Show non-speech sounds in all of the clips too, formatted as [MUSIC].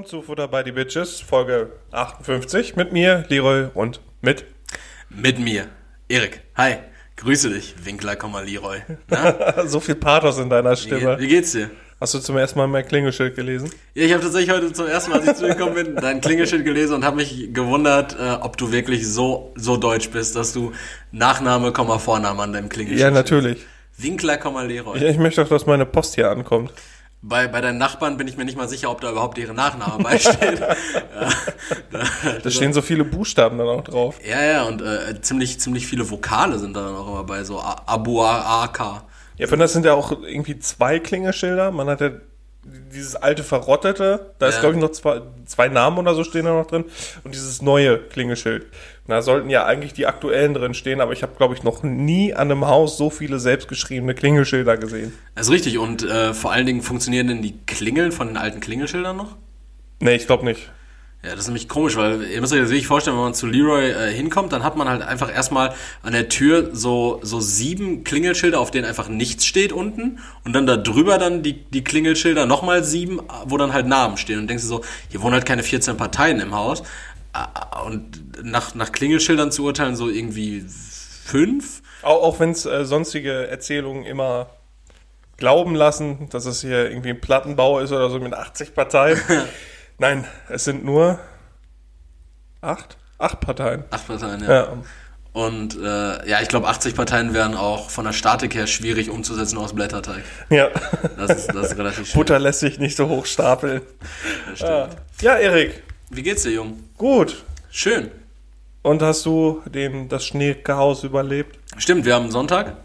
Willkommen zu Futter by the Bitches, Folge 58 mit mir, Leroy und mit. Mit mir, Erik. Hi, grüße dich, Winkler, Leroy. [LAUGHS] So viel Pathos in deiner Stimme. Wie, wie geht's dir? Hast du zum ersten Mal mein Klingelschild gelesen? Ja, ich habe tatsächlich heute zum ersten Mal, als ich zu dir gekommen bin, dein Klingelschild gelesen und habe mich gewundert, äh, ob du wirklich so, so deutsch bist, dass du Nachname, Vorname an deinem Klingelschild Ja, natürlich. Winkler, Leroy. Ja, ich möchte auch, dass meine Post hier ankommt. Bei, bei deinen Nachbarn bin ich mir nicht mal sicher, ob da überhaupt ihre Nachname beisteht. [LAUGHS] ja, da, da stehen so viele Buchstaben dann auch drauf. Ja, ja, und äh, ziemlich, ziemlich viele Vokale sind da dann auch immer bei, so Abu AK. Ja, von das sind ja auch irgendwie zwei Klingelschilder. Man hat ja dieses alte verrottete, da ja. ist glaube ich noch zwei, zwei Namen oder so stehen da noch drin und dieses neue Klingelschild. Da sollten ja eigentlich die aktuellen drin stehen, aber ich habe glaube ich noch nie an einem Haus so viele selbstgeschriebene Klingelschilder gesehen. Das ist richtig und äh, vor allen Dingen funktionieren denn die Klingeln von den alten Klingelschildern noch? Nee, ich glaube nicht. Ja, das ist nämlich komisch, weil ihr müsst euch das wirklich vorstellen, wenn man zu Leroy äh, hinkommt, dann hat man halt einfach erstmal an der Tür so, so sieben Klingelschilder, auf denen einfach nichts steht unten und dann da drüber dann die, die Klingelschilder nochmal sieben, wo dann halt Namen stehen und denkst du so, hier wohnen halt keine 14 Parteien im Haus äh, und nach, nach Klingelschildern zu urteilen so irgendwie fünf. Auch, auch wenn es äh, sonstige Erzählungen immer glauben lassen, dass es hier irgendwie ein Plattenbau ist oder so mit 80 Parteien. [LAUGHS] Nein, es sind nur acht? Acht Parteien. Acht Parteien, ja. ja. Und äh, ja, ich glaube, 80 Parteien wären auch von der Statik her schwierig umzusetzen aus Blätterteig. Ja. Das ist, das ist relativ [LAUGHS] schwierig. Butter lässt sich nicht so hoch stapeln. Das stimmt. Ah. Ja, Erik. Wie geht's dir, Jung? Gut. Schön. Und hast du den, das Schneechaos überlebt? Stimmt, wir haben Sonntag.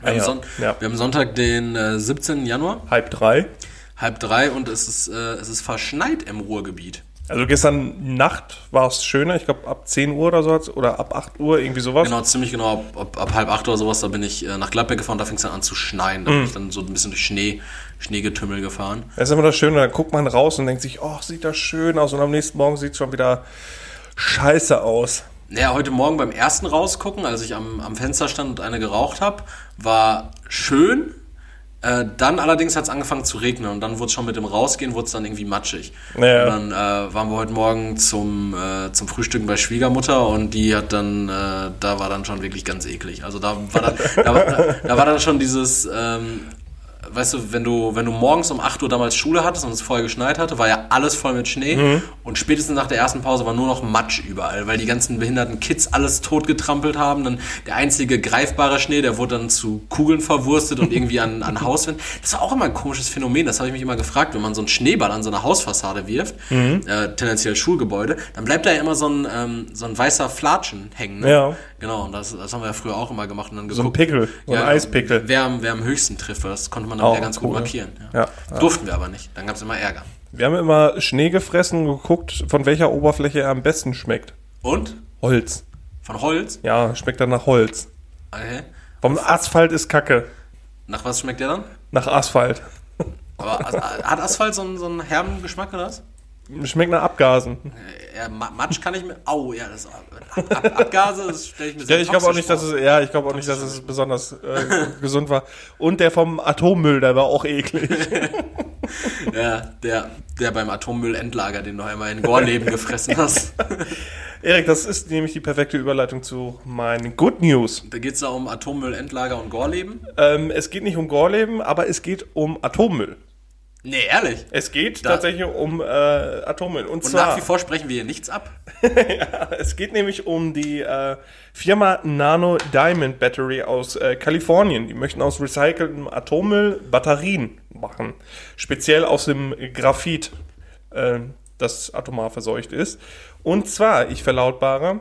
Wir, ah, haben, ja. Son ja. wir haben Sonntag, den äh, 17. Januar. Halb drei halb drei und es ist, äh, es ist verschneit im Ruhrgebiet. Also gestern Nacht war es schöner, ich glaube ab 10 Uhr oder so, oder ab 8 Uhr, irgendwie sowas. Genau, ziemlich genau, ab, ab, ab halb 8 oder sowas, da bin ich äh, nach Gladbeck gefahren, da fing es dann an zu schneien. Da mm. bin ich dann so ein bisschen durch Schnee, Schneegetümmel gefahren. Das ist immer das Schöne, da guckt man raus und denkt sich, oh, sieht das schön aus und am nächsten Morgen sieht es schon wieder scheiße aus. Naja, heute Morgen beim ersten rausgucken, als ich am, am Fenster stand und eine geraucht habe, war schön, äh, dann allerdings hat es angefangen zu regnen und dann wurde es schon mit dem Rausgehen, wurde es dann irgendwie matschig. Ja. Und dann äh, waren wir heute Morgen zum, äh, zum Frühstücken bei Schwiegermutter und die hat dann, äh, da war dann schon wirklich ganz eklig. Also da war dann, da, war, da, da war dann schon dieses, ähm, weißt du, wenn du, wenn du morgens um 8 Uhr damals Schule hattest und es vorher geschneit hatte, war ja alles voll mit Schnee. Mhm. Und spätestens nach der ersten Pause war nur noch Matsch überall, weil die ganzen behinderten Kids alles totgetrampelt haben. Dann der einzige greifbare Schnee, der wurde dann zu Kugeln verwurstet und [LAUGHS] irgendwie an, an Hauswänden. Das war auch immer ein komisches Phänomen, das habe ich mich immer gefragt, wenn man so einen Schneeball an so eine Hausfassade wirft, mhm. äh, tendenziell Schulgebäude, dann bleibt da ja immer so ein, ähm, so ein weißer Flatschen hängen. Ne? Ja. Genau, und das, das haben wir ja früher auch immer gemacht. Und dann geguckt, so ein Pickel, so ein ja, Eispickel. Wer, wer am höchsten trifft, das konnte man dann wieder ganz cool, gut markieren. Ja. Ja, ja. Durften wir aber nicht, dann gab es immer Ärger. Wir haben immer Schnee gefressen und geguckt, von welcher Oberfläche er am besten schmeckt. Und? Holz. Von Holz? Ja, schmeckt dann nach Holz. Okay. Vom Asphalt ist Kacke. Nach was schmeckt der dann? Nach Asphalt. Aber [LAUGHS] hat Asphalt so einen, so einen herben Geschmack oder was? Schmeckt nach Abgasen. Ja, Matsch kann ich mir. Au, ja, das Ab, Ab, Abgase, das stelle ich mir sehr Ja, ich glaube auch nicht, dass es. Ja, ich glaube auch nicht, dass es besonders äh, [LAUGHS] gesund war. Und der vom Atommüll, der war auch eklig. [LAUGHS] ja, der, der beim Atommüllendlager, den du einmal in Gorleben gefressen hast. [LAUGHS] Erik, das ist nämlich die perfekte Überleitung zu meinen Good News. Da geht es da um Atommüllendlager und Gorleben? Ähm, es geht nicht um Gorleben, aber es geht um Atommüll. Nee, ehrlich. Es geht da. tatsächlich um äh, Atommüll. Und, und zwar, nach wie vor sprechen wir hier nichts ab. [LAUGHS] ja, es geht nämlich um die äh, Firma Nano Diamond Battery aus äh, Kalifornien. Die möchten aus recyceltem Atommüll Batterien machen. Speziell aus dem Graphit, äh, das atomar verseucht ist. Und zwar, ich verlautbare,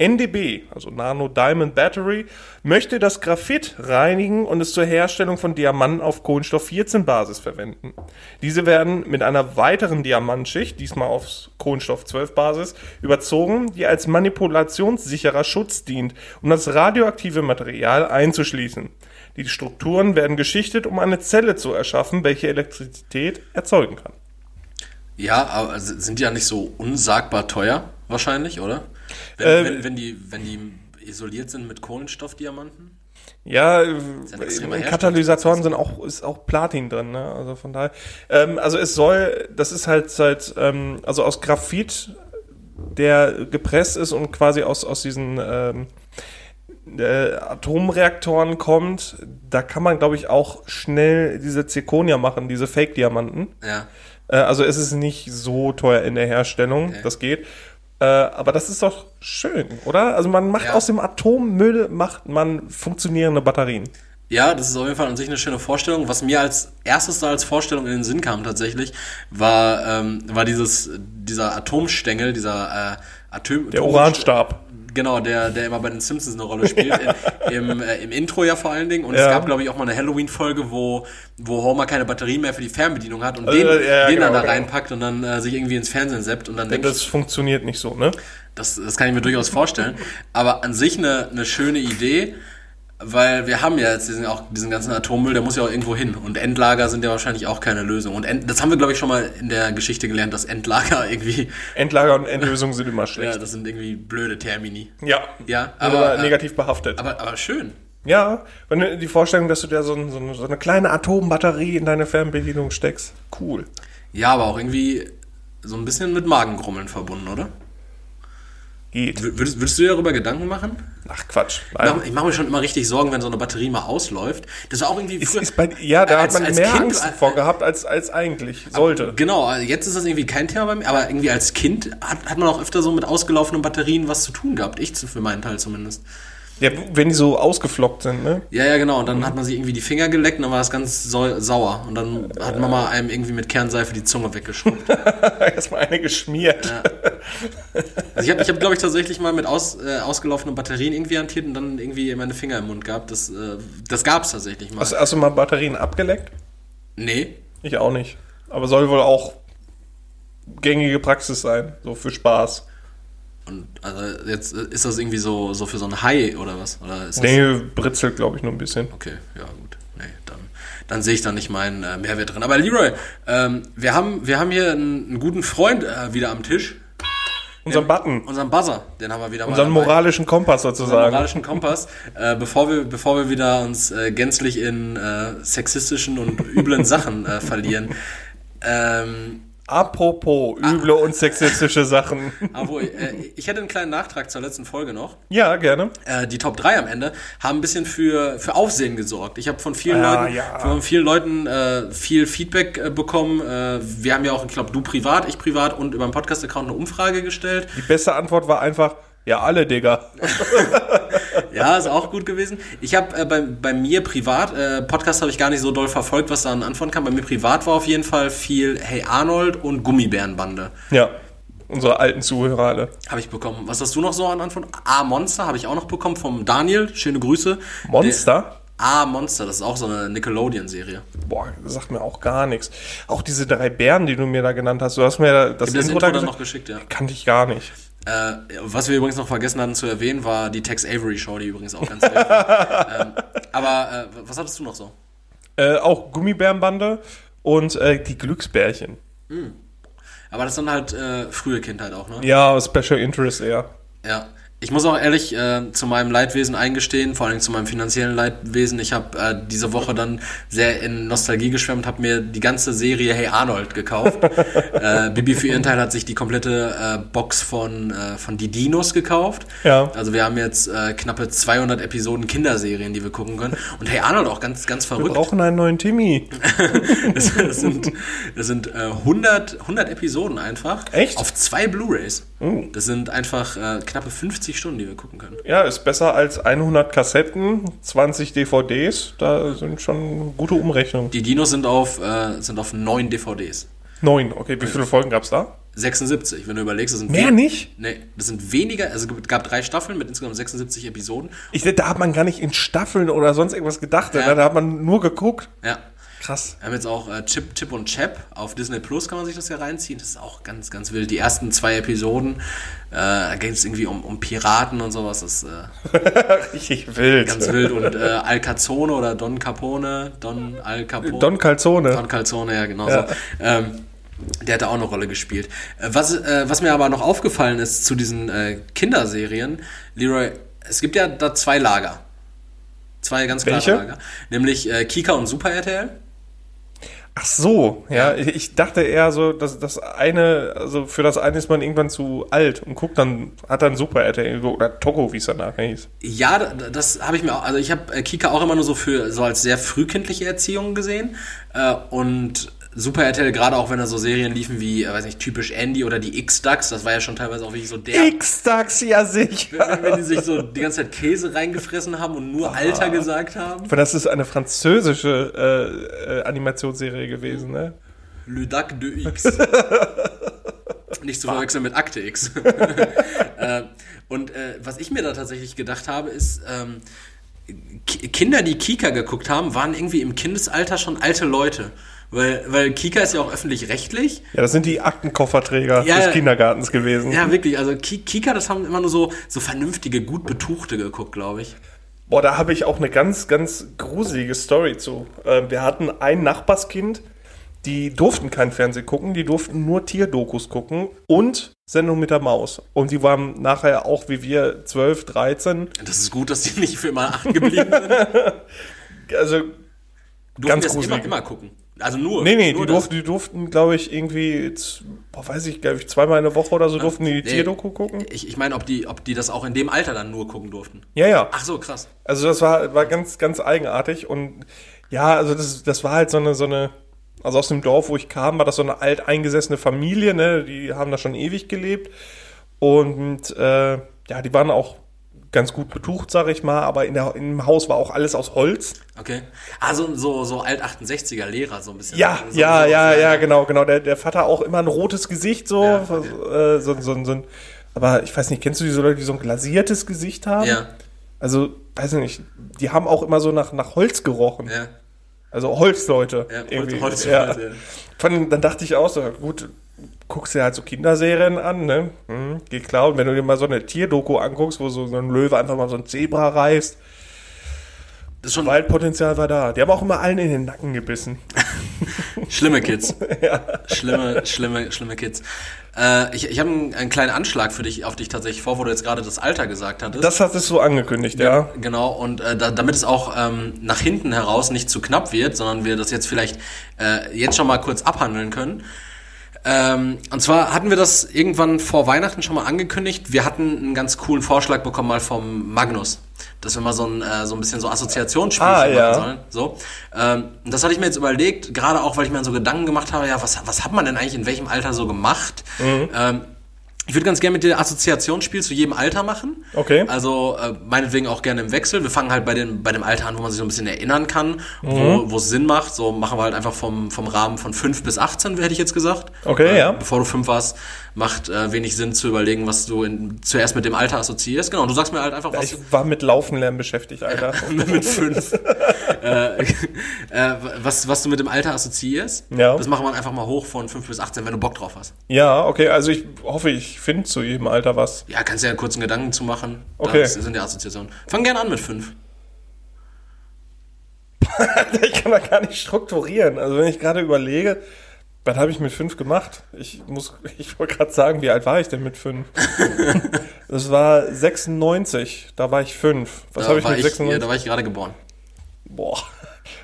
NDB, also Nano Diamond Battery, möchte das Graphit reinigen und es zur Herstellung von Diamanten auf Kohlenstoff 14 Basis verwenden. Diese werden mit einer weiteren Diamantschicht, diesmal auf Kohlenstoff 12 Basis, überzogen, die als manipulationssicherer Schutz dient, um das radioaktive Material einzuschließen. Die Strukturen werden geschichtet, um eine Zelle zu erschaffen, welche Elektrizität erzeugen kann. Ja, aber sind die ja nicht so unsagbar teuer, wahrscheinlich, oder? Wenn, äh, wenn, wenn, die, wenn die isoliert sind mit Kohlenstoffdiamanten? Ja, in Katalysatoren sind auch, ist auch Platin drin, ne? Also von daher. Ähm, also es soll, das ist halt seit, ähm, also aus Graphit, der gepresst ist und quasi aus, aus diesen ähm, äh, Atomreaktoren kommt, da kann man, glaube ich, auch schnell diese Zirconia machen, diese Fake-Diamanten. Ja. Äh, also es ist nicht so teuer in der Herstellung, Okay. das geht. Äh, aber das ist doch schön, oder? Also man macht Ja. aus dem Atommüll macht man funktionierende Batterien. Ja, das ist auf jeden Fall an sich eine schöne Vorstellung. Was mir als erstes da als Vorstellung in den Sinn kam tatsächlich, war, ähm, war dieses, dieser Atomstängel, dieser äh, Atom Der Uranstab. Genau, der, der immer bei den Simpsons eine Rolle spielt. Im, im, äh, Im Intro ja vor allen Dingen. Und es Ja. gab, glaube ich, auch mal eine Halloween-Folge, wo, wo Homer keine Batterien mehr für die Fernbedienung hat und Also, den, ja, den genau, dann da genau. reinpackt und dann äh, sich irgendwie ins Fernsehen seppt. Und dann denke ich, Das funktioniert nicht so, ne? das, das kann ich mir durchaus vorstellen. Aber an sich eine, eine schöne Idee, weil wir haben ja jetzt diesen, auch diesen ganzen Atommüll, der muss ja auch irgendwo hin. Und Endlager sind ja wahrscheinlich auch keine Lösung. Und End, das haben wir, glaube ich, schon mal in der Geschichte gelernt, dass Endlager [LAUGHS] irgendwie, Endlager und Endlösung sind immer ja, schlecht. das sind irgendwie blöde Termini. Ja. Ja, Aber äh, negativ behaftet. aber, aber schön. ja, wenn du die Vorstellung, dass du dir so, ein, so eine kleine Atombatterie in deine Fernbedienung steckst, cool. Ja, aber auch irgendwie so ein bisschen mit Magengrummeln verbunden, oder? Geht. Würdest, würdest du dir darüber Gedanken machen? Ach Quatsch. Ich mache mir schon immer richtig Sorgen, wenn so eine Batterie mal ausläuft. Das war auch irgendwie Ist, früher- ist bei, ja, da als- hat man als mehr Kind- Angst vor gehabt, als, als eigentlich sollte. Genau, also jetzt ist das irgendwie kein Thema bei mir, aber irgendwie als Kind hat, hat man auch öfter so mit ausgelaufenen Batterien was zu tun gehabt. Ich für meinen Teil zumindest. Ja, wenn die so ausgeflockt sind, ne? Ja, ja, genau. Und dann hat man sich irgendwie die Finger geleckt und dann war das ganz sau sauer. Und dann hat Mama einem irgendwie mit Kernseife die Zunge weggeschrubbt. [LAUGHS] Erstmal eine geschmiert. Also ich habe, ich hab, glaube ich, tatsächlich mal mit aus, äh, ausgelaufenen Batterien irgendwie hantiert und dann irgendwie meine Finger im Mund gehabt. Das, äh, das gab es tatsächlich mal. Hast, hast du mal Batterien abgeleckt? nee. Ich auch nicht. Aber soll wohl auch gängige Praxis sein, so für Spaß. Und also jetzt äh, ist das irgendwie so, so für so ein Hai oder was? Oder ist Nee, britzelt, glaube ich, nur ein bisschen. Okay, ja gut. Nee, dann, dann sehe ich da nicht meinen äh, Mehrwert drin. Aber Leroy, ähm, wir, haben, wir haben hier einen, einen guten Freund äh, wieder am Tisch. Unseren Button, Unseren Buzzer, den haben wir wieder unseren mal dabei. moralischen Kompass Unseren sozusagen. moralischen Kompass. Äh, bevor, wir, bevor wir wieder uns äh, gänzlich in äh, sexistischen und üblen [LAUGHS] Sachen äh, verlieren. Ähm, Apropos üble und sexistische Sachen. [LAUGHS] aber äh, ich hätte einen kleinen Nachtrag zur letzten Folge noch. Ja, gerne. äh, die Top 3 am Ende haben ein bisschen für, für Aufsehen gesorgt. Ich habe von vielen Ja, Leuten, ja. von vielen Leuten äh, viel Feedback äh, bekommen. Äh, wir haben ja auch, ich glaube, du privat, ich privat und über den Podcast-Account eine Umfrage gestellt. Die beste Antwort war einfach, ja, alle, Digga. [LAUGHS] Ja, ist auch gut gewesen. Ich habe äh, bei, bei mir privat, äh, Podcast habe ich gar nicht so doll verfolgt, was da an Antworten kam. Bei mir privat war auf jeden Fall viel Hey Arnold und Gummibärenbande. Ja, unsere alten Zuhörer alle. Habe ich bekommen. Was hast du noch so an Antworten? A Monster habe ich auch noch bekommen vom Daniel. Schöne Grüße. Monster? A Monster, das ist auch so eine Nickelodeon-Serie. Boah, das sagt mir auch gar nichts. Auch diese drei Bären, die du mir da genannt hast, du hast mir da das, Das Intro, Intro da noch geschickt, ja. kannte ich gar nicht. Äh, was wir übrigens noch vergessen hatten zu erwähnen, war die Tex Avery Show, die übrigens auch ganz hilft. [LAUGHS] ähm, aber äh, was hattest du noch so? Äh, auch Gummibärenbande und äh, die Glücksbärchen. Aber das dann halt äh, frühe Kindheit auch, ne? Ja, Special Interest eher. Ja. Ich muss auch ehrlich äh, zu meinem Leidwesen eingestehen, vor allem zu meinem finanziellen Leidwesen. Ich habe äh, diese Woche dann sehr in Nostalgie geschwemmt, habe mir die ganze Serie Hey Arnold gekauft. [LAUGHS] äh, Bibi für ihren Teil hat sich die komplette äh, Box von, äh, von Die Dinos gekauft. Ja. Also wir haben jetzt äh, knappe 200 Episoden Kinderserien, die wir gucken können. Und Hey Arnold auch ganz, ganz Wir verrückt. brauchen einen neuen Timmy. [LAUGHS] Das, das sind, das sind äh, 100, 100 Episoden einfach. Echt? Auf zwei Blu-Rays. Oh. Das sind einfach äh, knappe 50 Stunden, die wir gucken können. Ja, ist besser als 100 Kassetten, 20 DVDs. Da sind schon gute Umrechnungen. Die Dinos sind auf, äh, sind auf neun DVDs. Neun, okay. Wie viele Folgen gab's da? 76, wenn du überlegst, das sind Mehr nicht? Nee, das sind weniger, also es gab drei Staffeln mit insgesamt 76 Episoden. Ich, da hat man gar nicht in Staffeln oder sonst irgendwas gedacht. Ja. Ne? Da hat man nur geguckt. Ja. Krass. Wir haben jetzt auch äh, Chip, Chip und Chap auf Disney Plus, kann man sich das ja reinziehen. Das ist auch ganz, ganz wild. Die ersten zwei Episoden, äh, da ging es irgendwie um, um Piraten und sowas. Das ist äh, [LAUGHS] Richtig wild. ganz wild. Und äh, Al Capone oder Don Capone, Don Al Capone. Don Calzone. Don Calzone, ja, genau Ja. so. Ähm, der hat da auch eine Rolle gespielt. Äh, Was, äh, was mir aber noch aufgefallen ist zu diesen äh, Kinderserien, Leroy, es gibt ja da zwei Lager. Zwei ganz klare Welche? Lager. Nämlich äh, Kika und Super RTL. Ach so, ja, ich, dachte eher so, dass das eine, also für das eine ist man irgendwann zu alt und guckt dann, hat dann Super RTL oder Togo, wie es danach hieß. Ja, da- das habe ich mir auch, also ich habe äh, Kika auch immer nur so für so als sehr frühkindliche Erziehung gesehen äh, und Super RTL, gerade auch wenn da so Serien liefen wie, äh, weiß nicht, typisch Andy oder die X-Ducks, das war ja schon teilweise auch wirklich so der. X-Dax, ja sicher. wenn, wenn die sich so die ganze Zeit Käse reingefressen haben und nur Alter gesagt haben. Aber das ist eine französische äh, äh, Animationsserie gewesen, ne? Le Duc de X. [LAUGHS] Nicht zu verwechseln mit Akte X. [LAUGHS] äh, und äh, was ich mir da tatsächlich gedacht habe, ist, ähm, Ki- Kinder, die Kika geguckt haben, waren irgendwie im Kindesalter schon alte Leute. Weil, weil Kika ist ja auch öffentlich-rechtlich. Ja, das sind die Aktenkofferträger Ja, des. Kindergartens gewesen. Ja, wirklich. Also Ki- Kika, das haben immer nur so, so vernünftige, gut Betuchte geguckt, glaube ich. Boah, da habe ich auch eine ganz, ganz gruselige Story zu. Äh, wir hatten ein Nachbarskind, die durften kein Fernsehen gucken, die durften nur Tierdokus gucken und Sendung mit der Maus. Und die waren nachher auch wie wir 12, 13. Das ist gut, dass die nicht für immer [LAUGHS] acht geblieben sind. [LAUGHS] Also, Durften Ganz das immer, gruselig. immer gucken. Also nur. nee, nee, nur die durften, die durften glaube ich, irgendwie, jetzt, boah, weiß ich, glaube ich, zweimal in der Woche oder so durften die die Nee. Tierdoku gucken. Ich, ich meine, ob die, ob die das auch in dem Alter dann nur gucken durften. Ja, ja. Ach so, krass. Also das war, war ganz, ganz eigenartig und ja, also das, das war halt so eine, so eine, also aus dem Dorf, wo ich kam, war das so eine alteingesessene Familie, ne, die haben da schon ewig gelebt und äh, ja, die waren auch ganz gut betucht, sag ich mal, aber in der, im Haus war auch alles aus Holz. Okay. Also so, so alt 68er Lehrer, so ein bisschen. Ja, so, ja, so, ja, so, ja, genau, genau. Der, der Vater auch immer ein rotes Gesicht, so, Ja, okay. äh, so, so, so ein, aber ich weiß nicht, kennst du diese Leute, die so ein glasiertes Gesicht haben? Ja, Also, weiß ich nicht, die haben auch immer so nach, nach Holz gerochen. ja. Also Holzleute. Ja, irgendwie. Holz- ja. Holzleute. Von, dann dachte ich auch so, gut, guckst dir halt so Kinderserien an, ne? Hm, geht klar. Und wenn du dir mal so eine Tierdoku anguckst, wo so, so ein Löwe einfach mal so ein Zebra reißt, Das ist schon Waldpotenzial war da. Die haben auch immer allen in den Nacken gebissen. [LAUGHS] schlimme Kids. [LAUGHS] Schlimme, schlimme, schlimme Kids. Äh, ich ich habe einen, einen kleinen Anschlag für dich, auf dich tatsächlich vor, wo du jetzt gerade das Alter gesagt hattest. Das hat es so angekündigt, ja. Genau, und äh, da, damit es auch ähm, nach hinten heraus nicht zu knapp wird, sondern wir das jetzt vielleicht äh, jetzt schon mal kurz abhandeln können. Ähm, und zwar hatten wir das irgendwann vor Weihnachten schon mal angekündigt. Wir hatten einen ganz coolen Vorschlag bekommen mal vom Magnus, dass wir mal so ein, äh, so ein bisschen so Assoziationsspielchen Ah, machen ja. sollen. So, ähm, und das hatte ich mir jetzt überlegt, gerade auch, weil ich mir so Gedanken gemacht habe, ja, was, was hat man denn eigentlich in welchem Alter so gemacht? Mhm. Ähm, ich würde ganz gerne mit dir Assoziationsspiel zu jedem Alter machen. Okay. Also äh, meinetwegen auch gerne im Wechsel. Wir fangen halt bei, den, bei dem Alter an, wo man sich so ein bisschen erinnern kann, Mhm. wo es Sinn macht. So machen wir halt einfach vom, vom Rahmen von 5 bis 18, hätte ich jetzt gesagt. Okay, äh, ja. Bevor du 5 warst, macht äh, wenig Sinn zu überlegen, was du in, zuerst mit dem Alter assoziierst. Genau, du sagst mir halt einfach, was Ich war mit Laufenlärm beschäftigt, Alter. [LAUGHS] mit 5. äh, [LAUGHS] äh, was, was du mit dem Alter assoziierst. Ja. Das machen wir einfach mal hoch von 5 bis 18, wenn du Bock drauf hast. Ja, okay, also ich hoffe, ich finde zu jedem Alter was. Ja, kannst ja einen kurzen Gedanken zu machen. Okay. Das sind die Assoziationen. Fang gerne an mit 5. [LAUGHS] ich kann da gar nicht strukturieren. Also wenn ich gerade überlege, was habe ich mit fünf gemacht? Ich muss, [LAUGHS] ich wollte gerade sagen, wie alt war ich denn mit fünf? [LAUGHS] das war 96, da war ich fünf. Was habe ich mit ich, 96? ja, da war ich gerade geboren. Boah. [LAUGHS]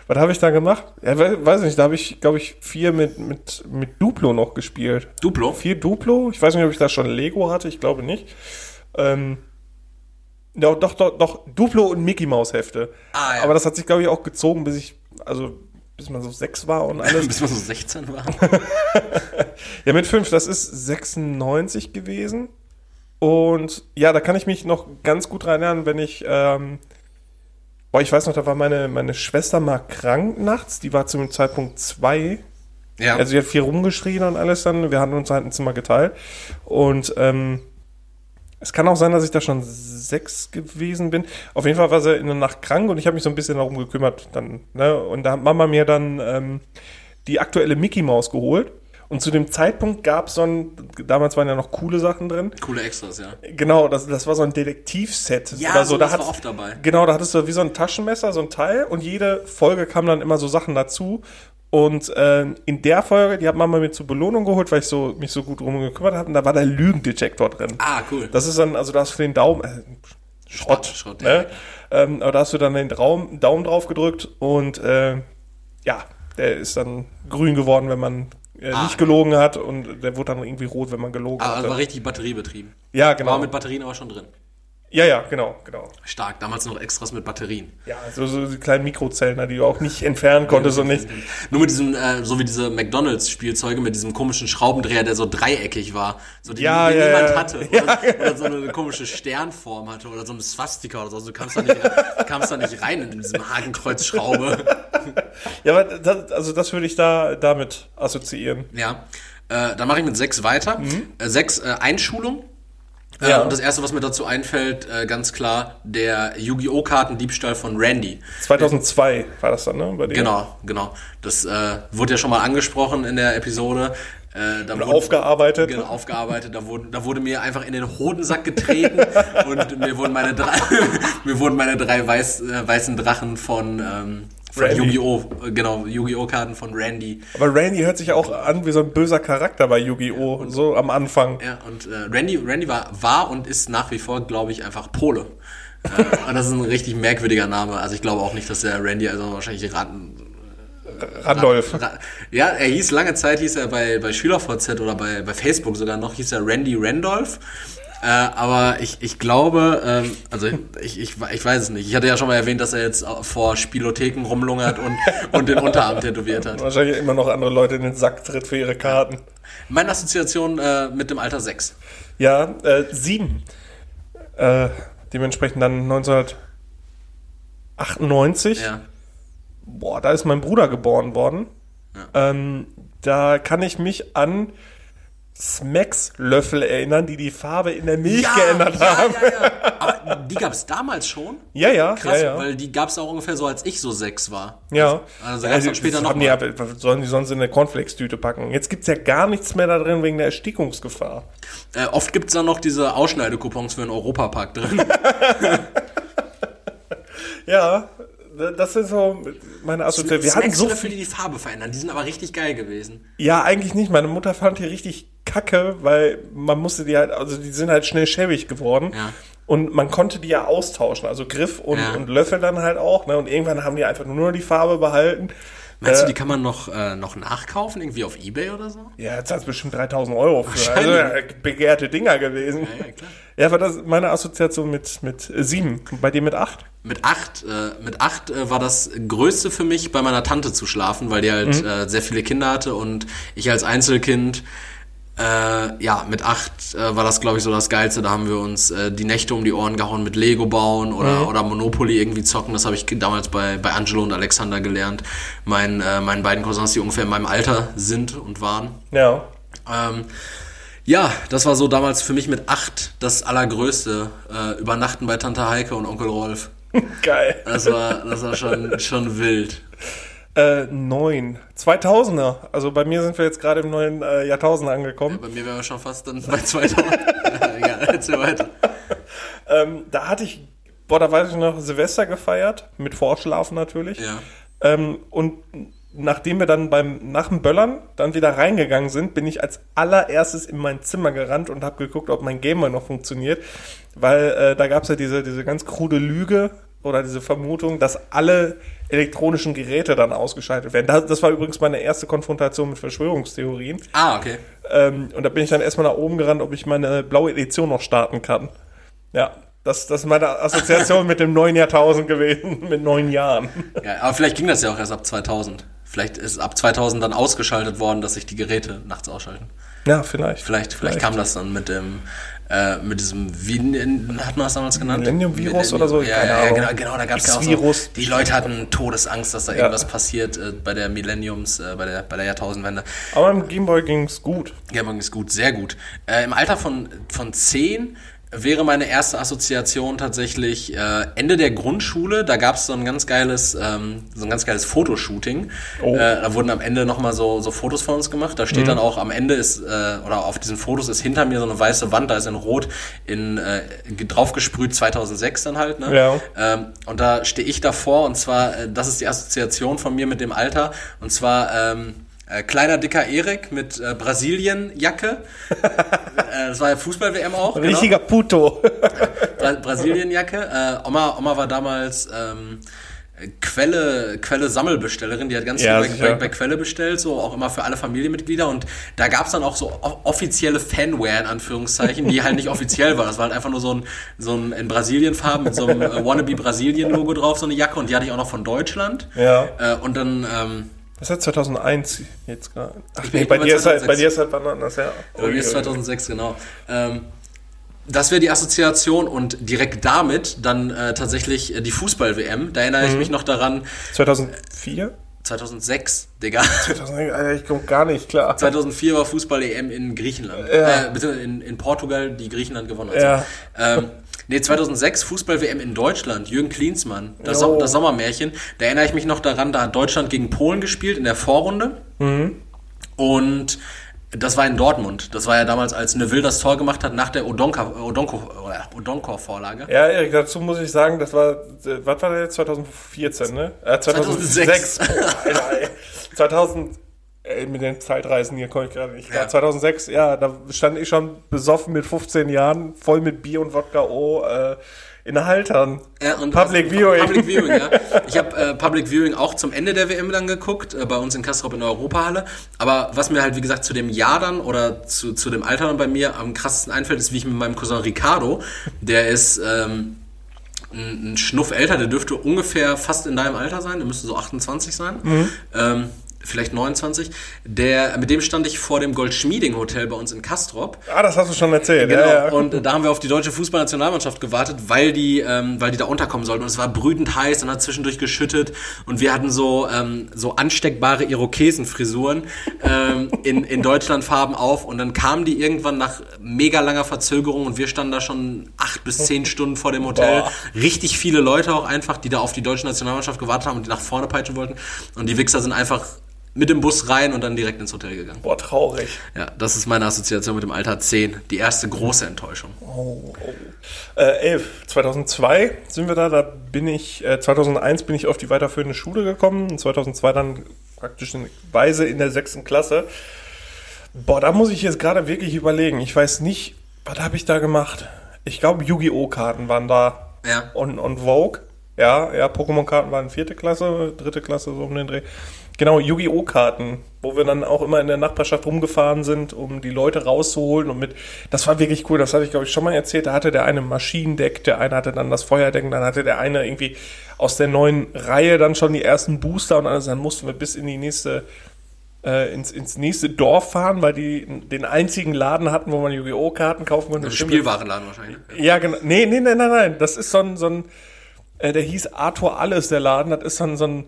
Was habe ich da gemacht? Ja, we- weiß nicht, da habe ich, glaube ich, vier mit, mit, mit Duplo noch gespielt. Duplo? Vier Duplo? Ich weiß nicht, ob ich da schon Lego hatte, ich glaube nicht. Ähm, doch, doch, doch, doch, Duplo und Mickey Maus Hefte. Ah, ja. Aber das hat sich, glaube ich, auch gezogen, bis ich, also bis man so sechs war und [LAUGHS] alles. Bis man so 16 war. [LAUGHS] ja, mit fünf, das ist 96 gewesen. Und ja, da kann ich mich noch ganz gut dran erinnern, wenn ich, ähm, boah, ich weiß noch, da war meine, meine Schwester mal krank nachts, die war zu dem Zeitpunkt zwei. Ja. Also sie hat viel rumgeschrien und alles dann. Wir hatten uns halt ein Zimmer geteilt. Und ähm, es kann auch sein, dass ich da schon sechs gewesen bin. Auf jeden Fall war sie in der Nacht krank und ich habe mich so ein bisschen darum gekümmert. Dann, ne? Und da hat Mama mir dann ähm, die aktuelle Mickey Maus geholt. Und zu dem Zeitpunkt gab es so ein, damals waren ja noch coole Sachen drin. Coole Extras, ja. Genau, das, das war so ein Detektivset. Ja, oder so. Da hat, war oft dabei. Genau, da hattest du wie so ein Taschenmesser, so ein Teil und jede Folge kam dann immer so Sachen dazu. Und äh, in der Folge, die hat Mama mir zur Belohnung geholt, weil ich so, mich so gut drum gekümmert habe, und da war der Lügendetektor drin. Ah, cool. Das ist dann, also da hast du den Daumen, äh, Schrott, Schrott, ne? Ähm, aber da hast du dann den Traum, Daumen drauf gedrückt und äh, ja, der ist dann grün geworden, wenn man äh, Ah. nicht gelogen hat und der wurde dann irgendwie rot, wenn man gelogen hat. war richtig batteriebetrieben. Ja, War genau. mit Batterien aber schon drin. Ja, ja, genau, genau. Stark. Damals noch Extras mit Batterien. Ja, so, so die kleinen Mikrozellen, die du auch nicht entfernen konntest und nicht. Nur mit diesem, äh, so wie diese McDonalds-Spielzeuge mit diesem komischen Schraubendreher, der so dreieckig war. So die, Ja, die ja, niemand ja. hatte. [LAUGHS] Oder, oder so eine komische Sternform hatte. Oder so eine Swastika oder so. Also Du kamst da nicht, kamst da nicht rein in diesem Hakenkreuzschraube. [LAUGHS] Ja, aber das, also das würde ich da damit assoziieren. Ja. Äh, dann mache ich mit sechs weiter. Äh, sechs äh, Einschulung. Äh, Ja. Und das erste, was mir dazu einfällt, äh, ganz klar, der Yu-Gi-Oh! Kartendiebstahl von Randy. 2002 war das dann, ne? Bei dir? Genau, genau. Das äh, wurde ja schon mal angesprochen in der Episode. Äh, wurde- aufgearbeitet. Genau, aufgearbeitet. Da wurde, da wurde mir einfach in den Hodensack getreten [LAUGHS] und mir wurden meine drei, [LAUGHS] mir wurden meine drei weiß, äh, weißen Drachen von, ähm, von Randy. Yu-Gi-Oh! Genau, Yu-Gi-Oh! Karten von Randy. Aber Randy hört sich auch an wie so ein böser Charakter bei Yu-Gi-Oh! So am Anfang. Ja, und äh, Randy, Randy war, war und ist nach wie vor, glaube ich, einfach Pole. äh, und das ist ein richtig merkwürdiger Name. Also ich glaube auch nicht, dass der Randy, also wahrscheinlich Raten, Randolph. Ra- Ja, er hieß lange Zeit, hieß er bei, bei SchülerVZ oder bei, bei Facebook sogar noch, hieß er Randy Randolph. Äh, aber ich, ich glaube, ähm, also ich, ich, ich weiß es nicht. Ich hatte ja schon mal erwähnt, dass er jetzt vor Spielotheken rumlungert und, und den Unterarm tätowiert hat. Wahrscheinlich immer noch andere Leute in den Sack tritt für ihre Karten. Meine Assoziation äh, mit dem Alter 6. Ja, äh, sieben. Äh, dementsprechend dann 1998. Ja. Boah, da ist mein Bruder geboren worden. Ähm, da kann ich mich an Smacks-Löffel erinnern, die die Farbe in der Milch geändert ja, haben. Ja, ja. [LAUGHS] Aber die gab es damals schon. Ja, ja, Krass, ja, ja. weil die gab es auch ungefähr so, als ich so sechs war. ja. Also gab's dann später noch die, ja- sollen die sonst in eine Cornflakes-Tüte packen? Jetzt gibt's ja gar nichts mehr da drin wegen der Erstickungsgefahr. Äh, oft gibt's dann noch diese Ausschneidekupons für den Europapark drin. [LAUGHS] Ja, das sind so meine Assoziationen. Wir hatten so Snackslöffel, die die Farbe verändern. Die sind aber richtig geil gewesen. Ja, eigentlich nicht. Meine Mutter fand die richtig kacke, weil man musste die halt, also die sind halt schnell schäbig geworden. Ja. Und man konnte die ja austauschen, also Griff und, Ja. und Löffel dann halt auch. Ne? Und irgendwann haben die einfach nur die Farbe behalten. Meinst Äh, du, die kann man noch, äh, noch nachkaufen? Irgendwie auf Ebay oder so? Ja, jetzt hat es bestimmt 3000 Euro für. Also ja, begehrte Dinger gewesen. Ja, ja, klar. Ja, war das meine Assoziation mit, mit äh, sieben. Bei dir mit acht? Mit acht, äh, mit acht äh, war das Größte für mich, bei meiner Tante zu schlafen, weil die halt Mhm. äh, sehr viele Kinder hatte und ich als Einzelkind, äh, ja, mit acht äh, war das, glaube ich, so das Geilste. Da haben wir uns äh, die Nächte um die Ohren gehauen mit Lego bauen oder, Mhm. oder Monopoly irgendwie zocken. Das habe ich damals bei, bei Angelo und Alexander gelernt. Mein, äh, meinen beiden Cousins, die ungefähr in meinem Alter sind und waren. Ja. Ähm, ja, das war so damals für mich mit acht das Allergrößte. Äh, übernachten bei Tante Heike und Onkel Rolf. [LAUGHS] Geil. Das war, das war schon, schon wild. Äh, neun. 2000er. Also bei mir sind wir jetzt gerade im neuen äh, Jahrtausend angekommen. Bei mir wären wir schon fast dann bei 2000. [LAUGHS] ja, egal, erzähl weiter. Ähm, da hatte ich, boah, da weiß ich noch, Silvester gefeiert, mit Vorschlafen natürlich. Ja. Ähm, und nachdem wir dann beim, nach dem Böllern dann wieder reingegangen sind, bin ich als allererstes in mein Zimmer gerannt und habe geguckt, ob mein Gamer noch funktioniert. Weil äh, da gab es ja diese, diese ganz krude Lüge oder diese Vermutung, dass alle elektronischen Geräte dann ausgeschaltet werden. Das, das war übrigens meine erste Konfrontation mit Verschwörungstheorien. Ah, okay. Ähm, und da bin ich dann erstmal nach oben gerannt, ob ich meine blaue Edition noch starten kann. Ja, das, das ist meine Assoziation mit dem neuen Jahrtausend gewesen, [LAUGHS] mit neun Jahren. Ja, aber vielleicht ging das ja auch erst ab 2000. Vielleicht ist ab 2000 dann ausgeschaltet worden, dass sich die Geräte nachts ausschalten. Ja, vielleicht. Vielleicht, vielleicht kam das dann mit dem, äh, mit diesem, wie hat man das damals genannt? Millennium-Virus oder so? Ja, ja, ja, genau, genau, da gab es ja auch so, die Leute hatten Todesangst, dass da irgendwas passiert äh, bei der Millenniums, äh, bei der, bei der Jahrtausendwende. Aber im Gameboy ging's gut. Gaming ist gut, sehr gut. Äh, Im Alter von, von 10 wäre meine erste Assoziation tatsächlich äh, Ende der Grundschule. Da gab es so ein ganz geiles, ähm, so ein ganz geiles Fotoshooting. Oh. Äh, da wurden am Ende nochmal so, so Fotos von uns gemacht. Da steht dann auch am Ende ist, äh, oder auf diesen Fotos ist hinter mir so eine weiße Wand, da ist in Rot in äh, draufgesprüht 2006 dann halt. Ne? Ja. Ähm, und da stehe ich davor und zwar, äh, das ist die Assoziation von mir mit dem Alter. Und zwar ähm, äh, kleiner dicker Erik mit äh, Brasilien-Jacke, [LAUGHS] das war ja Fußball-WM auch. genau. Richtiger Puto. [LAUGHS] Bra Brasilienjacke. Äh, Oma, Oma war damals ähm, Quelle, Quelle Sammelbestellerin, die hat ganz Ja, viel bei, bei, bei Quelle bestellt, so auch immer für alle Familienmitglieder und da gab's dann auch so offizielle Fanware in Anführungszeichen, die halt nicht offiziell war. Das war halt einfach nur so ein, so ein in Brasilienfarben mit so einem äh, Wannabe Brasilien Logo drauf, so eine Jacke und die hatte ich auch noch von Deutschland. Ja. Äh, und dann ähm, Das ist ja 2001 jetzt gerade. Ach Ich nee, bei dir, ist halt, 2006. bei dir ist halt wann anders, ja. Bei mir ist 2006, genau. Ähm, das wäre die Assoziation und direkt damit dann äh, tatsächlich äh, die Fußball-WM. Da erinnere ich Mhm. mich noch daran, 2004? 2006, Digga. 2000, Alter, ich komme gar nicht klar. 2004 war Fußball-EM in Griechenland. Ja. Äh, in, in Portugal, die Griechenland gewonnen hat. Ja. Ähm, [LAUGHS] nee, 2006 Fußball-WM in Deutschland. Jürgen Klinsmann. Das, so das Sommermärchen. Da erinnere ich mich noch daran, da hat Deutschland gegen Polen gespielt in der Vorrunde. Mhm. Und das war in Dortmund. Das war ja damals, als Neville das Tor gemacht hat nach der Odonkor-Vorlage. Ja, Erik, dazu muss ich sagen, das war, was war der jetzt? 2014, ne? Äh, 2006. 2006. Oh, Alter, ey. 2000, ey, mit den Zeitreisen hier komme ich gerade nicht. Ja. 2006, ja, da stand ich schon besoffen mit 15 Jahren, voll mit Bier und Wodka O, äh, in Haltern. Ja, und Public also, Viewing. Public Viewing, ja. [LAUGHS] Ich habe äh, Public Viewing auch zum Ende der WM dann geguckt, äh, bei uns in Kastrop in der Europahalle. Aber was mir halt, wie gesagt, zu dem Jahr dann oder zu, zu dem Alter dann bei mir am krassesten einfällt, ist, wie ich mit meinem Cousin Ricardo, der ist ähm, ein, ein Schnuff älter, der dürfte ungefähr fast in deinem Alter sein, der müsste so 28 sein. Mhm. Ähm, vielleicht 29. Der, mit dem stand ich vor dem Goldschmieding Hotel bei uns in Kastrop. Ah, das hast du schon erzählt. Genau, Ja, ja. und da haben wir auf die deutsche Fußballnationalmannschaft gewartet, weil die, ähm, weil die da unterkommen sollten. Und es war brütend heiß und hat zwischendurch geschüttet. Und wir hatten so, ähm, so ansteckbare Irokesenfrisuren ähm, in, in Deutschlandfarben auf. Und dann kamen die irgendwann nach mega langer Verzögerung und wir standen da schon acht bis zehn Stunden vor dem Hotel. Boah. Richtig viele Leute auch einfach, die da auf die deutsche Nationalmannschaft gewartet haben und die nach vorne peitschen wollten. Und die Wichser sind einfach mit dem Bus rein und dann direkt ins Hotel gegangen. Boah, traurig. Ja, das ist meine Assoziation mit dem Alter 10. Die erste große Enttäuschung. Oh, oh. Äh, 11. 2002 sind wir da, da bin ich, äh, 2001 bin ich auf die weiterführende Schule gekommen und 2002 dann praktisch in Weise in der sechsten Klasse. Boah, da muss ich jetzt gerade wirklich überlegen. Ich weiß nicht, was habe ich da gemacht? Ich glaube, Yu-Gi-Oh! Karten waren da Ja. und, und Vogue. Ja, ja, Pokémon-Karten waren vierte Klasse, dritte Klasse, so um den Dreh. Genau, Yu-Gi-Oh! Karten, wo wir dann auch immer in der Nachbarschaft rumgefahren sind, um die Leute rauszuholen und mit, das war wirklich cool, das hatte ich glaube ich schon mal erzählt, da hatte der eine ein Maschinendeck, der eine hatte dann das Feuerdeck, dann hatte der eine irgendwie aus der neuen Reihe dann schon die ersten Booster und alles, dann mussten wir bis in die nächste, äh, ins, ins nächste Dorf fahren, weil die den einzigen Laden hatten, wo man Yu-Gi-Oh! Karten kaufen konnte. Stimmt, Spielwarenladen wahrscheinlich. ja, genau. Nee, nee, nein, nein, nein. Das ist so ein, so ein äh, der hieß Arthur Alles, der Laden. Das ist so ein, so ein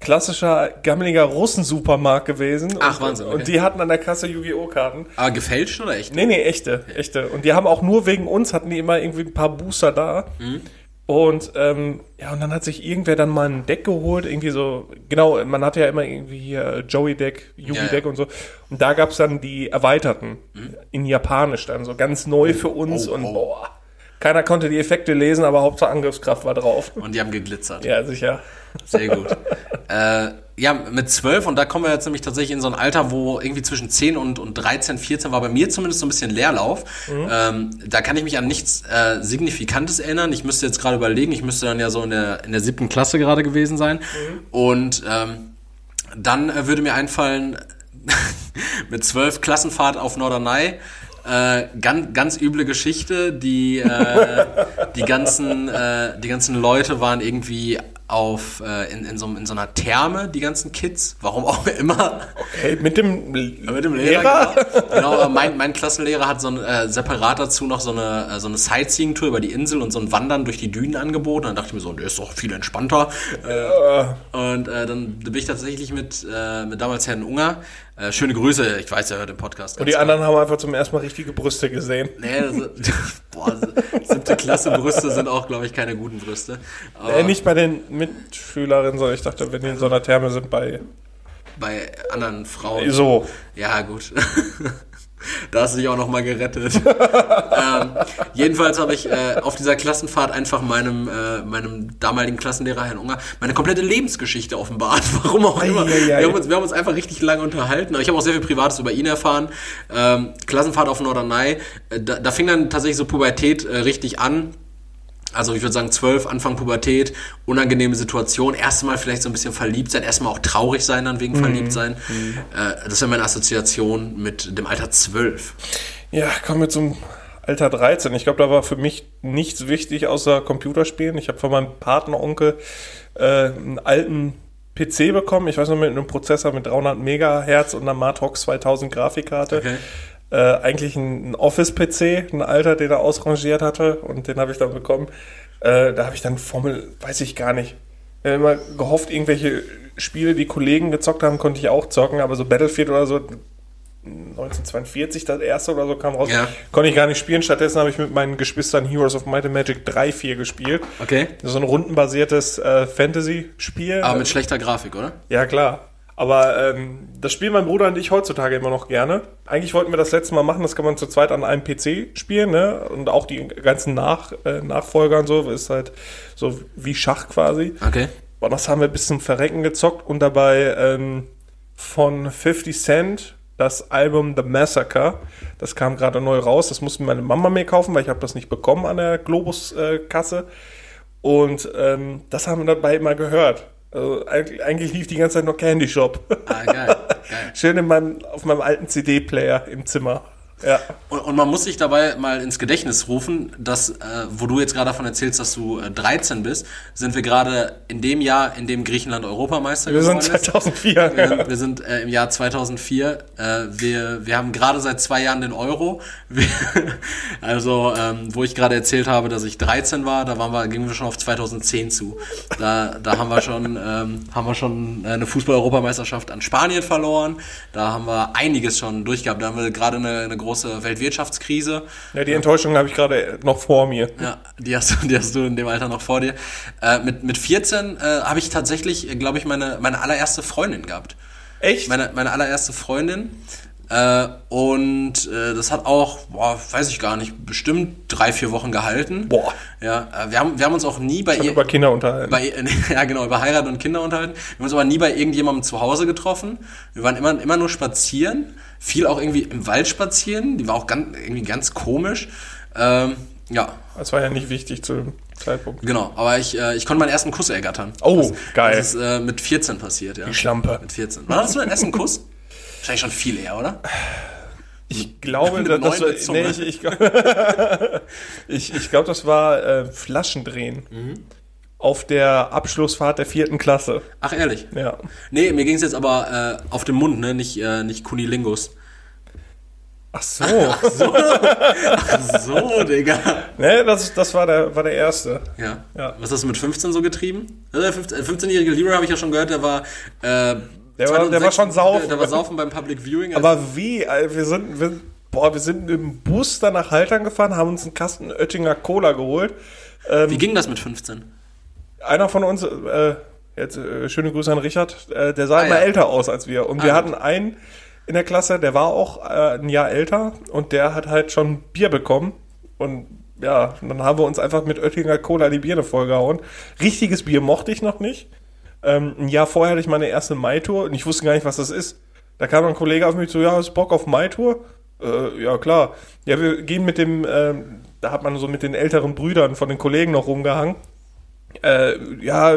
klassischer, gammeliger Russensupermarkt gewesen. Ach, und, Wahnsinn, okay. Und die hatten an der Kasse Yu-Gi-Oh! Karten. Aber gefälscht oder echt? Nee, nee, echte, echte. Und die haben auch nur wegen uns, hatten die immer irgendwie ein paar Booster da. Mhm. Und, ähm, ja, und dann hat sich irgendwer dann mal ein Deck geholt, irgendwie so, genau, man hatte ja immer irgendwie hier Joey-Deck, Yugi-Deck Ja, ja. und so. Und da gab's dann die erweiterten, in Japanisch dann, so ganz neu für uns oh, und oh. boah. Keiner konnte die Effekte lesen, aber Hauptsache Angriffskraft war drauf. Und die haben geglitzert. Ja, sicher. Sehr gut. äh, ja, mit 12, und da kommen wir jetzt nämlich tatsächlich in so ein Alter, wo irgendwie zwischen 10 und, und 13, 14 war bei mir zumindest so ein bisschen Leerlauf. Ähm, da kann ich mich an nichts äh, Signifikantes erinnern. Ich müsste jetzt gerade überlegen, ich müsste dann ja so in der, in der siebten Klasse gerade gewesen sein. Und ähm, dann äh, würde mir einfallen, [LAUGHS] mit 12 Klassenfahrt auf Norderney. Äh, ganz, ganz üble Geschichte. Die, äh, [LAUGHS] die, ganzen, äh, die ganzen Leute waren irgendwie auf, äh, in, in, so, in so einer Therme, die ganzen Kids. Warum auch [LAUGHS] immer. Hey, mit dem, Mit dem Lehrer, genau. genau aber mein, mein Klassenlehrer hat so ein, äh, separat dazu noch so eine, äh, so eine Sightseeing-Tour über die Insel und so ein Wandern durch die Dünen angeboten. Dann dachte ich mir so, der ist doch viel entspannter. Äh, und äh, dann bin ich tatsächlich mit, äh, mit damals Herrn Unger. Äh, schöne Grüße, ich weiß, er hört den Podcast. Und die anderen haben einfach zum ersten Mal richtige Brüste gesehen. Nee, das, [LAUGHS] boah, siebte Klasse Brüste sind auch, glaube ich, keine guten Brüste. Aber Äh, nicht bei den Mitschülerinnen, sondern ich dachte, wenn die in so einer Therme sind, bei bei anderen Frauen. so. Ja, gut. [LAUGHS] [LAUGHS] Da hast du dich auch noch mal gerettet. [LAUGHS] ähm, jedenfalls habe ich äh, auf dieser Klassenfahrt einfach meinem, äh, meinem damaligen Klassenlehrer, Herrn Unger, meine komplette Lebensgeschichte offenbart. [LAUGHS] Warum auch immer. Ei, ei, ei. Wir, haben uns, wir haben uns einfach richtig lange unterhalten. Aber ich habe auch sehr viel Privates über ihn erfahren. Ähm, Klassenfahrt auf Norderney. Äh, da, da fing dann tatsächlich so Pubertät äh, richtig an. Also ich würde sagen zwölf, Anfang Pubertät, unangenehme Situation, erstmal vielleicht so ein bisschen verliebt sein, erstmal auch traurig sein dann wegen verliebt sein. Äh, das wäre meine Assoziation mit dem Alter zwölf. Ja, kommen wir zum Alter 13. Ich glaube, da war für mich nichts wichtig außer Computerspielen. Ich habe von meinem Partneronkel äh, einen alten PC bekommen. Ich weiß noch, mit einem Prozessor mit 300 Megahertz und einer Matrox 2000 Grafikkarte. Okay. Äh, eigentlich ein, Office-PC, ein alter, den er ausrangiert hatte und den habe ich dann bekommen. Äh, da habe ich dann Formel, weiß ich gar nicht. Ich hab immer gehofft, irgendwelche Spiele, die Kollegen gezockt haben, konnte ich auch zocken, aber so Battlefield oder so, 1942 das erste oder so kam raus, Ja. konnte ich gar nicht spielen. Stattdessen habe ich mit meinen Geschwistern Heroes of Might and Magic 3, 4 gespielt. Okay. So ein rundenbasiertes äh, Fantasy-Spiel. Aber mit schlechter Grafik, oder? Ja, klar. Aber ähm, das spielen mein Bruder und ich heutzutage immer noch gerne. Eigentlich wollten wir das letzte Mal machen, das kann man zu zweit an einem PC spielen, ne? Und auch die ganzen Nach, äh, Nachfolger und so, ist halt so wie Schach quasi. Okay. Und das haben wir bis zum Verrecken gezockt und dabei ähm, von 50 Cent das Album The Massacre. Das kam gerade neu raus. Das musste meine Mama mir kaufen, weil ich habe das nicht bekommen an der Globus-Kasse. und ähm, das haben wir dabei immer gehört. Also eigentlich, eigentlich lief die ganze Zeit noch Candy Shop. Ah, geil. geil. [LAUGHS] Schön in meinem, auf meinem alten CD-Player im Zimmer. Ja. Und, und man muss sich dabei mal ins Gedächtnis rufen, dass, äh, wo du jetzt gerade davon erzählst, dass du äh, 13 bist, sind wir gerade in dem Jahr, in dem Griechenland Europameister Wir sind geworden ist. 2004. Wir sind, wir sind äh, im Jahr 2004. Äh, wir, wir haben gerade seit zwei Jahren den Euro. Wir, [LAUGHS] also, ähm, wo ich gerade erzählt habe, dass ich 13 war, da waren wir, gingen wir schon auf 2010 zu. Da, da haben wir schon, ähm, haben wir schon eine Fußball-Europameisterschaft an Spanien verloren. Da haben wir einiges schon durchgehabt. Da haben wir gerade eine, eine große Weltwirtschaftskrise. Ja, die Enttäuschung habe ich gerade noch vor mir. Ja, die hast, du, die hast du in dem Alter noch vor dir. Äh, mit, mit 14 äh, habe ich tatsächlich, glaube ich, meine, meine allererste Freundin gehabt. Echt? Meine, meine allererste Freundin. Äh, und äh, das hat auch, boah, weiß ich gar nicht, bestimmt drei, vier Wochen gehalten. Boah. Ja, äh, wir haben, wir haben uns auch nie bei ihr. Über Kinder unterhalten. Bei, [LAUGHS] ja, genau, über Heirat und Kinder unterhalten. Wir haben uns aber nie bei irgendjemandem zu Hause getroffen. Wir waren immer, immer nur spazieren. Viel auch irgendwie im Wald spazieren. Die war auch ganz, irgendwie ganz komisch. Ähm, ja, Das war ja nicht wichtig zu dem Zeitpunkt. genau. Aber ich, äh, ich konnte meinen ersten Kuss ergattern. Oh, das, geil. Das ist äh, mit 14 passiert, ja. Die Schlampe. Mit 14. Wann hattest du deinen ersten Kuss? Wahrscheinlich schon viel eher, oder? Ich glaube, Mit das Zunge. nee, ich, ich, [LAUGHS] ich, ich glaube, das war äh, Flaschendrehen Mhm. Auf der Abschlussfahrt der vierten Klasse. Ach, ehrlich? Ja. Nee, mir ging es jetzt aber äh, auf den Mund, ne? Nicht, äh, nicht Kunilingus. [LAUGHS] Ach so. Ach so, Digga. nee, das, das war der, war der erste. Ja. Ja. Was hast du mit 15 so getrieben? Der 15 äh, 15-jährige Leroy habe ich ja schon gehört, der war. Äh, Der war- der war schon saufen. Der, war saufen beim Public Viewing. also- Aber wie? Alter, Wir sind, wir, boah, wir sind im Bus dann nach Haltern gefahren, haben uns einen Kasten Oettinger Cola geholt. Wie ging das mit 15? Einer von uns, äh, jetzt äh, schöne Grüße an Richard, äh, der sah Ah, immer ja. älter aus als wir. Und wir Ah, hatten einen in der Klasse, der war auch äh, ein Jahr älter und der hat halt schon Bier bekommen. Und ja, und dann haben wir uns einfach mit Oettinger Cola die Birne vollgehauen. Richtiges Bier mochte ich noch nicht. Ähm, ein Jahr vorher hatte ich meine erste Mai-Tour und ich wusste gar nicht, was das ist. Da kam ein Kollege auf mich zu, ja, hast Bock auf Mai-Tour? Äh, ja, klar. Ja, wir gehen mit dem, ähm, da hat man so mit den älteren Brüdern von den Kollegen noch rumgehangen. Äh, ja,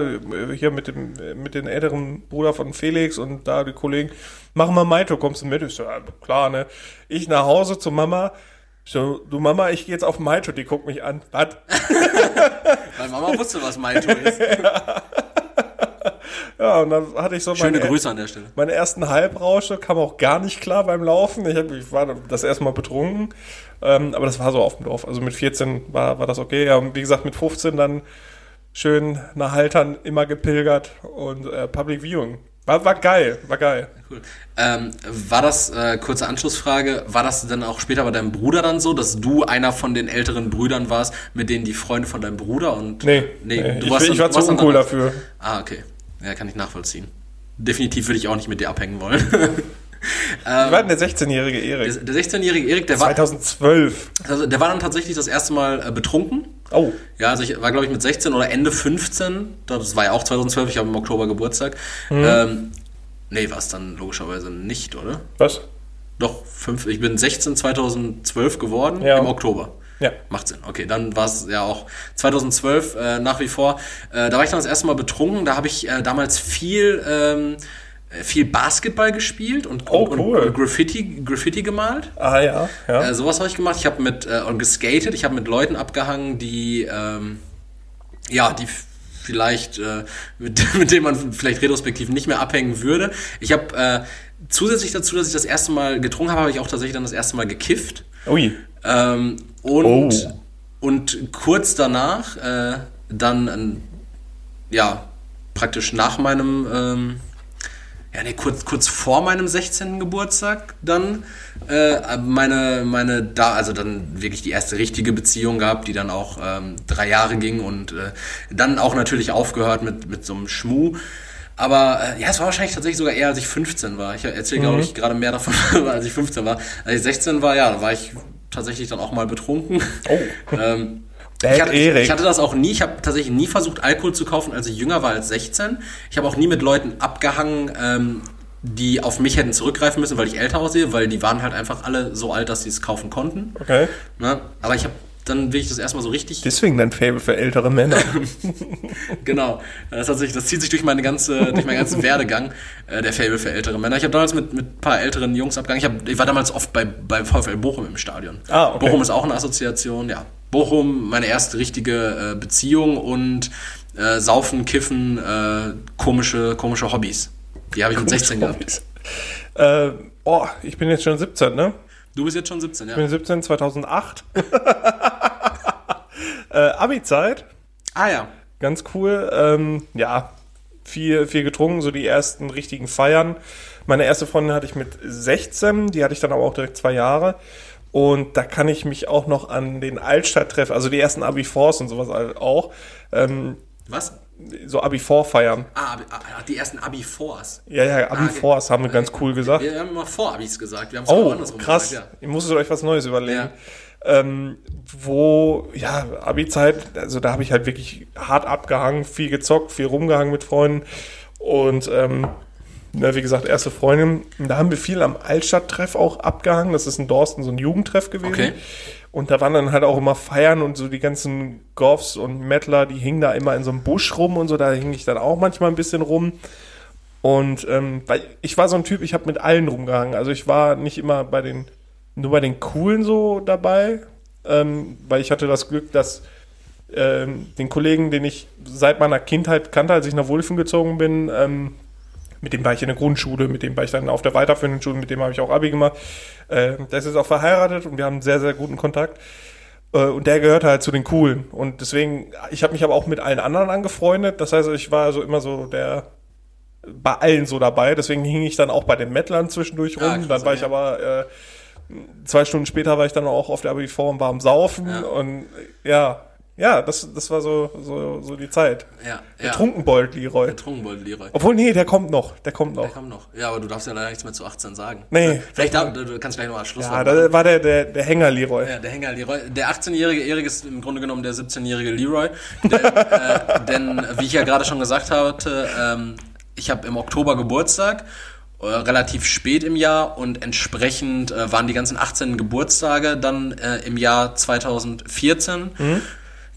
hier mit dem, mit den älteren Bruder von Felix und da die Kollegen, machen wir Maito, kommst du mit? Ich so, ja, klar, ne? Ich nach Hause zu Mama, ich so, du Mama, ich gehe jetzt auf Maito, die guckt mich an. Was? [LAUGHS] Weil Mama wusste, was mein Tour ist. [LAUGHS] Ja, und dann hatte ich so Schöne meine, Grüße an der Stelle. meine ersten Halbrausche, kam auch gar nicht klar beim Laufen. Ich, hab, ich war das erste Mal betrunken, ähm, aber das war so auf dem Dorf. Also mit 14 war, war das okay. Ja, und wie gesagt, mit 15 dann schön nach Haltern immer gepilgert und äh, Public Viewing. War, war geil, war geil. Cool. Ähm, war das, äh, kurze Anschlussfrage, war das dann auch später bei deinem Bruder dann so, dass du einer von den älteren Brüdern warst, mit denen die Freunde von deinem Bruder und... Nee, nee ich, warst ich dann- war du zu uncool dafür. Ah, okay. Ja, kann ich nachvollziehen. Definitiv würde ich auch nicht mit dir abhängen wollen. [LAUGHS] Wie war denn der 16-jährige Erik? Der, der 16-jährige Erik, der war, 2012. also der war dann tatsächlich das erste Mal äh, betrunken. Oh. Ja, also ich war, glaube ich, mit 16 oder Ende 15. Das war ja auch 2012, ich habe im Oktober Geburtstag. Ähm, nee, war es dann logischerweise nicht, oder? Was? Doch, fünf, ich bin 16 2012 geworden, Ja. im Oktober. Ja. Macht Sinn. Okay, dann war es ja auch 2012 äh, nach wie vor. Äh, da war ich dann das erste Mal betrunken. Da habe ich äh, damals viel, ähm, äh, viel Basketball gespielt und, Oh, cool. und Graffiti, Graffiti gemalt. Ah ja, ja. Äh, sowas habe ich gemacht. Ich habe mit äh, und geskatet. Ich habe mit Leuten abgehangen, die ähm, ja, die vielleicht äh, mit, [LAUGHS] mit denen man vielleicht retrospektiv nicht mehr abhängen würde. Ich habe äh, zusätzlich dazu, dass ich das erste Mal getrunken habe, habe ich auch tatsächlich dann das erste Mal gekifft. Ui. Ähm, und, Oh. und kurz danach äh, dann, ähm, ja, praktisch nach meinem, ähm, ja, nee, kurz, kurz vor meinem 16. Geburtstag dann äh, meine, meine, da, also dann wirklich die erste richtige Beziehung gehabt, die dann auch ähm, drei Jahre ging und äh, dann auch natürlich aufgehört mit, mit so einem Schmuh. Aber äh, ja, es war wahrscheinlich tatsächlich sogar eher, als ich 15 war. Ich erzähle, glaube ich, gerade mehr davon, [LAUGHS] als ich 15 war. Als ich 16 war, ja, da war ich tatsächlich dann auch mal betrunken. Oh. [LAUGHS] ähm, Bad ich, hatte, Erik. ich hatte das auch nie. Ich habe tatsächlich nie versucht, Alkohol zu kaufen, als ich jünger war als 16. Ich habe auch nie mit Leuten abgehangen, ähm, die auf mich hätten zurückgreifen müssen, weil ich älter aussehe, weil die waren halt einfach alle so alt, dass sie es kaufen konnten. Okay. Ne? Aber ich habe dann wirklich das erstmal so richtig Deswegen dein Fable für ältere Männer. [LAUGHS] Genau, das, hat sich, das zieht sich durch meine ganze, durch meinen ganzen Werdegang, äh, der Fable für ältere Männer. Ich habe damals mit, mit ein paar älteren Jungs abgegangen. Ich, hab, ich war damals oft bei, bei VfL Bochum im Stadion. Ah, okay. Bochum ist auch eine Assoziation, ja. Bochum, meine erste richtige äh, Beziehung und äh, Saufen, Kiffen, äh, komische, komische Hobbys. Die habe ich mit 16 gehabt. äh, oh, ich bin jetzt schon 17, ne? Du bist jetzt schon 17, ja. Ich bin 17, 2008. [LAUGHS] äh, Abi-Zeit, Ah ja. ganz cool. Ähm, ja, viel, viel getrunken, so die ersten richtigen Feiern. Meine erste Freundin hatte ich mit 16, die hatte ich dann aber auch direkt zwei Jahre. Und da kann ich mich auch noch an den Altstadttreff, also die ersten Abi-Force und sowas auch, ähm, Was? So Abi-4 Ah, Abi, ah, die ersten Abi-Fours. Ja, ja, Abi-Force haben wir ganz cool gesagt. Wir haben immer Vor-Abis gesagt. Wir haben es Oh, andersrum krass. gesagt, Ihr musstet euch was Neues überlegen. Ja. Ähm, wo, ja, Abi-Zeit, also da habe ich halt wirklich hart abgehangen, viel gezockt, viel rumgehangen mit Freunden. Und ähm, na, wie gesagt, erste Freundin. Und Da haben wir viel am Altstadttreff auch abgehangen. Das ist in Dorsten so ein Jugendtreff gewesen. Okay. Und da waren dann halt auch immer Feiern und so die ganzen Goffs und Mettler, die hingen da immer in so einem Busch rum und so. Da hing ich dann auch manchmal ein bisschen rum. Und ähm, weil ich war so ein Typ, ich habe mit allen rumgehangen. Also ich war nicht immer bei den, nur bei den Coolen so dabei, ähm, weil ich hatte das Glück, dass ähm, den Kollegen, den ich seit meiner Kindheit kannte, als ich nach Wulfen gezogen bin, ähm, mit dem war ich in der Grundschule, mit dem war ich dann auf der weiterführenden Schule, mit dem habe ich auch Abi gemacht. Äh, der ist jetzt auch verheiratet und wir haben einen sehr, sehr guten Kontakt. Äh, und der gehört halt zu den Coolen. Und deswegen, ich habe mich aber auch mit allen anderen angefreundet. Das heißt, ich war so immer so der bei allen so dabei. Deswegen hing ich dann auch bei den Mettlern zwischendurch rum. Ah, krass, dann war ich ja. aber äh, zwei Stunden später war ich dann auch auf der Abi-Form und war am Saufen. Ja. Und ja, ja, das, das war so, so, so die Zeit. Ja, Der ja. Trunkenbold, Leroy. Der Trunkenbold Leroy. Obwohl, nee, der kommt noch. Der kommt Der noch. kommt noch. Ja, aber du darfst ja leider nichts mehr zu 18 sagen. Nee. Vielleicht da, du kannst gleich nochmal Schlusswort Ja, machen. da war der, der, der Hänger, Leroy. Ja, der Hänger Leroy. Der 18-jährige Erik ist im Grunde genommen der 17-jährige Leroy. [LAUGHS] Der, äh, denn, wie ich ja gerade schon gesagt hatte, ähm, ich habe im Oktober Geburtstag, äh, relativ spät im Jahr und entsprechend äh, waren die ganzen 18 Geburtstage dann äh, im Jahr 2014.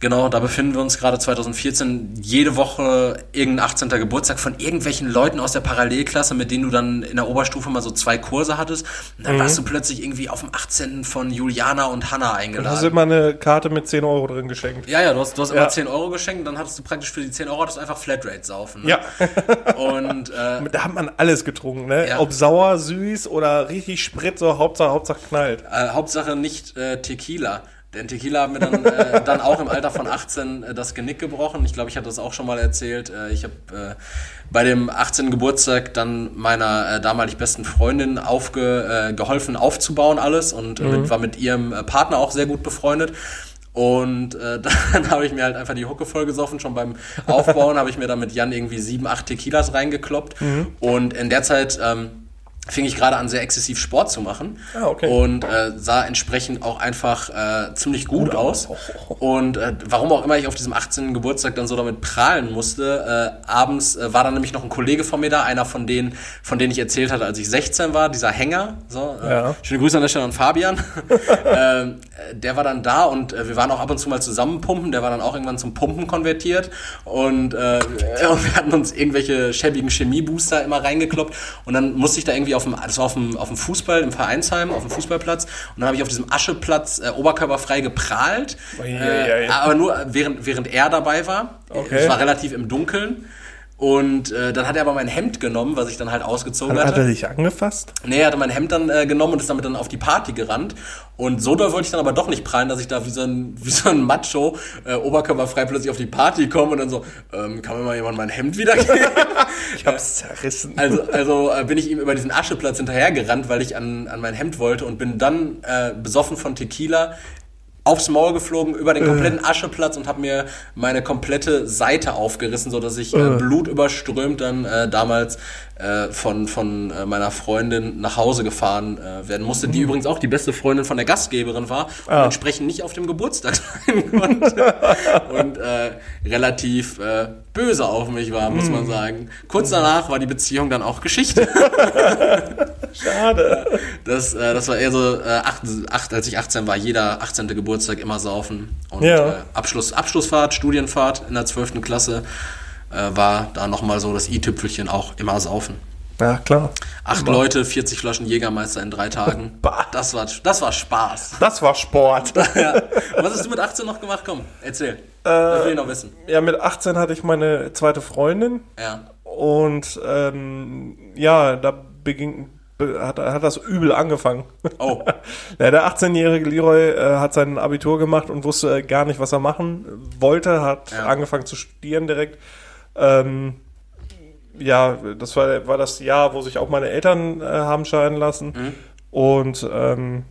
Genau, da befinden wir uns gerade 2014. Jede Woche irgendein 18. Geburtstag von irgendwelchen Leuten aus der Parallelklasse, mit denen du dann in der Oberstufe mal so zwei Kurse hattest. Und dann warst du plötzlich irgendwie auf dem 18. von Juliana und Da hast du eingeladen. immer eine Karte mit 10 Euro drin geschenkt. Ja, ja, du hast, du hast immer Ja. 10 Euro geschenkt und dann hattest du praktisch für die 10 Euro hattest du einfach Flatrate saufen. Ne? Ja. Und äh, [LAUGHS] Da hat man alles getrunken, ne? Ja. Ob sauer, süß oder richtig Sprit, so Hauptsache, Hauptsache knallt. äh, Hauptsache nicht äh, Tequila. Denn Tequila hat mir dann, äh, [LAUGHS] dann auch im Alter von 18 äh, das Genick gebrochen. Ich glaube, ich hatte das auch schon mal erzählt. Äh, ich habe äh, bei dem 18. Geburtstag dann meiner äh, damalig besten Freundin aufge, äh, geholfen aufzubauen alles und äh, mit, war mit ihrem Partner auch sehr gut befreundet. Und äh, [LAUGHS] dann habe ich mir halt einfach die Hucke vollgesoffen. Schon beim Aufbauen [LAUGHS] habe ich mir dann mit Jan irgendwie sieben, acht Tequilas reingekloppt. Und in der Zeit... Ähm, fing ich gerade an, sehr exzessiv Sport zu machen. Ah, okay. Und äh, sah entsprechend auch einfach äh, ziemlich gut aus. [LAUGHS] Und äh, warum auch immer ich auf diesem 18. Geburtstag dann so damit prahlen musste, äh, abends äh, war dann nämlich noch ein Kollege von mir da, einer von denen, von denen ich erzählt hatte, als ich 16 war, dieser Hänger. So, äh, Ja. Schöne Grüße an der Stelle an Fabian. [LAUGHS] äh, der war dann da und äh, wir waren auch ab und zu mal zusammen pumpen. Der war dann auch irgendwann zum Pumpen konvertiert. Und, äh, und [LAUGHS] wir hatten uns irgendwelche schäbigen Chemiebooster immer reingekloppt. Und dann musste ich da irgendwie auf dem, das war auf dem, auf dem Fußball, im Vereinsheim, auf dem Fußballplatz. Und dann habe ich auf diesem Ascheplatz äh, oberkörperfrei geprahlt. Äh, aber nur während, während er dabei war. Okay. Es war relativ im Dunkeln. Und äh, dann hat er aber mein Hemd genommen, was ich dann halt ausgezogen Hat hatte. er dich angefasst? Nee, er hatte mein Hemd dann äh, genommen und ist damit dann auf die Party gerannt. Und so doll wollte ich dann aber doch nicht prallen, dass ich da wie so ein, [LAUGHS] wie so ein Macho äh, oberkörperfrei plötzlich auf die Party komme und dann so, ähm, kann mir mal jemand mein Hemd wiedergeben? [LAUGHS] Ich hab's zerrissen. also also äh, bin ich ihm über diesen Ascheplatz hinterhergerannt, weil ich an, an mein Hemd wollte und bin dann äh, besoffen von Tequila aufs Maul geflogen über den kompletten Ascheplatz und habe mir meine komplette Seite aufgerissen, so dass ich äh, blutüberströmt dann äh, damals äh, von von äh, meiner Freundin nach Hause gefahren äh, werden musste, die übrigens auch die beste Freundin von der Gastgeberin war und entsprechend nicht auf dem Geburtstag [LAUGHS] sein konnte. Und äh, relativ äh, böse auf mich war, muss man sagen. Kurz danach war die Beziehung dann auch Geschichte. [LAUGHS] Schade. Das, äh, das war eher so, äh, acht, acht, als ich 18 war, jeder 18. Geburtstag immer saufen. Und Ja. äh, Abschluss, Abschlussfahrt, Studienfahrt in der 12. Klasse äh, war da nochmal so das i-Tüpfelchen auch immer saufen. Ja, klar. Acht Leute, 40 Flaschen Jägermeister in drei Tagen. Bah. Das war, das war Spaß. Das war Sport. [LAUGHS] ja. Was hast du mit 18 noch gemacht? Komm, erzähl. das will ich noch wissen. Ja, mit 18 hatte ich meine zweite Freundin Ja. und ähm, ja, da beging, be, hat, hat das übel angefangen. Oh. [LAUGHS] Ja, der 18-jährige Leroy äh, hat sein Abitur gemacht und wusste äh, gar nicht, was er machen wollte, hat Ja. angefangen zu studieren direkt. Ähm, ja, das war, war das Jahr, wo sich auch meine Eltern äh, haben scheiden lassen. Und ähm,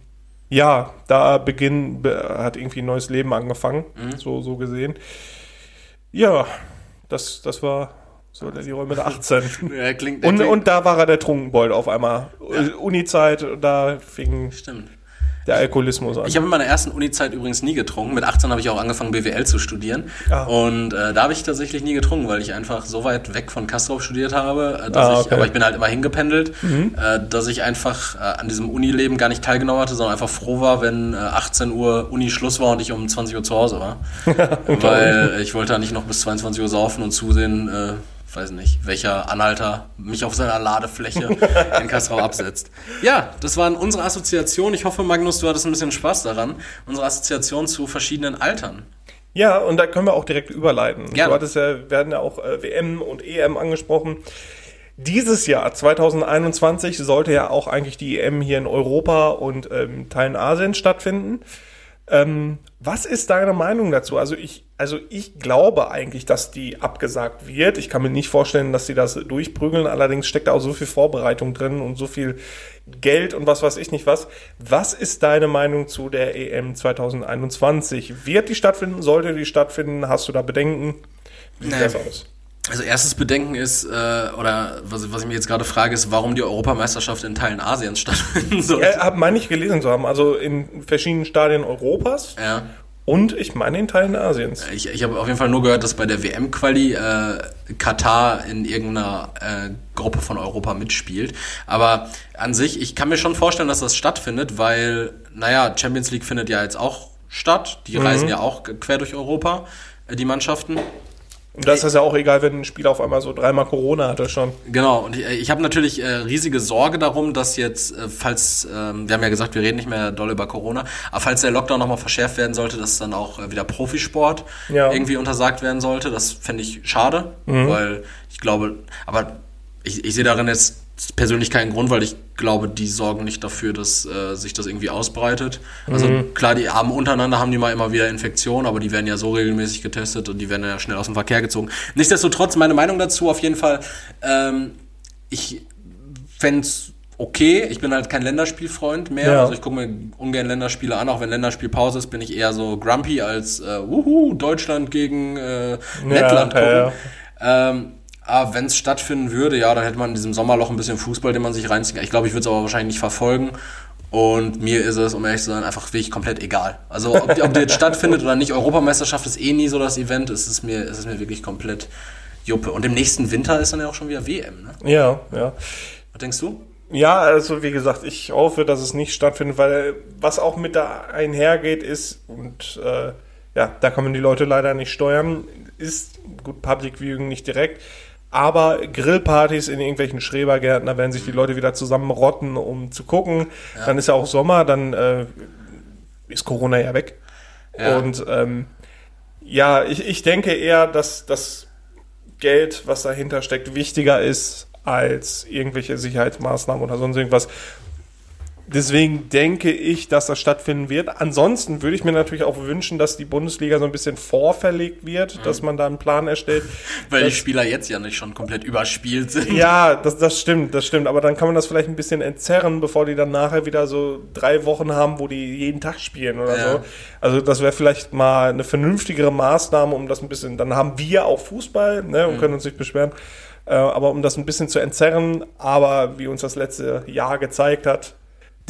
ja, da beginn, be, hat irgendwie ein neues Leben angefangen, so, so gesehen. Ja, das, das war so der Leroy mit 18. Ja, klingt, Und, klingt, und da war er der Trunkenbold auf einmal. Uni-Zeit, da fing Stimmt. Der Alkoholismus an. Ich habe in meiner ersten Uni-Zeit übrigens nie getrunken. Mit 18 habe ich auch angefangen, BWL zu studieren. Ah. Und äh, da habe ich tatsächlich nie getrunken, weil ich einfach so weit weg von Castrop studiert habe, äh, dass Ah, ich, okay. Mhm. aber ich bin halt immer hingependelt, äh, dass ich einfach äh, an diesem Unileben gar nicht teilgenommen hatte, sondern einfach froh war, wenn äh, 18 Uhr Uni Schluss war und ich um 20 Uhr zu Hause war. [LAUGHS] weil ich wollte da nicht noch bis 22 Uhr saufen und zusehen, äh, weiß nicht, welcher Anhalter mich auf seiner Ladefläche [LAUGHS] in Kastrau absetzt. Ja, das waren unsere Assoziationen. Ich hoffe, Magnus, du hattest ein bisschen Spaß daran. Unsere Assoziation zu verschiedenen Altern. Ja, und da können wir auch direkt überleiten. Gerne. Du hattest ja, werden ja auch äh, WM und EM angesprochen. Dieses Jahr, 2021, sollte ja auch eigentlich die EM hier in Europa und ähm, Teilen Asiens stattfinden. Ähm, was ist deine Meinung dazu? Also ich, also ich glaube eigentlich, dass die abgesagt wird. Ich kann mir nicht vorstellen, dass sie das durchprügeln. Allerdings steckt da auch so viel Vorbereitung drin und so viel Geld und was weiß ich nicht was. Was ist deine Meinung zu der EM 2021? Wird die stattfinden? Sollte die stattfinden? Hast du da Bedenken? Wie sieht Nee. das aus? Also erstes Bedenken ist, äh, oder was, was ich mir jetzt gerade frage, ist, warum die Europameisterschaft in Teilen Asiens [LAUGHS] stattfinden soll. Ja, hab, meine ich gelesen zu haben. Also in verschiedenen Stadien Europas Ja. und ich meine in Teilen Asiens. Ich, ich habe auf jeden Fall nur gehört, dass bei der WM-Quali äh, Katar in irgendeiner äh, Gruppe von Europa mitspielt. Aber an sich, ich kann mir schon vorstellen, dass das stattfindet, weil, naja, Champions League findet ja jetzt auch statt. Die reisen ja auch quer durch Europa, äh, die Mannschaften. Und das ist ja auch egal, wenn ein Spieler auf einmal so dreimal Corona hatte schon. Genau, und ich, ich habe natürlich äh, riesige Sorge darum, dass jetzt, äh, falls, ähm, wir haben ja gesagt, wir reden nicht mehr doll über Corona, aber falls der Lockdown nochmal verschärft werden sollte, dass dann auch äh, wieder Profisport Ja. irgendwie untersagt werden sollte, das fände ich schade, weil ich glaube, aber ich, ich sehe darin jetzt persönlich keinen Grund, weil ich glaube, die sorgen nicht dafür, dass äh, sich das irgendwie ausbreitet. Also klar, die haben untereinander haben die mal immer wieder Infektionen, aber die werden ja so regelmäßig getestet und die werden ja schnell aus dem Verkehr gezogen. Nichtsdestotrotz, meine Meinung dazu auf jeden Fall, ähm, ich fände okay. Ich bin halt kein Länderspielfreund mehr. Ja. Also ich gucke mir ungern Länderspiele an, auch wenn Länderspielpause ist, bin ich eher so grumpy als äh, wuhu, Deutschland gegen äh, Lettland ja, gucken. ja. Ähm, Aber wenn es stattfinden würde, ja, dann hätte man in diesem Sommerloch ein bisschen Fußball, den man sich reinziehen kann. Ich glaube, ich würde es aber wahrscheinlich nicht verfolgen. Und mir ist es, um ehrlich zu sein, einfach wirklich komplett egal. Also ob, die- ob die jetzt stattfindet oder nicht, Europameisterschaft ist eh nie so das Event, es ist mir, es ist mir wirklich komplett Juppe. Und im nächsten Winter ist dann ja auch schon wieder WM, ne? Ja, ja. Was denkst du? Ja, also wie gesagt, ich hoffe, dass es nicht stattfindet, weil was auch mit da einhergeht ist, und äh, ja, da kann man die Leute leider nicht steuern, ist gut Public Viewing nicht direkt, aber Grillpartys in irgendwelchen Schrebergärten, da werden sich die Leute wieder zusammenrotten, um zu gucken. Dann ist ja auch Sommer, dann äh, ist Corona ja weg. Ja. Und ähm, ja, ich, ich denke eher, dass das Geld, was dahinter steckt, wichtiger ist als irgendwelche Sicherheitsmaßnahmen oder sonst irgendwas. Deswegen denke ich, dass das stattfinden wird. Ansonsten würde ich mir natürlich auch wünschen, dass die Bundesliga so ein bisschen vorverlegt wird, dass man da einen Plan erstellt. [LAUGHS] Weil die Spieler jetzt ja nicht schon komplett überspielt sind. Ja, das, das stimmt, das stimmt. Aber dann kann man das vielleicht ein bisschen entzerren, bevor die dann nachher wieder so drei Wochen haben, wo die jeden Tag spielen oder Ja. so. Also das wäre vielleicht mal eine vernünftigere Maßnahme, um das ein bisschen, dann haben wir auch Fußball ne, und können uns nicht beschweren. Äh, aber um das ein bisschen zu entzerren, aber wie uns das letzte Jahr gezeigt hat,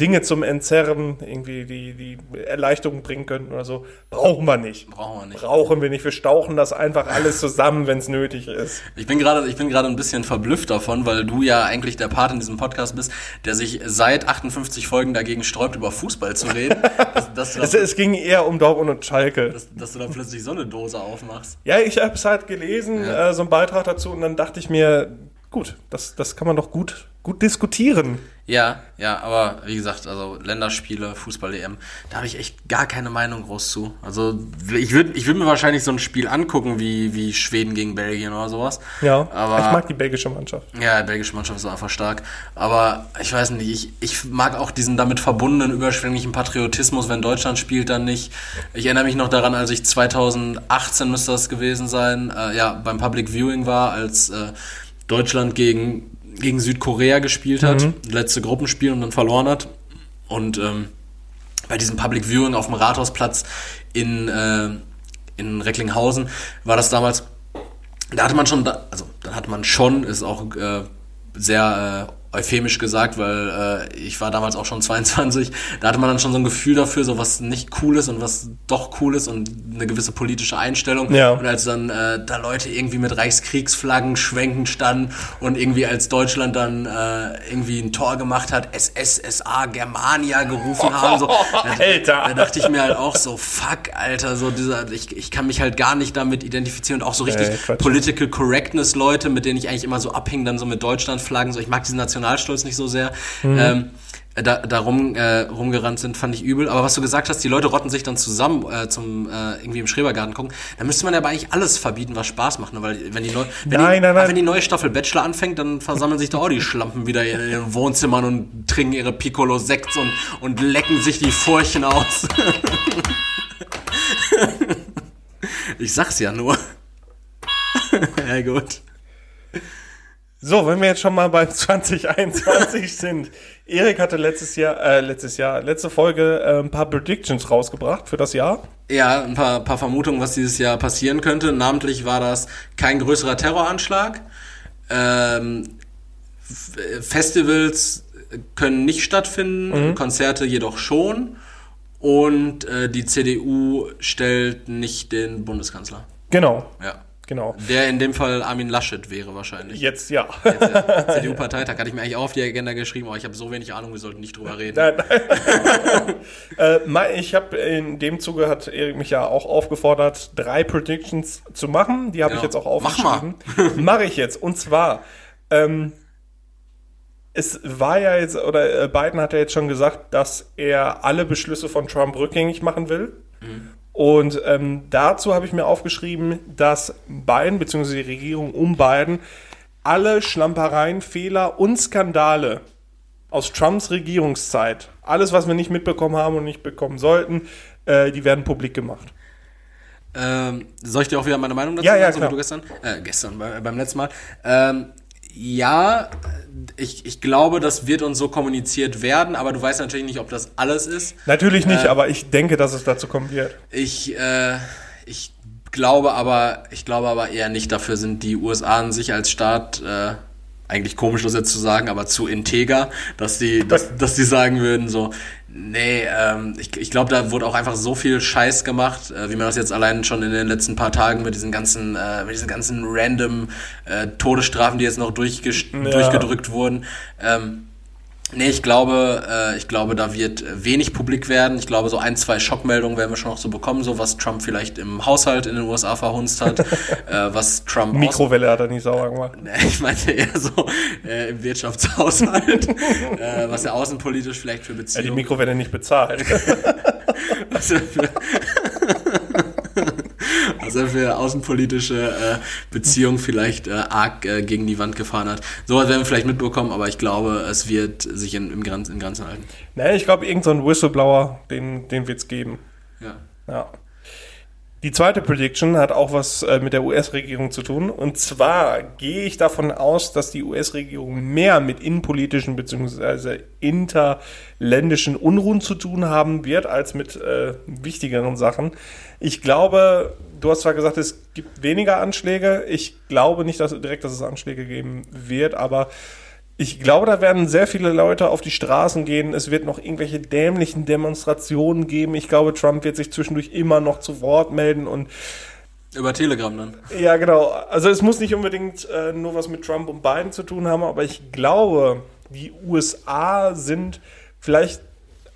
Dinge zum Entzerren, irgendwie die, die Erleichterung bringen könnten oder so, brauchen wir nicht. Brauchen wir nicht. Brauchen wir nicht. Wir stauchen das einfach alles zusammen, wenn es nötig ist. Ich bin gerade, ich bin gerade ein bisschen verblüfft davon, weil du ja eigentlich der Part in diesem Podcast bist, der sich seit 58 Folgen dagegen sträubt, über Fußball zu reden. dass, dass, [LAUGHS] Es, es ging eher um Dortmund und Schalke. dass, dass du da plötzlich so eine Dose aufmachst. Ja, ich habe es halt gelesen, Ja. äh, so einen Beitrag dazu, und dann dachte ich mir, gut, das, das kann man doch gut, gut diskutieren. Ja, ja, aber wie gesagt, also Länderspiele, Fußball-EM, da habe ich echt gar keine Meinung groß zu. Also ich würde ich würd mir wahrscheinlich so ein Spiel angucken wie, wie Schweden gegen Belgien oder sowas. Ja, aber ich mag die belgische Mannschaft. Ja, die belgische Mannschaft ist einfach stark. Aber ich weiß nicht, ich, ich mag auch diesen damit verbundenen überschwänglichen Patriotismus, wenn Deutschland spielt, dann nicht. Ich erinnere mich noch daran, als ich 2018 müsste das gewesen sein, äh, ja, beim Public Viewing war, als äh, Deutschland gegen, gegen Südkorea gespielt hat, letzte Gruppenspiel und dann verloren hat. Und ähm, bei diesem Public Viewing auf dem Rathausplatz in, äh, in Recklinghausen war das damals da hatte man schon, also da hatte man schon, ist auch äh, sehr äh, euphemisch gesagt, weil äh, ich war damals auch schon [LAUGHS] 22, da hatte man dann schon so ein Gefühl dafür, so was nicht cool ist und was doch cool ist und eine gewisse politische Einstellung. Ja. Und als dann äh, da Leute irgendwie mit Reichskriegsflaggen schwenkend standen und irgendwie als Deutschland dann äh, irgendwie ein Tor gemacht hat, SSSA Germania gerufen [LAUGHS] haben, so, [LAUGHS] da, Alter. da dachte ich mir halt auch so, fuck, Alter, so dieser, ich, ich kann mich halt gar nicht damit identifizieren und auch so richtig Äh. Political Correctness Leute, mit denen ich eigentlich immer so abhing, dann so mit Deutschlandflaggen, so ich mag diesen Nationalstolz nicht so sehr. Mhm. Ähm, da, da rum, äh, rumgerannt sind, fand ich übel. Aber was du gesagt hast, die Leute rotten sich dann zusammen äh, zum äh, irgendwie im Schrebergarten gucken, da müsste man ja aber eigentlich alles verbieten, was Spaß macht. Ne? Weil wenn die, neu, wenn, Nein, die, nein, nein. wenn die neue Staffel Bachelor anfängt, dann versammeln sich da auch die Schlampen wieder in ihren Wohnzimmern und trinken ihre Piccolo Sekts und, und lecken sich die Furchen aus. [LAUGHS] ich sag's ja nur. [LAUGHS] ja, gut. So, wenn wir jetzt schon mal bei [LAUGHS] 2021 sind. Erik hatte letztes Jahr, äh, letztes Jahr, letzte Folge äh, ein paar Predictions rausgebracht für das Jahr. Ja, ein paar, paar Vermutungen, was dieses Jahr passieren könnte. Namentlich war das kein größerer Terroranschlag. Ähm, Festivals können nicht stattfinden, Konzerte jedoch schon. Und äh, die CDU stellt nicht den Bundeskanzler. Genau, Ja. Genau. Der in dem Fall Armin Laschet wäre wahrscheinlich. Jetzt ja. CDU-Parteitag hatte ich mir eigentlich auch auf die Agenda geschrieben, aber ich habe so wenig Ahnung, wir sollten nicht drüber reden. Nein, nein. [LAUGHS] äh, ich habe in dem Zuge hat Erik mich ja auch aufgefordert, drei Predictions zu machen. Die habe ich Genau. jetzt auch Mach mal. aufgeschrieben. [LAUGHS] Mache ich jetzt. Und zwar, ähm, es war ja jetzt, oder äh, Biden hat ja jetzt schon gesagt, dass er alle Beschlüsse von Trump rückgängig machen will. Und ähm, dazu habe ich mir aufgeschrieben, dass Biden bzw. die Regierung um Biden alle Schlampereien, Fehler und Skandale aus Trumps Regierungszeit, alles, was wir nicht mitbekommen haben und nicht bekommen sollten, äh, die werden publik gemacht. Ähm, soll ich dir auch wieder meine Meinung dazu Ja, ja, sagen, so klar. wie du gestern? Äh, gestern, bei, beim letzten Mal. Ähm, ja, ich, ich glaube, das wird uns so kommuniziert werden, aber du weißt natürlich nicht, ob das alles ist. Natürlich nicht, Äh, aber ich denke, dass es dazu kommen wird. Ich, äh, ich glaube aber, ich glaube aber eher nicht, dafür sind die USA an sich als Staat äh, eigentlich komisch, das jetzt zu sagen, aber zu integer, dass die, dass, [LAUGHS] dass die sagen würden, so, nee, ähm, ich, ich glaube, da wurde auch einfach so viel Scheiß gemacht, äh, wie man das jetzt allein schon in den letzten paar Tagen mit diesen ganzen, äh, mit diesen ganzen random äh, Todesstrafen, die jetzt noch durchges- Ja. durchgedrückt wurden. Ähm, Nee, ich glaube, äh, ich glaube, da wird wenig publik werden. Ich glaube, so ein, zwei Schockmeldungen werden wir schon noch so bekommen, so was Trump vielleicht im Haushalt in den USA verhunzt hat, [LAUGHS] äh, was Trump Mikrowelle hat er nicht sauer gemacht. [LAUGHS] Nee, Ich meinte eher so äh, im Wirtschaftshaushalt, [LAUGHS] äh, was er außenpolitisch vielleicht für Er hat die Beziehungen, Mikrowelle nicht bezahlt. was er für, was er für außenpolitische äh, Beziehungen vielleicht äh, arg äh, gegen die Wand gefahren hat. Sowas werden wir vielleicht mitbekommen, aber ich glaube, es wird sich in, im Grenzen, in Grenzen halten. nee, ich glaube, irgendein so Whistleblower, den, den wird's geben. Ja. Ja. Die zweite Prediction hat auch was äh, mit der US-Regierung zu tun. Und zwar gehe ich davon aus, dass die US-Regierung mehr mit innenpolitischen bzw. interländischen Unruhen zu tun haben wird, als mit äh, wichtigeren Sachen. Ich glaube, du hast zwar gesagt, es gibt weniger Anschläge. Ich glaube nicht dass direkt, dass es Anschläge geben wird, aber ich glaube, da werden sehr viele Leute auf die Straßen gehen. Es wird noch irgendwelche dämlichen Demonstrationen geben. Ich glaube, Trump wird sich zwischendurch immer noch zu Wort melden und Über Telegram dann. ja, genau. Also es muss nicht unbedingt äh, nur was mit Trump und Biden zu tun haben, aber ich glaube, die USA sind vielleicht,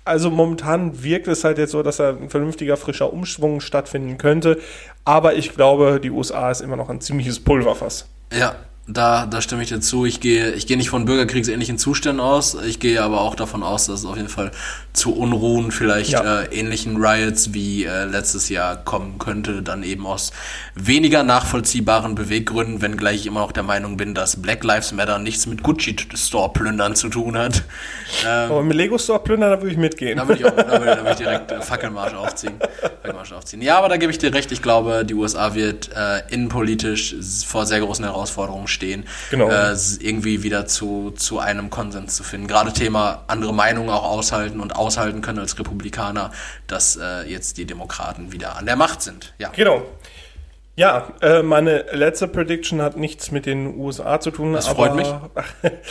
also momentan wirkt es halt jetzt so, dass da ein vernünftiger, frischer Umschwung stattfinden könnte. Aber ich glaube, die USA ist immer noch ein ziemliches Pulverfass. Ja, da, da stimme ich dir zu. Ich gehe, ich gehe nicht von bürgerkriegsähnlichen Zuständen aus. Ich gehe aber auch davon aus, dass es auf jeden Fall zu Unruhen, vielleicht Ja. äh, ähnlichen Riots wie äh, letztes Jahr kommen könnte. Dann eben aus weniger nachvollziehbaren Beweggründen, wenngleich ich immer noch der Meinung bin, dass Black Lives Matter nichts mit Gucci-Store-Plündern zu tun hat. Ähm, Aber mit Lego Store plündern, da würde ich mitgehen. da würde ich, auch, da würde, da würde ich direkt äh, [LAUGHS] Fackelmarsch aufziehen. Fackelmarsch aufziehen. Ja, aber da gebe ich dir recht. Ich glaube, die USA wird äh, innenpolitisch vor sehr großen Herausforderungen stehen, Genau. äh, irgendwie wieder zu, zu einem Konsens zu finden. Gerade Thema andere Meinungen auch aushalten und aushalten können als Republikaner, dass äh, jetzt die Demokraten wieder an der Macht sind. Ja. Genau. Ja, äh, meine letzte Prediction hat nichts mit den USA zu tun. Das aber freut mich.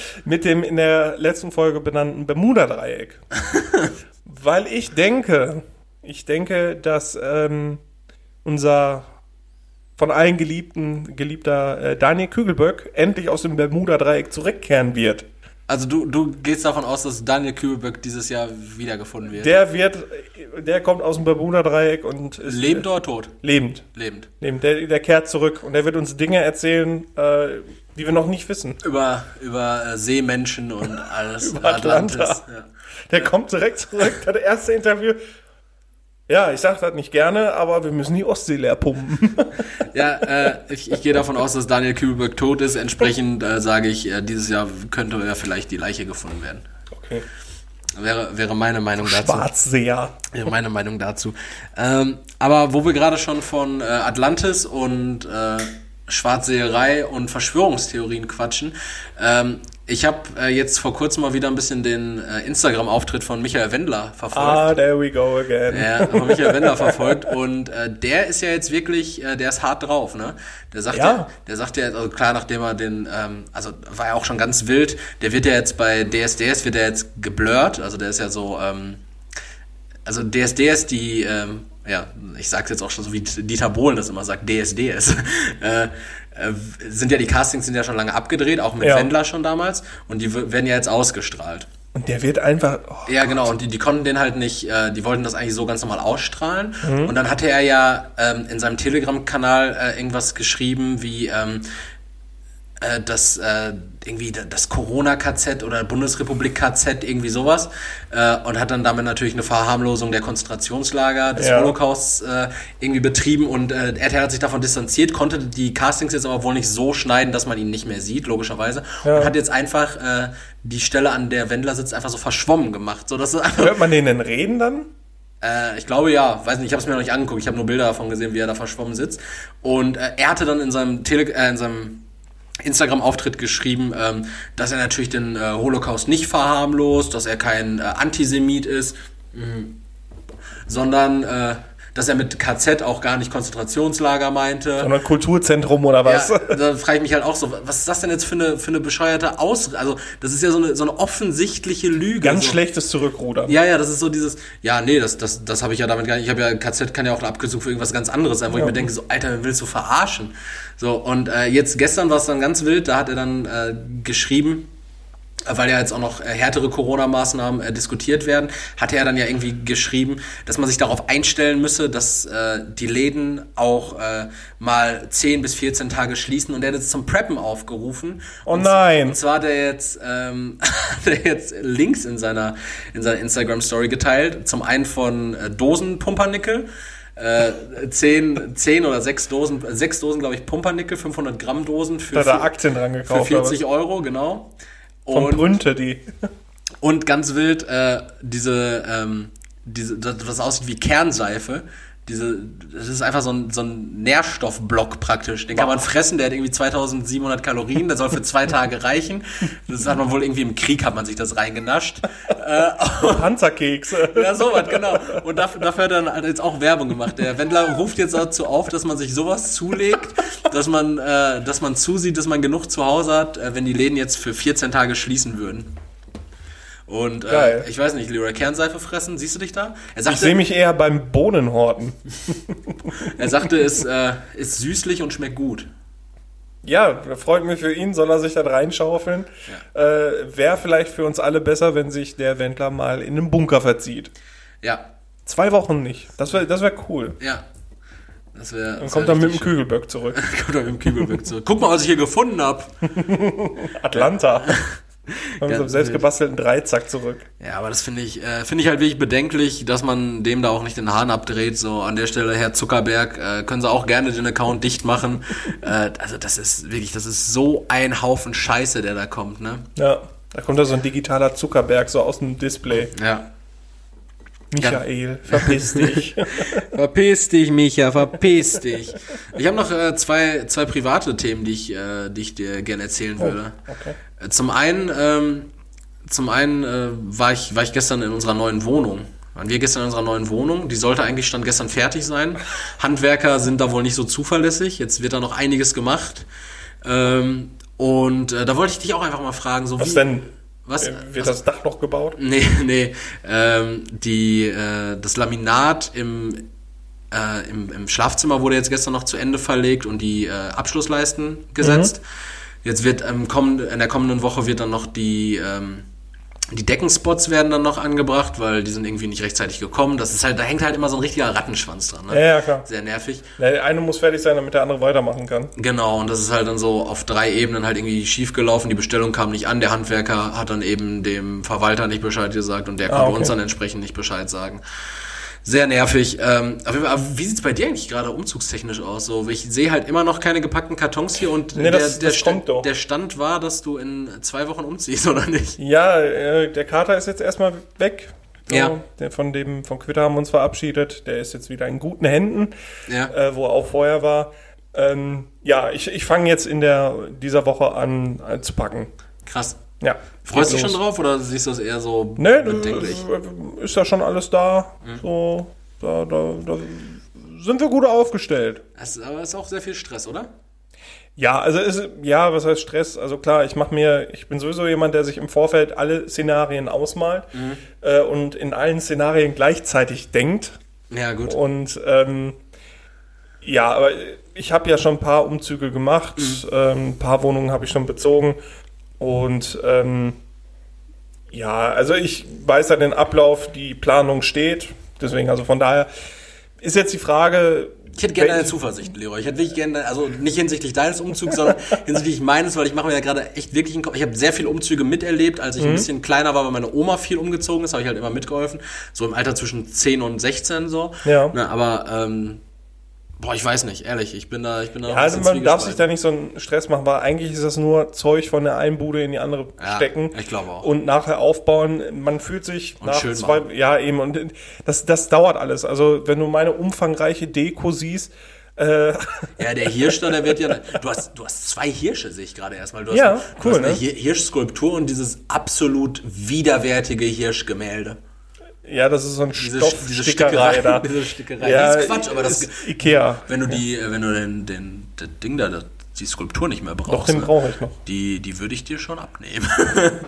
[LAUGHS] mit dem in der letzten Folge benannten Bermuda-Dreieck. [LAUGHS] Weil ich denke, ich denke, dass ähm, unser von allen geliebten, geliebter äh, Daniel Kügelböck endlich aus dem Bermuda-Dreieck zurückkehren wird. Also du, du gehst davon aus, dass Daniel Kübelböck dieses Jahr wiedergefunden wird. Der wird, der kommt aus dem Bermuda-Dreieck und ist Lebend oder tot? lebend. Lebend. Lebend. Der, der kehrt zurück und der wird uns Dinge erzählen, äh, die wir noch nicht wissen. Über, über äh, Seemenschen und alles. [LAUGHS] Über Atlanta. Ja. Der kommt direkt zurück, das erste Interview. Ja, ich sag das nicht gerne, aber wir müssen die Ostsee leer pumpen. [LAUGHS] Ja, äh, ich, ich gehe davon aus, dass Daniel Kübelberg tot ist. Entsprechend äh, sage ich, äh, dieses Jahr könnte ja vielleicht die Leiche gefunden werden. Okay. Wäre, wäre meine Meinung dazu. Schwarzseher. Wäre meine Meinung dazu. Ähm, aber wo wir gerade schon von äh, Atlantis und äh, Schwarzseherei und Verschwörungstheorien quatschen, ähm, ich habe äh, jetzt vor kurzem mal wieder ein bisschen den äh, Instagram-Auftritt von Michael Wendler verfolgt. Ah, there we go again. Ja, von Michael Wendler verfolgt und äh, der ist ja jetzt wirklich, äh, der ist hart drauf, ne? Der sagt ja, Ja. der sagt ja, also klar, nachdem er den, ähm, also war ja auch schon ganz wild, der wird ja jetzt bei DSDS, wird er jetzt geblurrt, also der ist ja so, ähm, also DSDS, die, ähm, ja, ich sag's jetzt auch schon so wie Dieter Bohlen das immer sagt, DSDS, [LAUGHS] äh, sind ja die Castings sind ja schon lange abgedreht, auch mit Ja. Wendler schon damals und die werden ja jetzt ausgestrahlt. Und der wird einfach. Oh, Ja, genau. Und die, die konnten den halt nicht, äh, die wollten das eigentlich so ganz normal ausstrahlen. Mhm. Und dann hatte er ja ähm, in seinem Telegram-Kanal äh, irgendwas geschrieben wie, ähm, äh, das äh, irgendwie da- das Corona-KZ oder Bundesrepublik-KZ, irgendwie sowas. Äh, und hat dann damit natürlich eine Verharmlosung der Konzentrationslager des Ja. Holocausts äh, irgendwie betrieben. Und äh, RTL hat sich davon distanziert, konnte die Castings jetzt aber wohl nicht so schneiden, dass man ihn nicht mehr sieht, logischerweise. Ja. Und hat jetzt einfach äh, die Stelle, an der Wendler sitzt, einfach so verschwommen gemacht. So, dass [LAUGHS] Hört man den denn reden dann? äh, ich glaube ja, weiß nicht, ich habe es mir noch nicht angeguckt. Ich habe nur Bilder davon gesehen, wie er da verschwommen sitzt. Und äh, er hatte dann in seinem, Tele äh, in seinem Instagram-Auftritt geschrieben, ähm, dass er natürlich den äh, Holocaust nicht verharmlost, dass er kein äh, Antisemit ist, mhm. sondern äh, dass er mit KZ auch gar nicht Konzentrationslager meinte. Sondern Kulturzentrum oder was? Ja, da frage ich mich halt auch so, was ist das denn jetzt für eine, für eine bescheuerte Aus... Also, das ist ja so eine, so eine offensichtliche Lüge. Ganz so. schlechtes Zurückrudern. Ja, ja, das ist so dieses, ja, nee, das, das, das habe ich ja damit gar nicht. Ich habe ja, KZ kann ja auch abgesucht für irgendwas ganz anderes sein, wo ich mir denke, so, Alter, wen willst du verarschen? So, und äh, jetzt gestern war es dann ganz wild, da hat er dann äh, geschrieben, weil ja jetzt auch noch äh, härtere Corona-Maßnahmen äh, diskutiert werden, hatte er dann ja irgendwie geschrieben, dass man sich darauf einstellen müsse, dass äh, die Läden auch äh, mal 10 bis 14 Tage schließen und er hat jetzt zum Preppen aufgerufen. Oh und, nein. Und zwar hat er jetzt, ähm, [LAUGHS] hat er jetzt Links in seiner, in seiner Instagram-Story geteilt. Zum einen von äh, Dosen-Pumpernickel. Äh, 10, 10 oder 6 Dosen, 6 Dosen, glaube ich, Pumpernickel, 500 Gramm Dosen für, Da hat er Aktien dran für gekauft. 40 Euro, genau. Und, Brünte, die. und ganz wild, äh, diese, ähm, diese, das, was aussieht wie Kernseife. Diese, das ist einfach so ein, so ein Nährstoffblock praktisch. Den kann man fressen, der hat irgendwie 2700 Kalorien, der soll für zwei [LAUGHS] Tage reichen. Das hat man wohl irgendwie im Krieg, hat man sich das reingenascht. Äh, [LAUGHS] Panzerkekse. [LAUGHS] ja, sowas, genau. Und dafür, dafür hat er dann jetzt auch Werbung gemacht. Der Wendler ruft jetzt dazu auf, dass man sich sowas zulegt, dass man, äh, dass man zusieht, dass man genug zu Hause hat, äh, wenn die Läden jetzt für 14 Tage schließen würden. Und äh, ich weiß nicht, Leroy Kernseife fressen, siehst du dich da? Er Ich sagte, sehe mich eher beim Bohnenhorten. [LAUGHS] er sagte es äh, ist süßlich und schmeckt gut. Ja, freut mich für ihn, soll er sich da reinschaufeln. Äh, Wäre vielleicht für uns alle besser, wenn sich der Wendler mal in einen Bunker verzieht. Ja, Zwei Wochen nicht. Das wäre das wär cool. ja. Das wäre. Dann [LAUGHS] kommt er mit dem Kügelböck zurück. Kommt er mit dem Kübelweg zurück. Guck mal, was ich hier gefunden habe. [LAUGHS] Atlanta. Mit so einem Ganz selbstgebastelten Dreizack zurück. Ja, aber das finde ich, äh, finde ich halt wirklich bedenklich, dass man dem da auch nicht den Hahn abdreht. So an der Stelle, Herr Zuckerberg, äh, können Sie auch gerne den Account dicht machen. [LAUGHS] äh, also das ist wirklich, das ist so ein Haufen Scheiße, der da kommt, ne? Ja, da kommt da so ein digitaler Zuckerberg so aus dem Display. Ja. Michael, verpiss [LAUGHS] dich. Verpiss dich, Micha, verpiss dich. Ich habe noch äh, zwei, zwei private Themen, die ich, äh, die ich dir gerne erzählen würde. okay. Zum einen, ähm, zum einen äh, war, ich, war ich gestern in unserer neuen Wohnung. Waren wir gestern in unserer neuen Wohnung. Die sollte eigentlich stand gestern fertig sein. Handwerker sind da wohl nicht so zuverlässig. Jetzt wird da noch einiges gemacht. Ähm, und äh, da wollte ich dich auch einfach mal fragen, so Was wie, denn? Was, Äh, Wird das Dach noch gebaut? [LAUGHS] Nee, nee. Ähm, die, äh, das Laminat im, äh, im, im Schlafzimmer wurde jetzt gestern noch zu Ende verlegt und die äh, Abschlussleisten gesetzt. Jetzt wird ähm, kommend, in der kommenden Woche wird dann noch die, ähm, die Deckenspots werden dann noch angebracht, weil die sind irgendwie nicht rechtzeitig gekommen. Das ist halt, da hängt halt immer so ein richtiger Rattenschwanz dran. Ne? Ja, ja, klar. Sehr nervig. Der eine muss fertig sein, damit der andere weitermachen kann. Genau, und das ist halt dann so auf drei Ebenen halt irgendwie schief gelaufen. Die Bestellung kam nicht an, der Handwerker hat dann eben dem Verwalter nicht Bescheid gesagt und der konnte Ah, okay. uns dann entsprechend nicht Bescheid sagen. Sehr nervig. Ähm, aber wie sieht's bei dir eigentlich gerade umzugstechnisch aus? So, ich sehe halt immer noch keine gepackten Kartons hier und Nee, der, das- der, das Stand, der Stand war, dass du in zwei Wochen umziehst, [LAUGHS] oder nicht? Ja, äh, der Kater ist jetzt erstmal weg. So, Ja. Der von dem, vom Quitter haben wir uns verabschiedet. Der ist jetzt wieder in guten Händen, Ja. äh, wo er auch vorher war. Ähm, ja, ich, ich fange jetzt in der, dieser Woche an äh, zu packen. Krass. Ja. Freust du dich schon drauf oder siehst du das eher so Ne, bedenklich? ist da schon alles da. So, da, da, da sind wir gut aufgestellt. Das ist, aber ist auch sehr viel Stress, oder? Ja, also ist, ja, was heißt Stress? Also klar, ich mache mir, ich bin sowieso jemand, der sich im Vorfeld alle Szenarien ausmalt äh, und in allen Szenarien gleichzeitig denkt. Ja, gut. Und ähm, ja, aber ich habe ja schon ein paar Umzüge gemacht, ähm, ein paar Wohnungen habe ich schon bezogen und ähm, ja, also ich weiß ja den Ablauf, die Planung steht, deswegen also von daher ist jetzt die Frage. Ich hätte gerne deine Zuversicht, Leroy. Ich hätte wirklich gerne, also nicht hinsichtlich deines Umzugs, sondern [LAUGHS] hinsichtlich meines, weil ich mache mir ja gerade echt wirklich einen Kopf. Ich habe sehr viele Umzüge miterlebt, als ich Mhm. ein bisschen kleiner war, weil meine Oma viel umgezogen ist, habe ich halt immer mitgeholfen. So im Alter zwischen 10 und 16 so. Ja. Na, aber ähm, boah, ich weiß nicht, ehrlich. Ich bin da, ich bin da Ja, also man darf sich da nicht so einen Stress machen, weil eigentlich ist das nur Zeug von der einen Bude in die andere Ja, stecken. ich glaube auch. Und nachher aufbauen. Man fühlt sich Und nach schön zwei, machen. ja eben und das, das dauert alles. Also wenn du meine umfangreiche Deko siehst, äh, [LAUGHS] Ja, der Hirsch da, der wird ja. [LAUGHS] Du hast, du hast zwei Hirsche, sehe ich gerade erstmal. Du hast, Ja, du cool, hast eine ne? Hir- Hirschskulptur und dieses absolut widerwärtige Hirschgemälde. Ja, das ist so ein Diese, diese Stoffstickerei Stickerei da. [LAUGHS] Diese Stickerei. Ja, das ist Quatsch, aber das, ist Ikea. wenn du die, äh, wenn du den, den, das Ding da, die Skulptur nicht mehr Doch, brauchst, den ne? brauche ich noch. die, die würde ich dir schon abnehmen. [LAUGHS]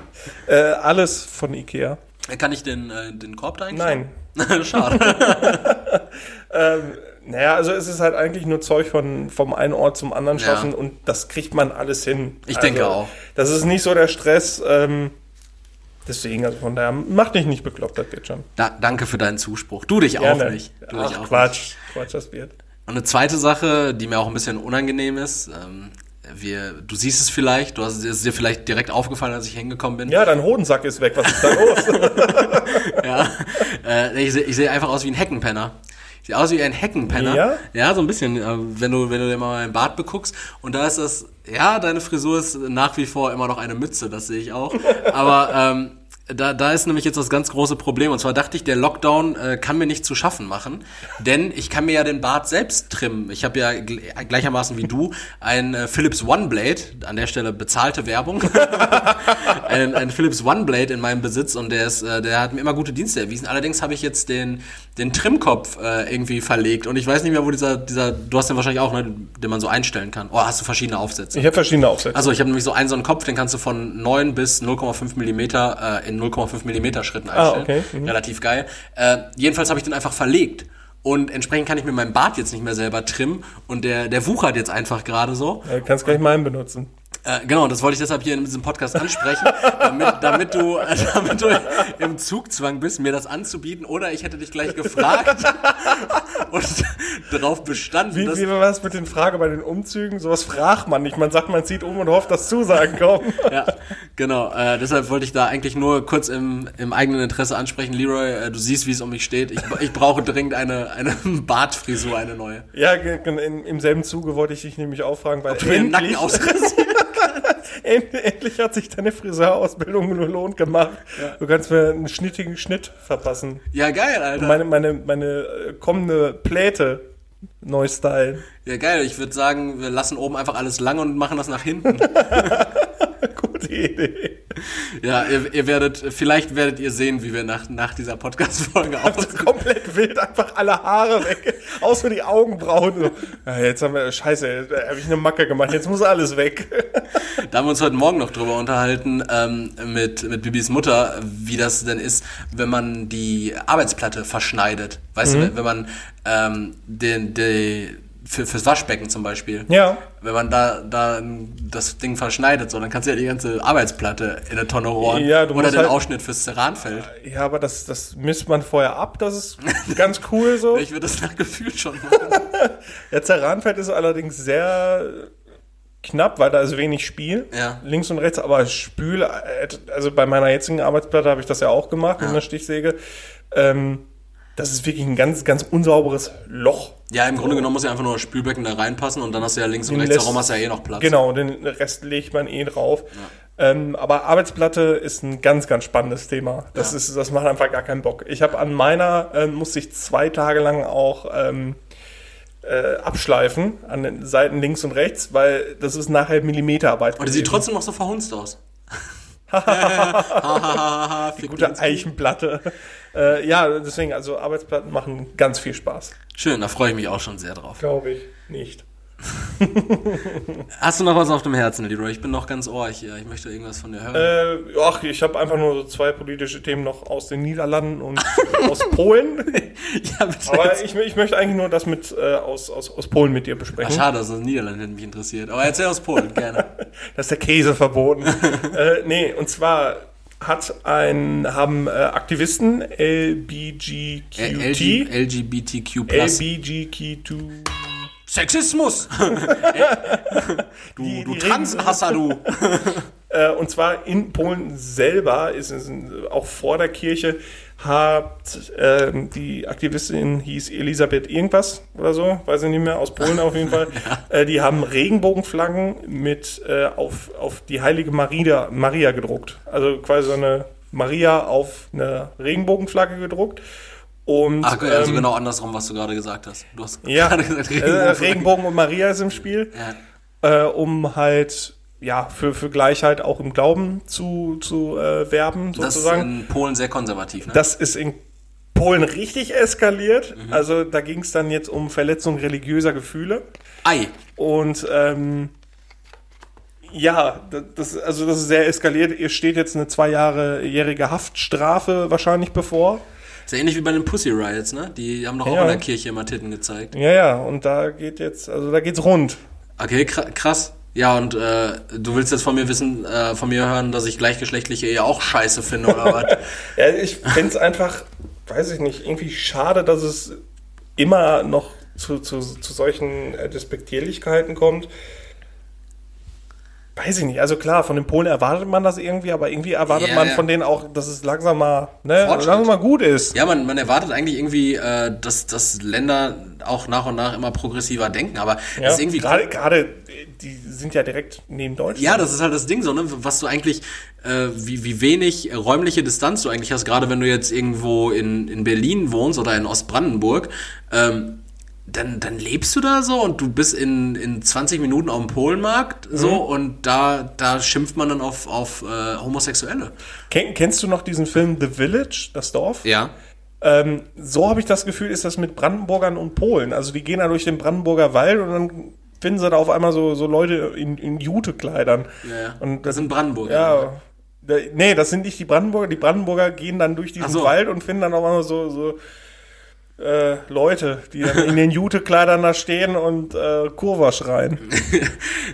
Äh, alles von Ikea. Kann ich den, äh, den Korb da eigentlich? Nein. [LAUGHS] Schade. Ähm, naja, also es ist halt eigentlich nur Zeug von, vom einen Ort zum anderen Ja. schaffen und das kriegt man alles hin. Ich also, denke auch. Das ist nicht so der Stress. Ähm, deswegen, also von daher, mach dich nicht bekloppt, das wird schon. Da, danke für deinen Zuspruch. Du dich auch Gerne. nicht. Du Ach, dich auch Quatsch. Quatsch, das wird. Nicht. Und eine zweite Sache, die mir auch ein bisschen unangenehm ist, ähm, wir, du siehst es vielleicht, du hast es ist dir vielleicht direkt aufgefallen, als ich hingekommen bin. Ja, dein Hodensack ist weg. Was ist da los? [LAUGHS] Ja. Äh, ich sehe ich seh einfach aus wie ein Heckenpenner. Sehe aus wie ein Heckenpenner. Ja? Ja, so ein bisschen, äh, wenn du, wenn du dir mal meinen Bart beguckst. Und da ist das, ja, deine Frisur ist nach wie vor immer noch eine Mütze, das sehe ich auch. [LAUGHS] Aber ähm, da, da ist nämlich jetzt das ganz große Problem. Und zwar dachte ich, der Lockdown äh, kann mir nicht zu schaffen machen, denn ich kann mir ja den Bart selbst trimmen. Ich habe ja gl gleichermaßen wie du ein äh, Philips One Blade, an der Stelle bezahlte Werbung, [LAUGHS] ein, ein Philips One Blade in meinem Besitz und der ist, äh, der hat mir immer gute Dienste erwiesen. Allerdings habe ich jetzt den, den Trimmkopf äh, irgendwie verlegt und ich weiß nicht mehr, wo dieser, dieser, du hast den wahrscheinlich auch, ne, den man so einstellen kann. Oh, hast du verschiedene Aufsätze? Ich habe verschiedene Aufsätze. Also ich habe nämlich so einen so einen Kopf, den kannst du von 9 bis 0,5 Millimeter äh, in 0,5 Millimeter Schritten einstellen. okay, mhm. Relativ geil. Äh, jedenfalls habe ich den einfach verlegt. Und entsprechend kann ich mir meinen Bart jetzt nicht mehr selber trimmen. Und der, der wuchert jetzt einfach gerade so. Du kannst gleich meinen benutzen. Äh, genau, das wollte ich deshalb hier in diesem Podcast ansprechen, damit, damit, du, äh, damit du im Zugzwang bist, mir das anzubieten. Oder ich hätte dich gleich gefragt [LAUGHS] und darauf bestanden, Wie, dass... wie war das mit den Fragen bei den Umzügen? Sowas fragt man nicht. Man sagt, man zieht um und hofft, dass Zusagen kommen. [LAUGHS] ja, genau. Äh, deshalb wollte ich da eigentlich nur kurz im, im eigenen Interesse ansprechen. Leroy, äh, du siehst, wie es um mich steht. Ich, ich brauche dringend eine, eine [LAUGHS] Bartfrisur, eine neue. Ja, in, im selben Zuge wollte ich dich nämlich auch fragen, weil Du mir den Nacken ausrasiert. [LAUGHS] end, endlich hat sich deine Friseurausbildung lohnt gemacht. Du kannst mir einen schnittigen Schnitt verpassen. Ja, geil, Alter. Meine, meine, meine äh, kommende Pläte neu stylen. Ja, geil. Ich würde sagen, wir lassen oben einfach alles lang und machen das nach hinten. [LAUGHS] Gute Idee. [LAUGHS] Ja, ihr, ihr werdet, vielleicht werdet ihr sehen, wie wir nach, nach dieser Podcast-Folge aussehen. ist komplett wild, einfach alle Haare weg, außer die Augenbrauen. So. Jetzt haben wir, scheiße, da habe ich eine Macke gemacht, jetzt muss alles weg. Da haben wir uns heute Morgen noch drüber unterhalten ähm, mit, mit Bibis Mutter, wie das denn ist, wenn man die Arbeitsplatte verschneidet. Weißt Mhm. du, wenn man ähm, den, den für, fürs Waschbecken zum Beispiel. Ja. Wenn man da, da das Ding verschneidet, so, dann kannst du ja die ganze Arbeitsplatte in eine Tonne rohren. Ja, Oder den halt- Ausschnitt fürs Ceranfeld. Ja, aber das, das misst man vorher ab, das ist ganz cool so. [LAUGHS] Ich würde das nach Gefühl schon machen. [LAUGHS] Der Zerranfeld ist allerdings sehr knapp, weil da ist wenig Spiel. Ja. Links und rechts, aber Spül, also bei meiner jetzigen Arbeitsplatte habe ich das ja auch gemacht mit einer Stichsäge. Ähm, das ist wirklich ein ganz, ganz unsauberes Loch. Ja, im Grunde genommen muss ja einfach nur das Spülbecken da reinpassen und dann hast du ja links und Den rechts herum hast du ja eh noch Platz. Genau, den Rest legt man eh drauf. Ähm, aber Arbeitsplatte ist ein ganz, ganz spannendes Thema. Das, Ja. ist, das macht einfach gar keinen Bock. Ich habe an meiner, ähm, musste ich zwei Tage lang auch ähm, äh, abschleifen, an den Seiten links und rechts, weil das ist nachher Millimeterarbeit. Und die sieht trotzdem noch so verhunzt aus. Fick Gute. Eichenplatte. Äh, ja, deswegen, also Arbeitsplatten machen ganz viel Spaß. Schön, da freue ich mich auch schon sehr drauf. Glaube ich nicht. [LAUGHS] Hast du noch was auf dem Herzen, Leroy? Ich bin noch ganz ohr hier. Ich möchte irgendwas von dir hören. Äh, ach, ich habe einfach nur so zwei politische Themen noch aus den Niederlanden und [LAUGHS] aus Polen. [LAUGHS] ja, bitte. Aber ich, ich möchte eigentlich nur das mit äh, aus, aus, aus Polen mit dir Ach, besprechen. schade, dass das Niederlande mich interessiert. Aber erzähl aus Polen, gerne. Da ist der Käse verboten. äh, nee, und zwar hat ein, haben äh, Aktivisten LBGQT, LG, LGBTQ+. LBGQ2, Sexismus! [LAUGHS] du Die- du Transhasser, du! [LAUGHS] äh, und zwar in Polen selber, ist es auch vor der Kirche, hat ähm, die Aktivistin hieß Elisabeth irgendwas oder so, weiß ich nicht mehr, aus Polen auf jeden Fall. [LAUGHS] äh, die haben Regenbogenflaggen mit äh, auf, auf die heilige Maria, Maria gedruckt. Also quasi so eine Maria auf eine Regenbogenflagge gedruckt. Und Ach, also ähm, genau andersrum, was du gerade gesagt hast. Du hast ja, gerade gesagt, Regenbogen. Äh, Regenbogen und Maria ist im Spiel, Ja. äh, um halt ja für, für Gleichheit auch im Glauben zu, zu äh, werben Das ist sozusagen. in Polen sehr konservativ, ne? Das ist in Polen richtig eskaliert. Also da ging es dann jetzt um Verletzung religiöser Gefühle. Ei. Und ähm, ja, das, also das ist sehr eskaliert. Ihr steht jetzt eine zwei Jahre jährige Haftstrafe wahrscheinlich bevor. Ist ja ähnlich wie bei den Pussy Riots, ne? Die haben doch auch Ja. in der Kirche immer Titten gezeigt. Ja, ja, und da geht jetzt, also da geht's rund. Okay, kra- krass. Ja, und äh, du willst jetzt von mir wissen, äh, von mir hören, dass ich gleichgeschlechtliche Ehe auch scheiße finde, oder was? [LAUGHS] Ja, ich find's einfach, weiß ich nicht, irgendwie schade, dass es immer noch zu, zu, zu solchen äh, Despektierlichkeiten kommt. Weiß ich nicht. Also klar, von den Polen erwartet man das irgendwie, aber irgendwie erwartet Ja, man ja. von denen auch, dass es langsam mal, ne, langsam mal gut ist. Ja, man, man erwartet eigentlich irgendwie, äh, dass, dass Länder auch nach und nach immer progressiver denken, aber Ja, das ist irgendwie gerade, gerade, die sind ja direkt neben Deutschland. Ja, das ist halt das Ding so, ne? Was du eigentlich, äh, wie, wie wenig räumliche Distanz du eigentlich hast, gerade wenn du jetzt irgendwo in, in Berlin wohnst oder in Ostbrandenburg, ähm, dann, dann lebst du da so und du bist in, in 20 Minuten auf dem Polenmarkt so Mhm. und da, da schimpft man dann auf, auf äh, Homosexuelle. Ken, kennst du noch diesen Film The Village, das Dorf? Ja. Ähm, so habe ich das Gefühl, ist das mit Brandenburgern und Polen. Also die gehen da durch den Brandenburger Wald und dann finden sie da auf einmal so, so Leute in, in Jutekleidern. Ja. Und Das sind Brandenburger. Ja. Da- Nee, das sind nicht die Brandenburger. Die Brandenburger gehen dann durch diesen so. Wald und finden dann auf einmal so, so äh, Leute, die in den Jutekleidern da stehen und äh, Kurva schreien. [LAUGHS]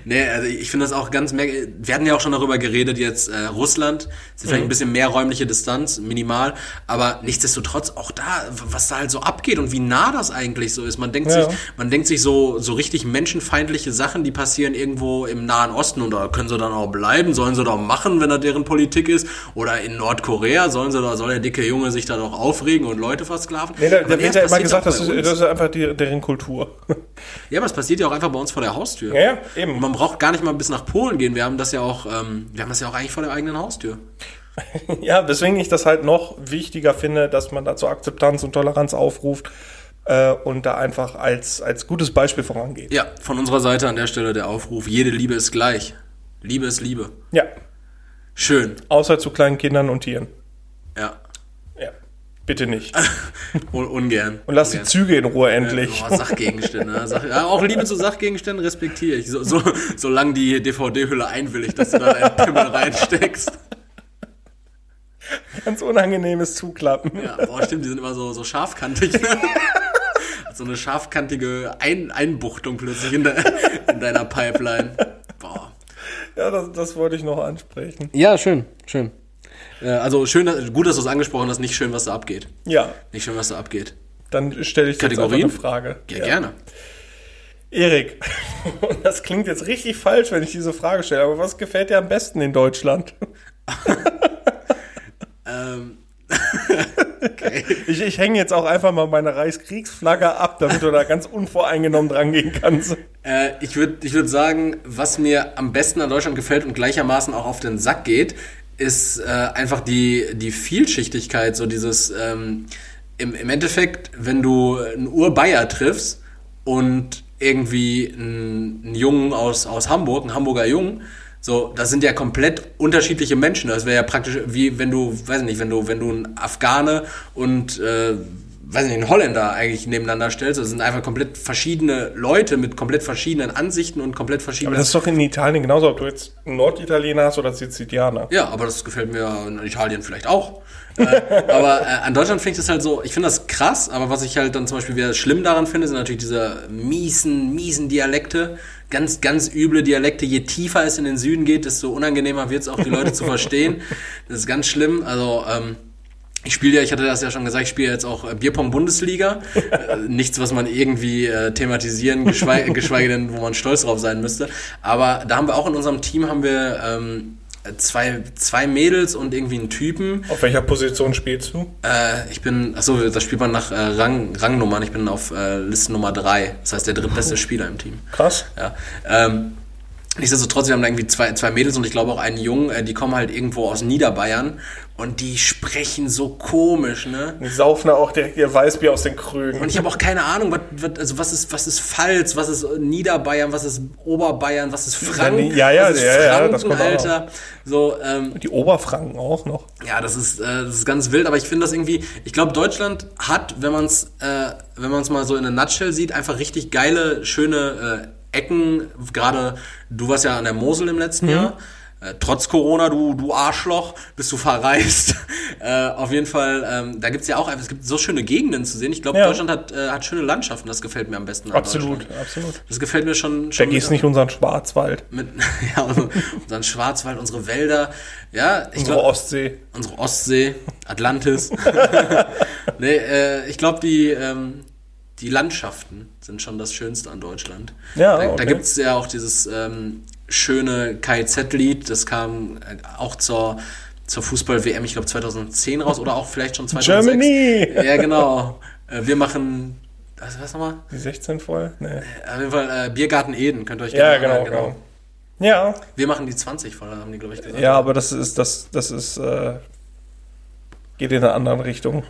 Nee, also ich finde das auch ganz merkwürdig. Wir hatten ja auch schon darüber geredet, jetzt äh, Russland, ist Mhm. vielleicht ein bisschen mehr räumliche Distanz, minimal, aber nichtsdestotrotz auch da, was da halt so abgeht und wie nah das eigentlich so ist. Man denkt Ja. sich, man denkt sich so, so richtig menschenfeindliche Sachen, die passieren irgendwo im Nahen Osten und da können sie dann auch bleiben, sollen sie doch machen, wenn das deren Politik ist. Oder in Nordkorea sollen sie da, soll der dicke Junge sich da doch aufregen und Leute versklaven. Nee, da, Ja immer gesagt, das ist, das ist einfach die, deren Kultur. [LAUGHS] Ja, aber es passiert ja auch einfach bei uns vor der Haustür. Ja, ja, Und eben. man braucht gar nicht mal bis nach Polen gehen. Wir haben das ja auch, ähm, wir haben das ja auch eigentlich vor der eigenen Haustür. [LAUGHS] Ja, weswegen ich das halt noch wichtiger finde, dass man da zur Akzeptanz und Toleranz aufruft äh, und da einfach als, als gutes Beispiel vorangeht. Ja, von unserer Seite an der Stelle der Aufruf: Jede Liebe ist gleich. Liebe ist Liebe. Ja, Schön. außer zu kleinen Kindern und Tieren. Ja, bitte nicht. [LAUGHS] Un ungern. Und lass die Ungern. Züge in Ruhe endlich. Oh, Sachgegenstände. ne? Sach ja, auch Liebe zu Sachgegenständen respektiere ich. So, so, solange die DVD-Hülle einwilligt, dass du da deinen Pimmel reinsteckst. Ganz unangenehmes Zuklappen. Ja, boah, stimmt, die sind immer so, so scharfkantig. Ne? [LAUGHS] so eine scharfkantige Ein Einbuchtung plötzlich in, de in deiner Pipeline. Boah. Ja, das, das wollte ich noch ansprechen. Ja, schön, schön. Äh, Also schön, gut, dass du es angesprochen hast. Nicht schön, was da abgeht. Ja, Nicht schön, was da abgeht. dann stelle ich dir jetzt eine Frage. Ja, gerne. Erik, [LAUGHS] das klingt jetzt richtig falsch, wenn ich diese Frage stelle, aber was gefällt dir am besten in Deutschland? [LAUGHS] Ähm, [LAUGHS] Ich, ich hänge jetzt auch einfach mal meine Reichskriegsflagge ab, damit du da ganz unvoreingenommen dran gehen kannst. äh, ich würde ich würd sagen, was mir am besten an Deutschland gefällt und gleichermaßen auch auf den Sack geht, ist äh, einfach die, die Vielschichtigkeit, so dieses ähm, im, im Endeffekt, wenn du einen Urbayer triffst und irgendwie einen, einen Jungen aus, aus Hamburg, einen Hamburger Jungen, so, das sind ja komplett unterschiedliche Menschen. Das wäre ja praktisch wie wenn du, weiß nicht, wenn du, wenn du einen Afghane und äh, weiß nicht, einen Holländer eigentlich nebeneinander stellst. Das sind einfach komplett verschiedene Leute mit komplett verschiedenen Ansichten und komplett Aber verschiedenen. das ist doch in Italien genauso, ob du jetzt einen Norditaliener hast oder Sizilianer. Ja, aber das gefällt mir in Italien vielleicht auch. äh, [LAUGHS] aber äh, an Deutschland finde ich das halt so, ich finde das krass, aber was ich halt dann zum Beispiel wieder schlimm daran finde, sind natürlich diese miesen, miesen Dialekte. Ganz, ganz üble Dialekte. Je tiefer es in den Süden geht, desto unangenehmer wird es auch, die Leute zu [LAUGHS] verstehen. Das ist ganz schlimm. Also, ähm, ich spiele ja, ich hatte das ja schon gesagt, ich spiele jetzt auch äh, Bierpong-Bundesliga. [LAUGHS] äh, nichts, was man irgendwie äh, thematisieren, geschweige, [LAUGHS] geschweige denn, wo man stolz drauf sein müsste. Aber da haben wir auch in unserem Team haben wir ähm, zwei, zwei Mädels und irgendwie einen Typen. Auf welcher Position spielst du? Äh, ich bin, achso, da spielt man nach äh, Rang, Rangnummern. Ich bin auf äh, Liste Nummer drei. Das heißt, der drittbeste Spieler im Team. Krass. Ja. Ähm, nichtsdestotrotz, wir haben da irgendwie zwei, zwei Mädels und ich glaube auch einen Jungen, äh, die kommen halt irgendwo aus Niederbayern Und die sprechen so komisch, ne? Die saufen auch direkt ihr Weißbier aus den Krügen. Und ich habe auch keine Ahnung, was, was, also was ist, was ist Pfalz, was ist Niederbayern, was ist Oberbayern, was ist Franken, Ja, ja, was ist ja, ja, Franken, das kommt auch Alter. So, ähm, Die Oberfranken auch noch. ja, das ist, äh, das ist ganz wild, aber ich finde das irgendwie, ich glaube, Deutschland hat, wenn man es äh, wenn man es mal so in a nutshell sieht, einfach richtig geile, schöne äh, Ecken. Gerade du warst ja an der Mosel im letzten Jahr. Äh, trotz Corona, du, du Arschloch, bist du verreist. [LAUGHS] äh, auf jeden Fall, ähm, da gibt's ja auch einfach, es gibt so schöne Gegenden zu sehen. Ich glaube, Ja. Deutschland hat, äh, hat schöne Landschaften, das gefällt mir am besten. Absolut, absolut. Das gefällt mir schon. schon Vergiss nicht unseren Schwarzwald, mit, [LAUGHS] ja, unseren Schwarzwald, unsere Wälder. Ja, ich unsere glaube, Ostsee. unsere Ostsee, Atlantis. [LAUGHS] nee, äh, ich glaube, die, ähm, die Landschaften sind schon das Schönste an Deutschland. Ja, da, da okay. gibt es ja auch dieses ähm, schöne KIZ-Lied, das kam äh, auch zur, zur Fußball-WM, ich glaube 2010 raus oder auch vielleicht schon 2006. Germany! Ja, genau. Äh, wir machen, was, was nochmal? Die 16 voll? Nee. Auf jeden Fall äh, Biergarten Eden, könnt ihr euch Ja, gerne genau, erinnern, genau. Ja, Wir machen die 20 voll, haben die, glaube ich, gesagt. ja, aber das ist, das, das ist, äh, geht in eine andere Richtung.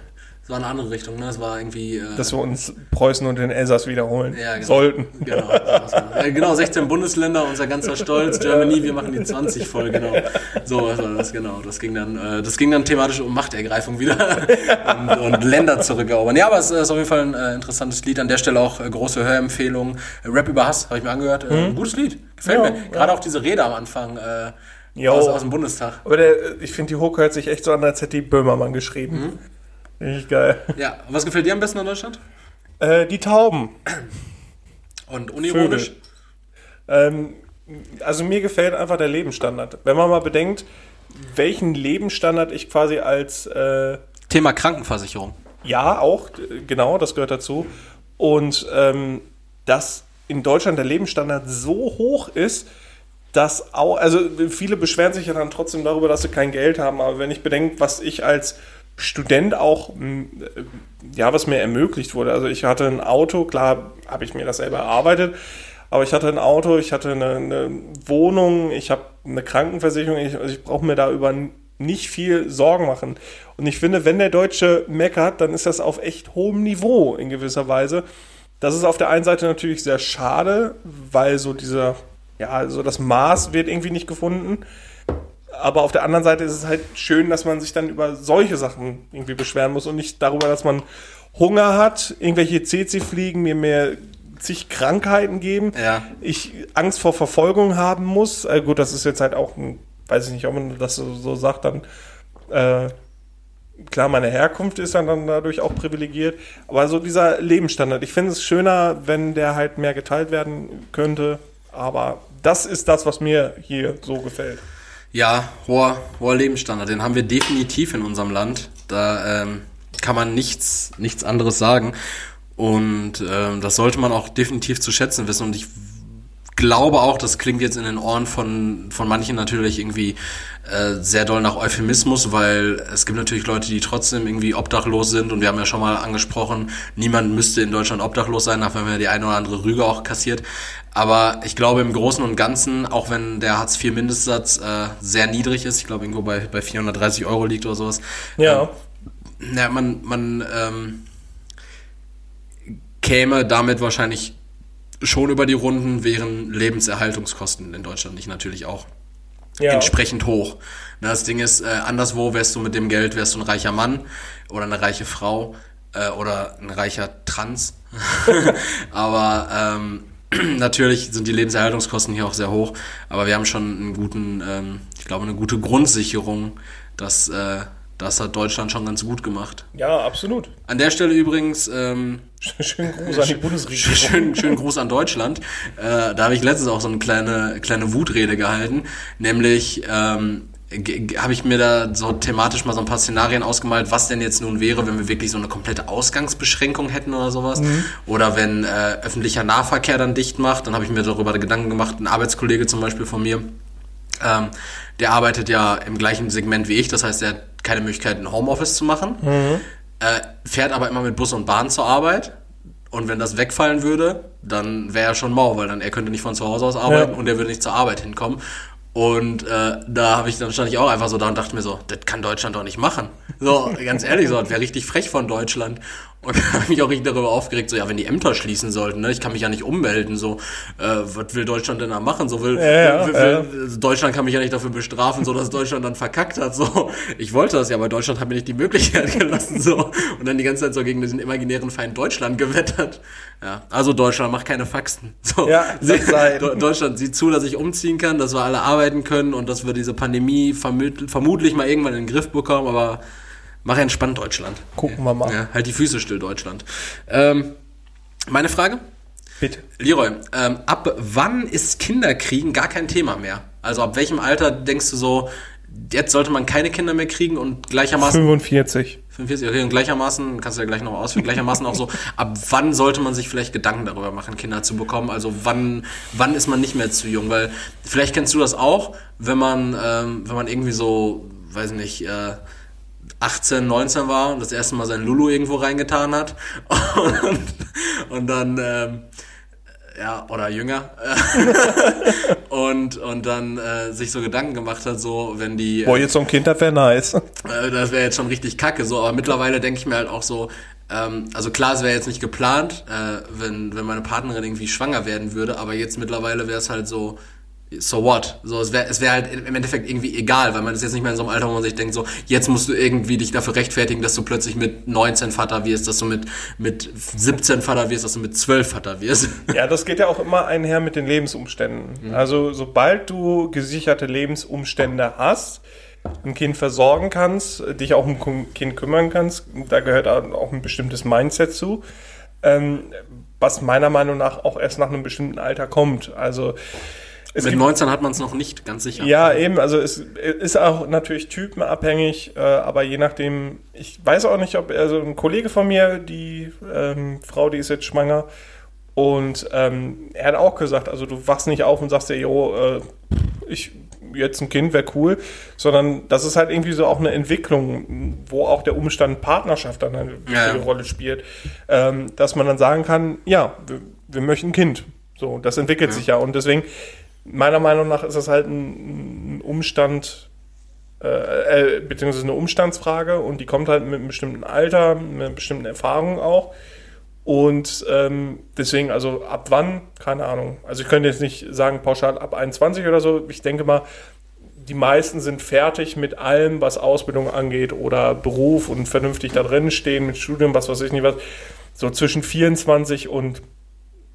Das war eine andere Richtung, ne? Das war irgendwie. Äh, Dass wir uns Preußen und den Elsass wiederholen Ja, genau. sollten. Genau, äh, genau, 16 Bundesländer, unser ganzer Stolz, Germany, wir machen die 20 voll, genau. So was war das, genau. Das ging dann, äh, das ging dann thematisch um Machtergreifung wieder [LAUGHS] und, und Länder zurückerobern. Ja, aber es ist auf jeden Fall ein äh, interessantes Lied. An der Stelle auch äh, große Hörempfehlung. Äh, Rap über Hass, habe ich mir angehört. Äh, ein gutes Lied, gefällt. Ja, mir. Gerade auch diese Rede am Anfang äh, aus, aus dem Bundestag. Aber der, ich finde, die Hook hört sich echt so an, als hätte die Böhmermann geschrieben. Mhm. Richtig geil. Ja, was gefällt dir am besten an Deutschland? Äh, die Tauben. Und unironisch? Ähm, also mir gefällt einfach der Lebensstandard. Wenn man mal bedenkt, welchen Lebensstandard ich quasi als äh, Thema Krankenversicherung. ja auch genau, das gehört dazu und ähm, dass in Deutschland der Lebensstandard so hoch ist, dass auch also viele beschweren sich ja dann trotzdem darüber, dass sie kein Geld haben. Aber wenn ich bedenke, was ich als Student auch äh, ja was mir ermöglicht wurde, also ich hatte ein Auto, klar habe ich mir das selber erarbeitet. Aber ich hatte ein Auto, ich hatte eine, eine Wohnung, ich habe eine Krankenversicherung, ich, also ich brauche mir da über nicht viel Sorgen machen. Und ich finde, wenn der Deutsche meckert, dann ist das auf echt hohem Niveau in gewisser Weise. Das ist auf der einen Seite natürlich sehr schade, weil so dieser, ja, so das Maß wird irgendwie nicht gefunden. Aber auf der anderen Seite ist es halt schön, dass man sich dann über solche Sachen irgendwie beschweren muss und nicht darüber, dass man Hunger hat, irgendwelche CC-Fliegen mir mehr zig Krankheiten geben, Ja. ich Angst vor Verfolgung haben muss. Äh, gut, das ist jetzt halt auch ein, weiß ich nicht, ob man das so, so sagt, dann äh, klar, meine Herkunft ist dann, dann dadurch auch privilegiert, aber so dieser Lebensstandard, ich finde es schöner, wenn der halt mehr geteilt werden könnte, aber das ist das, was mir hier so gefällt. Ja, hoher, hoher Lebensstandard, den haben wir definitiv in unserem Land. Da ähm, kann man nichts, nichts anderes sagen. Und ähm, das sollte man auch definitiv zu schätzen wissen. Und ich glaube auch, das klingt jetzt in den Ohren von, von manchen natürlich irgendwie äh, sehr doll nach Euphemismus, weil es gibt natürlich Leute, die trotzdem irgendwie obdachlos sind und wir haben ja schon mal angesprochen, niemand müsste in Deutschland obdachlos sein, auch wenn man die eine oder andere Rüge auch kassiert. Aber ich glaube im Großen und Ganzen, auch wenn der Hartz-IV-Mindestsatz äh, sehr niedrig ist, ich glaube irgendwo bei, bei 430 Euro liegt oder sowas, Ja, na, man, man ähm, käme damit wahrscheinlich schon über die Runden, wären Lebenserhaltungskosten in Deutschland nicht natürlich auch ja. entsprechend hoch. Das Ding ist, äh, anderswo wärst du mit dem Geld, wärst du ein reicher Mann oder eine reiche Frau äh, oder ein reicher Trans. [LAUGHS] Aber ähm, [CLEARS THROAT] natürlich sind die Lebenserhaltungskosten hier auch sehr hoch. Aber wir haben schon einen guten, ähm, ich glaube, eine gute Grundsicherung, dass äh, das hat Deutschland schon ganz gut gemacht. ja, absolut. An der Stelle übrigens ähm, Schönen Gruß an die Bundesregierung. [LAUGHS] Schönen, schönen Gruß an Deutschland. Äh, da habe ich letztens auch so eine kleine, kleine Wutrede gehalten. Nämlich ähm, habe ich mir da so thematisch mal so ein paar Szenarien ausgemalt, was denn jetzt nun wäre, wenn wir wirklich so eine komplette Ausgangsbeschränkung hätten oder sowas. Oder wenn äh, öffentlicher Nahverkehr dann dicht macht. Dann habe ich mir darüber Gedanken gemacht, ein Arbeitskollege zum Beispiel von mir, ähm, der arbeitet ja im gleichen Segment wie ich, das heißt, er hat keine Möglichkeit, ein Homeoffice zu machen, äh, fährt aber immer mit Bus und Bahn zur Arbeit. Und wenn das wegfallen würde, dann wäre er schon mau, weil dann er könnte nicht von zu Hause aus arbeiten Ja. und er würde nicht zur Arbeit hinkommen. Und äh, da habe ich dann stand ich auch einfach so da und dachte mir so, das kann Deutschland doch nicht machen. So, ganz ehrlich, so, das wäre richtig frech von Deutschland. Und [LAUGHS] da habe ich mich auch richtig darüber aufgeregt, so ja, wenn die Ämter schließen sollten, ne, ich kann mich ja nicht ummelden, so, äh, was will Deutschland denn da machen? So will, Ja, ja, will, will Deutschland kann mich ja nicht dafür bestrafen, so dass Deutschland dann verkackt hat. So, ich wollte das ja, aber Deutschland hat mir nicht die Möglichkeit [LAUGHS] gelassen, so und dann die ganze Zeit so gegen diesen imaginären Feind Deutschland gewettert. Ja, also Deutschland macht keine Faxen. So, Ja, sie, Deutschland sieht zu, dass ich umziehen kann, dass wir alle arbeiten können und dass wir diese Pandemie vermut vermutlich mal irgendwann in den Griff bekommen, aber mach entspannt Deutschland. Gucken wir mal. Ja, halt die Füße still, Deutschland. Ähm, meine Frage? Bitte. Leroy, ähm, ab wann ist Kinderkriegen gar kein Thema mehr? Also ab welchem Alter denkst du so, jetzt sollte man keine Kinder mehr kriegen und gleichermaßen 45. 45, okay, und gleichermaßen, kannst du ja gleich noch ausführen, gleichermaßen auch so, ab wann sollte man sich vielleicht Gedanken darüber machen, Kinder zu bekommen? Also wann, wann ist man nicht mehr zu jung? Weil vielleicht kennst du das auch, wenn man, ähm, wenn man irgendwie so, weiß nicht, äh, 18, 19 war und das erste Mal sein Lulu irgendwo reingetan hat und, und dann ähm, ja, oder jünger. [LAUGHS] und, und dann äh, sich so Gedanken gemacht hat, so, wenn die. Boah, jetzt so ein Kind, das wäre nice. [LAUGHS] Äh, das wäre jetzt schon richtig kacke, so, aber mittlerweile denke ich mir halt auch so, ähm, also klar, es wäre jetzt nicht geplant, äh, wenn, wenn meine Partnerin irgendwie schwanger werden würde, aber jetzt mittlerweile wäre es halt so, so what? So, es wäre es wär halt im Endeffekt irgendwie egal, weil man ist jetzt nicht mehr in so einem Alter, wo man sich denkt, so, jetzt musst du irgendwie dich dafür rechtfertigen, dass du plötzlich mit 19 Vater wirst, dass du mit, mit 17 Vater wirst, dass du mit 12 Vater wirst. [LAUGHS] Ja, das geht ja auch immer einher mit den Lebensumständen. Also sobald du gesicherte Lebensumstände hast, ein Kind versorgen kannst, dich auch um ein Kind kümmern kannst, da gehört auch ein bestimmtes Mindset zu, ähm, was meiner Meinung nach auch erst nach einem bestimmten Alter kommt. Also es mit gibt 19 hat man es noch nicht, ganz sicher. ja, eben, also es ist auch natürlich typenabhängig, äh, aber je nachdem, ich weiß auch nicht, ob, also ein Kollege von mir, die ähm, Frau, die ist jetzt schwanger und ähm, er hat auch gesagt, also du wachst nicht auf und sagst dir, jo, äh, ich, jetzt ein Kind wäre cool, sondern das ist halt irgendwie so auch eine Entwicklung, wo auch der Umstand Partnerschaft dann eine wichtige Ja, ja. Rolle spielt, ähm, dass man dann sagen kann, ja, wir, wir möchten ein Kind. So, das entwickelt sich ja und deswegen meiner Meinung nach ist das halt ein, ein Umstand, äh, äh, beziehungsweise eine Umstandsfrage und die kommt halt mit einem bestimmten Alter, mit einer bestimmten Erfahrung auch. Und ähm, deswegen, also ab wann, keine Ahnung. Also ich könnte jetzt nicht sagen pauschal ab 21 oder so. Ich denke mal, die meisten sind fertig mit allem, was Ausbildung angeht oder Beruf und vernünftig da drin stehen mit Studium, was weiß ich nicht was. So zwischen 24 und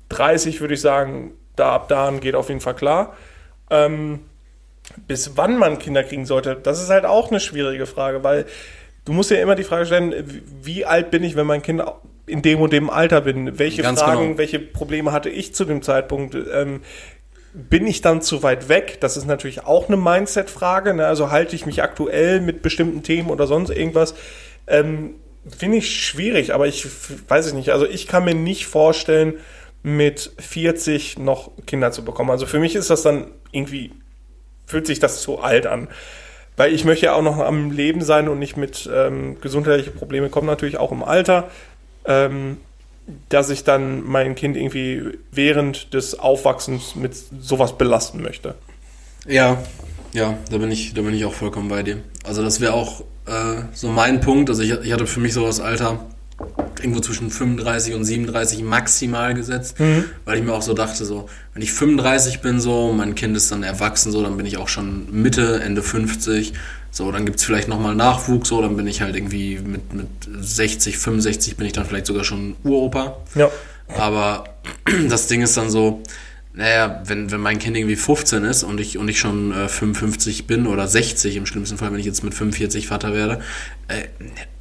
30 würde ich sagen, da ab da geht auf jeden Fall klar. Ähm, bis wann man Kinder kriegen sollte, das ist halt auch eine schwierige Frage, weil du musst ja immer die Frage stellen, wie alt bin ich, wenn mein Kind in dem und dem Alter bin? Welche Ganz Fragen, genau. welche Probleme hatte ich zu dem Zeitpunkt? Ähm, bin ich dann zu weit weg? Das ist natürlich auch eine Mindset-Frage. Ne? Also halte ich mich aktuell mit bestimmten Themen oder sonst irgendwas? Ähm, Finde ich schwierig, aber ich weiß es nicht. Also ich kann mir nicht vorstellen, mit 40 noch Kinder zu bekommen. Also für mich ist das dann irgendwie, fühlt sich das zu alt an. Weil ich möchte ja auch noch am Leben sein und nicht mit ähm, gesundheitliche Probleme kommen natürlich auch im Alter. Ähm, dass ich dann mein Kind irgendwie während des Aufwachsens mit sowas belasten möchte. Ja, ja, da bin ich, da bin ich auch vollkommen bei dir. Also das wäre auch äh, so mein Punkt. Also ich, ich hatte für mich so das Alter irgendwo zwischen 35 und 37 maximal gesetzt, weil ich mir auch so dachte, so, wenn ich 35 bin, so, mein Kind ist dann erwachsen, so, dann bin ich auch schon Mitte, Ende 50, so, dann gibt's vielleicht nochmal Nachwuchs, so, dann bin ich halt irgendwie mit, mit 60, 65 bin ich dann vielleicht sogar schon Uropa. Ja. Aber [CLEARS THROAT] das Ding ist dann so, naja, wenn, wenn mein Kind irgendwie 15 ist und ich, und ich schon äh, 55 bin oder 60 im schlimmsten Fall, wenn ich jetzt mit 45 Vater werde, äh,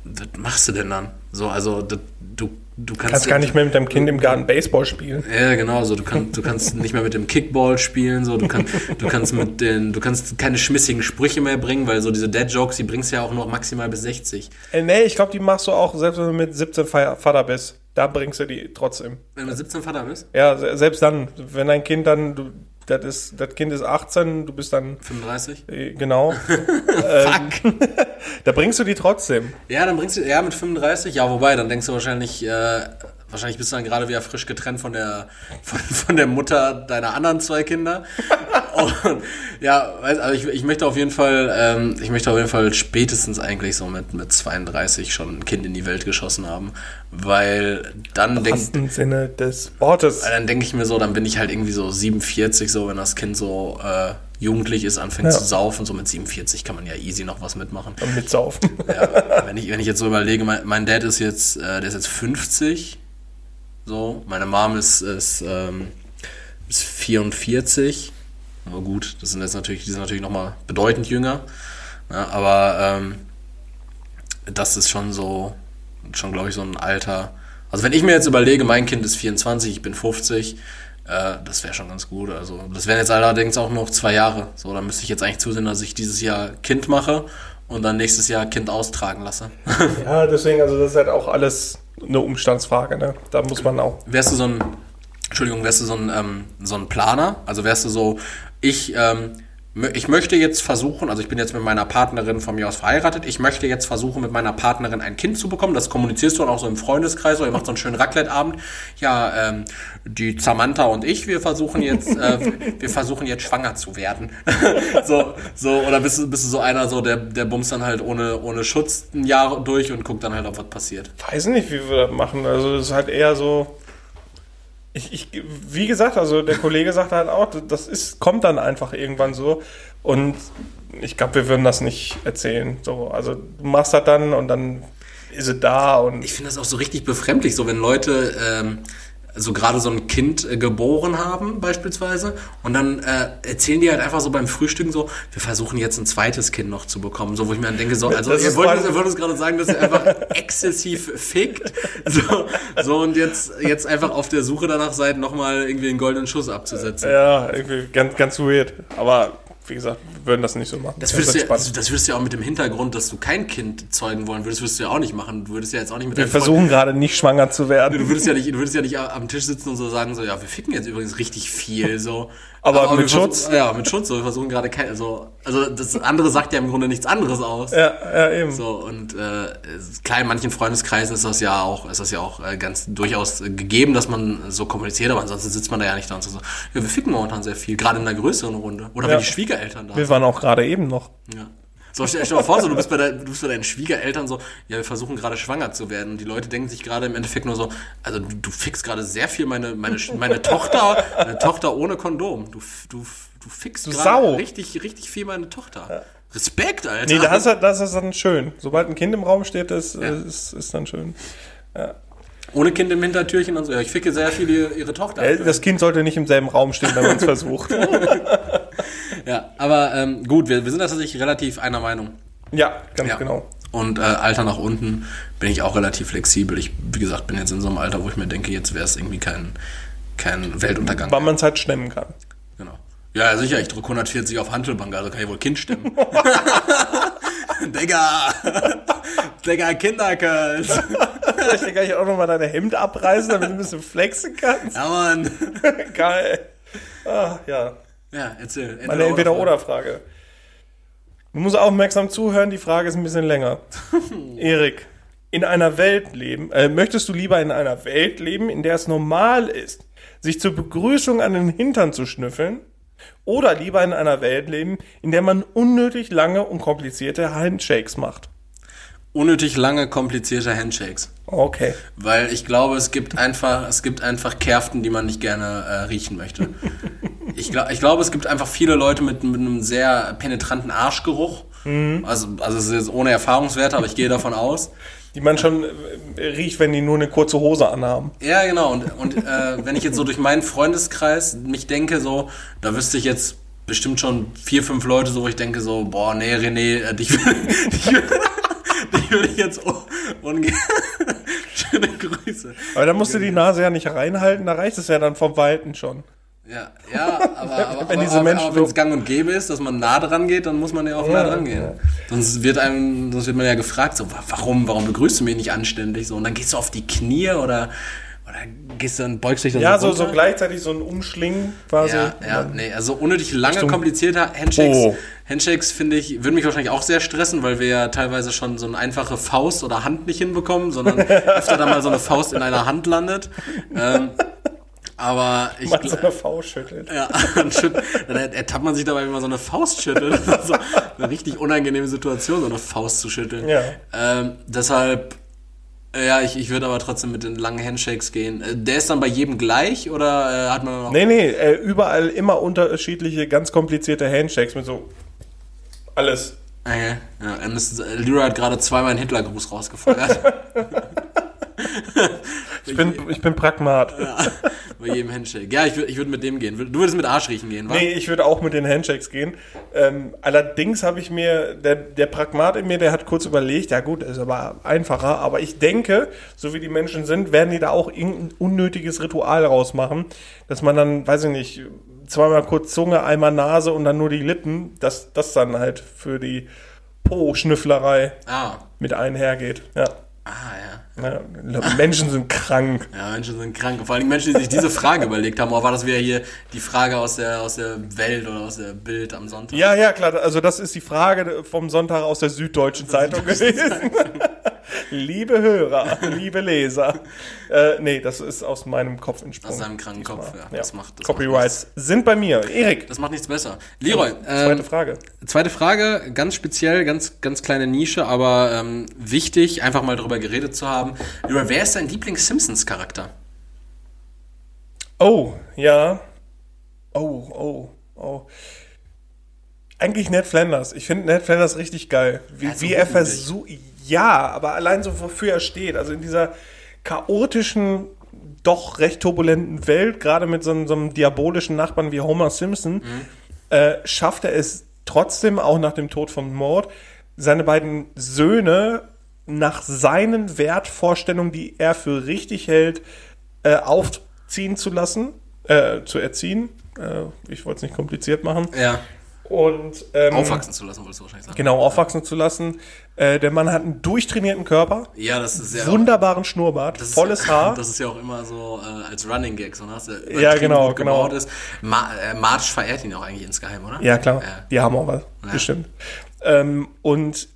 was machst du denn dann? So, also das, du, du kannst, Kannst gar nicht mehr mit deinem Kind im Garten Baseball spielen. Ja, genau, so du kannst du kannst nicht mehr mit dem Kickball spielen, so du kannst du kannst mit den du kannst keine schmissigen Sprüche mehr bringen, weil so diese Dead Jokes, die bringst du ja auch noch maximal bis 60. Äh, nee, ich glaube, die machst du auch, selbst wenn du mit 17 Fa- Vater bist. Da bringst du die trotzdem. Wenn du 17 Vater bist, Ja, se- selbst dann, wenn dein Kind dann, du, das, ist, das Kind ist 18, du bist dann, 35. äh, genau, [LAUGHS] ähm, [LAUGHS] da bringst du die trotzdem. Ja, dann bringst du, ja, mit 35, ja, wobei, dann denkst du wahrscheinlich, äh, wahrscheinlich bist du dann gerade wieder frisch getrennt von der, [LAUGHS] von, von der Mutter deiner anderen zwei Kinder. Und, ja, weiß, also ich, ich möchte auf jeden Fall, ähm, ich möchte auf jeden Fall spätestens eigentlich so mit, mit 32 schon ein Kind in die Welt geschossen haben, weil dann denke Im Sinne des Wortes. dann denke ich mir so, dann bin ich halt irgendwie so 47, so wenn das Kind so äh, jugendlich ist, anfängt Ja. zu saufen, so mit 47 kann man ja easy noch was mitmachen. Mitsaufen. Ja, wenn, ich, wenn ich jetzt so überlege, mein, mein Dad ist jetzt, äh, der ist jetzt 50, so, meine Mom ist, ist, ähm, ist 44, aber gut, das sind jetzt natürlich, die sind natürlich nochmal bedeutend jünger, ja, aber ähm, das ist schon so, schon glaube ich so ein Alter, also wenn ich mir jetzt überlege, mein Kind ist 24, ich bin 50, äh, das wäre schon ganz gut, also das wären jetzt allerdings auch noch zwei Jahre, so, dann müsste ich jetzt eigentlich zusehen, dass ich dieses Jahr Kind mache und dann nächstes Jahr Kind austragen lasse. [LAUGHS] Ja, deswegen, also das ist halt auch alles eine Umstandsfrage, ne? Da muss man auch. wärst du so ein, Entschuldigung, wärst du so ein, ähm, so ein Planer? Also wärst du so, ich, ähm, ich möchte jetzt versuchen, also ich bin jetzt mit meiner Partnerin von mir aus verheiratet, ich möchte jetzt versuchen, mit meiner Partnerin ein Kind zu bekommen. Das kommunizierst du dann auch so im Freundeskreis oder ihr macht so einen schönen Raclette-Abend. Ja, ähm, die Samantha und ich, wir versuchen jetzt, äh, [LAUGHS] wir versuchen jetzt schwanger zu werden. [LAUGHS] so, so, oder bist du, bist du so einer, so, der, der bumst dann halt ohne, ohne Schutz ein Jahr durch und guckt dann halt, ob was passiert. Weiß nicht, wie wir das machen. Also das ist halt eher so. Ich, ich, wie gesagt, also der Kollege sagt halt auch, das ist, kommt dann einfach irgendwann so. Und ich glaube, wir würden das nicht erzählen. So, also du machst das dann und dann ist sie da und Ich finde das auch so richtig befremdlich, so wenn Leute ähm, so gerade so ein Kind äh, geboren haben beispielsweise und dann äh, erzählen die halt einfach so beim Frühstücken so, wir versuchen jetzt ein zweites Kind noch zu bekommen, so wo ich mir dann denke so, also Das ihr wollt, quasi- ihr wollt uns gerade sagen, dass ihr einfach [LAUGHS] exzessiv fickt, so, so und jetzt jetzt einfach auf der Suche danach seid, nochmal irgendwie einen goldenen Schuss abzusetzen. ja, irgendwie ganz, ganz weird. Aber wie gesagt, wir würden das nicht so machen. Das Ganz würdest, du ja, das würdest du ja auch mit dem Hintergrund, dass du kein Kind zeugen wollen würdest, würdest du ja auch nicht machen. Du würdest ja jetzt auch nicht mit wir deinem Freund- versuchen gerade nicht schwanger zu Du werden. würdest ja nicht, du würdest ja nicht am Tisch sitzen und so sagen, so, ja, wir ficken jetzt übrigens richtig viel, so. Aber mit wir Schutz? Ja, mit Schutz, so. Wir versuchen gerade kein, also, also, das andere sagt ja im Grunde nichts anderes aus. Ja, ja, eben. So, und, äh, klar, in manchen Freundeskreisen ist das ja auch, ist das ja auch äh, ganz durchaus äh, gegeben, dass man so kommuniziert, aber ansonsten sitzt man da ja nicht da und so, ja, wir ficken momentan sehr viel, gerade in einer größeren Runde. Oder Ja. wenn die Schwiegereltern da. Wir waren auch gerade eben noch. Ja. So, stell, stell dir mal vor, so, du, bist bei dein, du bist bei deinen Schwiegereltern so, ja, wir versuchen gerade schwanger zu werden. Und die Leute denken sich gerade im Endeffekt nur so, also du, du fixst gerade sehr viel meine, meine, meine Tochter, meine Tochter ohne Kondom. Du, du, du fixst gerade richtig, richtig viel meine Tochter. Respekt, Alter. Nee, das ist, das ist dann schön. Sobald ein Kind im Raum steht, das ist, ist dann schön. Ohne Kind im Hintertürchen und so. Ja, ich ficke sehr viel ihre, ihre Tochter. Äh, Das Kind sollte nicht im selben Raum stehen, wenn man es versucht. [LAUGHS] Ja, aber ähm, gut, wir, wir sind da tatsächlich relativ einer Meinung. Ja, ganz Ja. genau. Und äh, Alter nach unten bin ich auch relativ flexibel. Ich, wie gesagt, bin jetzt in so einem Alter, wo ich mir denke, jetzt wäre es irgendwie kein, kein Weltuntergang. Weil man es halt stemmen kann. Genau. Ja, sicher, ich drücke 140 auf Handelbank, also kann ich wohl Kind stimmen. [LAUGHS] [LAUGHS] Digga! [LAUGHS] Digga, Kinderkurs! Ich kann ich auch nochmal deine Hemd abreißen, damit du ein bisschen flexen kannst. Ja, Mann! Geil. Ah, ja. Ja, erzähl. Meine Entweder-Oder-Frage. Du musst aufmerksam zuhören, die Frage ist ein bisschen länger. [LAUGHS] Erik, in einer Welt leben, äh, möchtest du lieber in einer Welt leben, in der es normal ist, sich zur Begrüßung an den Hintern zu schnüffeln? Oder lieber in einer Welt leben, in der man unnötig lange und komplizierte Handshakes macht? Unnötig lange, komplizierte Handshakes. Okay. Weil ich glaube, es gibt einfach, es gibt einfach Kerften, die man nicht gerne äh, riechen möchte. [LAUGHS] Ich, glaub, ich glaube, es gibt einfach viele Leute mit, mit einem sehr penetranten Arschgeruch. Also, also es ist jetzt ohne Erfahrungswerte, aber ich gehe davon aus. Die man schon äh, riecht, wenn die nur eine kurze Hose anhaben. Ja, genau. Und, und äh, wenn ich jetzt so durch meinen Freundeskreis mich denke, so, da wüsste ich jetzt bestimmt schon vier, fünf Leute, so, wo ich denke, so, boah, nee, René, äh, dich, dich, dich würde ich jetzt un- ungern. [LAUGHS] Schöne Grüße. Aber da musst du die Nase ja nicht reinhalten, da reicht es ja dann vom Weiten schon. Ja, ja, aber, [LAUGHS] aber, Wenn diese aber, aber wenn es so- gang und gäbe ist, dass man nah dran geht, dann muss man ja auch nah dran gehen. Sonst wird einem, sonst wird man ja gefragt, so, wa- warum, warum begrüßt du mich nicht anständig? So, und dann gehst du auf die Knie oder, oder gehst du dann, beugst dich dann Ja, so, runter. so gleichzeitig so ein Umschlingen quasi. Ja, ja, nee, also unnötig lange, komplizierter Handshakes. Oh. Handshakes finde ich, würden mich wahrscheinlich auch sehr stressen, weil wir ja teilweise schon so eine einfache Faust oder Hand nicht hinbekommen, sondern [LAUGHS] öfter da mal so eine Faust in einer Hand landet. Ähm, Aber ich Mal so eine Faust schüttelt. ja, [LAUGHS] dann, dann ertappt man sich dabei, wie man so eine Faust schüttelt. Das [LAUGHS] ist so eine richtig unangenehme Situation, so eine Faust zu schütteln. Ja. Ähm, deshalb, äh, ja, ich, ich würde aber trotzdem mit den langen Handshakes gehen. Äh, Der ist dann bei jedem gleich oder äh, hat man noch. Nee, nee, äh, überall immer unterschiedliche, ganz komplizierte Handshakes mit so alles. Okay. Ja, Leroy hat gerade zweimal einen Hitlergruß rausgefeuert. [LAUGHS] Ich bin, ich bin Pragmat. ja, bei jedem Handshake. Ja, ich würde ich würd mit dem gehen. Du würdest mit Arsch riechen gehen, wa? Nee, ich würde auch mit den Handshakes gehen. Ähm, allerdings habe ich mir, der, der Pragmat in mir, der hat kurz überlegt, ja gut, ist aber einfacher, aber ich denke, so wie die Menschen sind, werden die da auch irgendein unnötiges Ritual rausmachen, dass man dann, weiß ich nicht, zweimal kurz Zunge, einmal Nase und dann nur die Lippen, dass das dann halt für die Po-Schnüfflerei Ah. mit einhergeht. Ja. Ah, ja. Ja, Menschen sind krank. Ja, Menschen sind krank. Vor allem Menschen, die sich diese Frage überlegt haben. Oder war das wieder hier die Frage aus der, aus der Welt oder aus der Bild am Sonntag? Ja, ja, klar. Also das ist die Frage vom Sonntag aus der Süddeutschen Zeitung [LAUGHS] gewesen. [LAUGHS] liebe Hörer, [LAUGHS] liebe Leser. Äh, nee, das ist aus meinem Kopf entsprungen. Aus seinem kranken Kopf, ja. Ja. Das macht, das Copyrights sind bei mir. Erik, Macht, das macht nichts besser. Leroy, zweite ähm, Frage. zweite Frage, ganz speziell, ganz, ganz kleine Nische, aber ähm, wichtig, einfach mal drüber geredet zu haben. Leroy, wer ist dein Lieblings-Simpsons-Charakter? Oh, ja. Oh, oh, oh. Eigentlich Ned Flanders. Ich finde Ned Flanders richtig geil. Wie, Ja, so wie er versucht. Ja, aber allein so, wofür er steht. Also in dieser chaotischen, doch recht turbulenten Welt, gerade mit so, einem- so einem diabolischen Nachbarn wie Homer Simpson, Mhm. äh, schafft er es trotzdem, auch nach dem Tod von Mord, seine beiden Söhne nach seinen Wertvorstellungen, die er für richtig hält, äh, aufziehen zu lassen, äh, zu erziehen. Äh, ich wollte es nicht kompliziert machen. Ja. Und ähm, Aufwachsen zu lassen, wolltest du wahrscheinlich sagen. genau aufwachsen zu lassen. Äh, der Mann hat einen durchtrainierten Körper, Ja, das ist sehr. wunderbaren Schnurrbart, volles Haar. [LAUGHS] Das ist ja auch immer so äh, als Running Gag, so, ne? dass er Ja, genau, genau. Ist. Ma äh, Marge verehrt ihn auch eigentlich insgeheim, oder? Ja, klar. Ja. Die haben auch was. Bestimmt. Ähm, und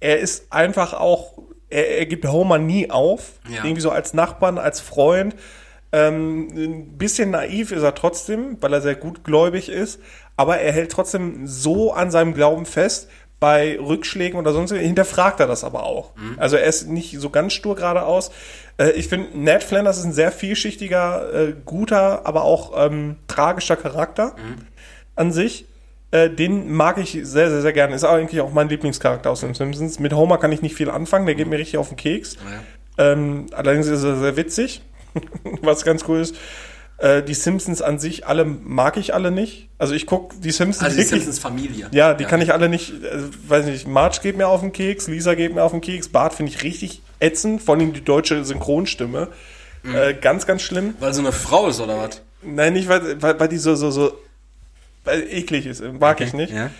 er ist einfach auch, er, er gibt Homer nie auf. Ja. Irgendwie so als Nachbarn, als Freund. Ähm, ein bisschen naiv ist er trotzdem, weil er sehr gutgläubig ist. Aber er hält trotzdem so an seinem Glauben fest. Bei Rückschlägen oder sonst hinterfragt er das aber auch. Also er ist nicht so ganz stur geradeaus. Äh, ich finde, Ned Flanders ist ein sehr vielschichtiger, äh, guter, aber auch ähm, tragischer Charakter an sich. Äh, den mag ich sehr, sehr, sehr gerne. Ist eigentlich auch mein Lieblingscharakter aus den Simpsons. Mit Homer kann ich nicht viel anfangen, der geht mir richtig auf den Keks. Ja. Ähm, allerdings ist er sehr witzig, [LAUGHS] was ganz cool ist. Äh, die Simpsons an sich, alle mag ich alle nicht. Also ich gucke die Simpsons Also die wirklich. Simpsons Familie. Ja, die kann ich alle nicht, äh, weiß nicht, Marge geht mir auf den Keks, Lisa geht mir auf den Keks, Bart finde ich richtig ätzend, vor allem die deutsche Synchronstimme. Mhm. Äh, ganz, ganz schlimm. Weil so eine Frau ist, oder was? Nein, nicht, weil, weil, weil die so, so, so eklig ist. Mag ich nicht. Ja.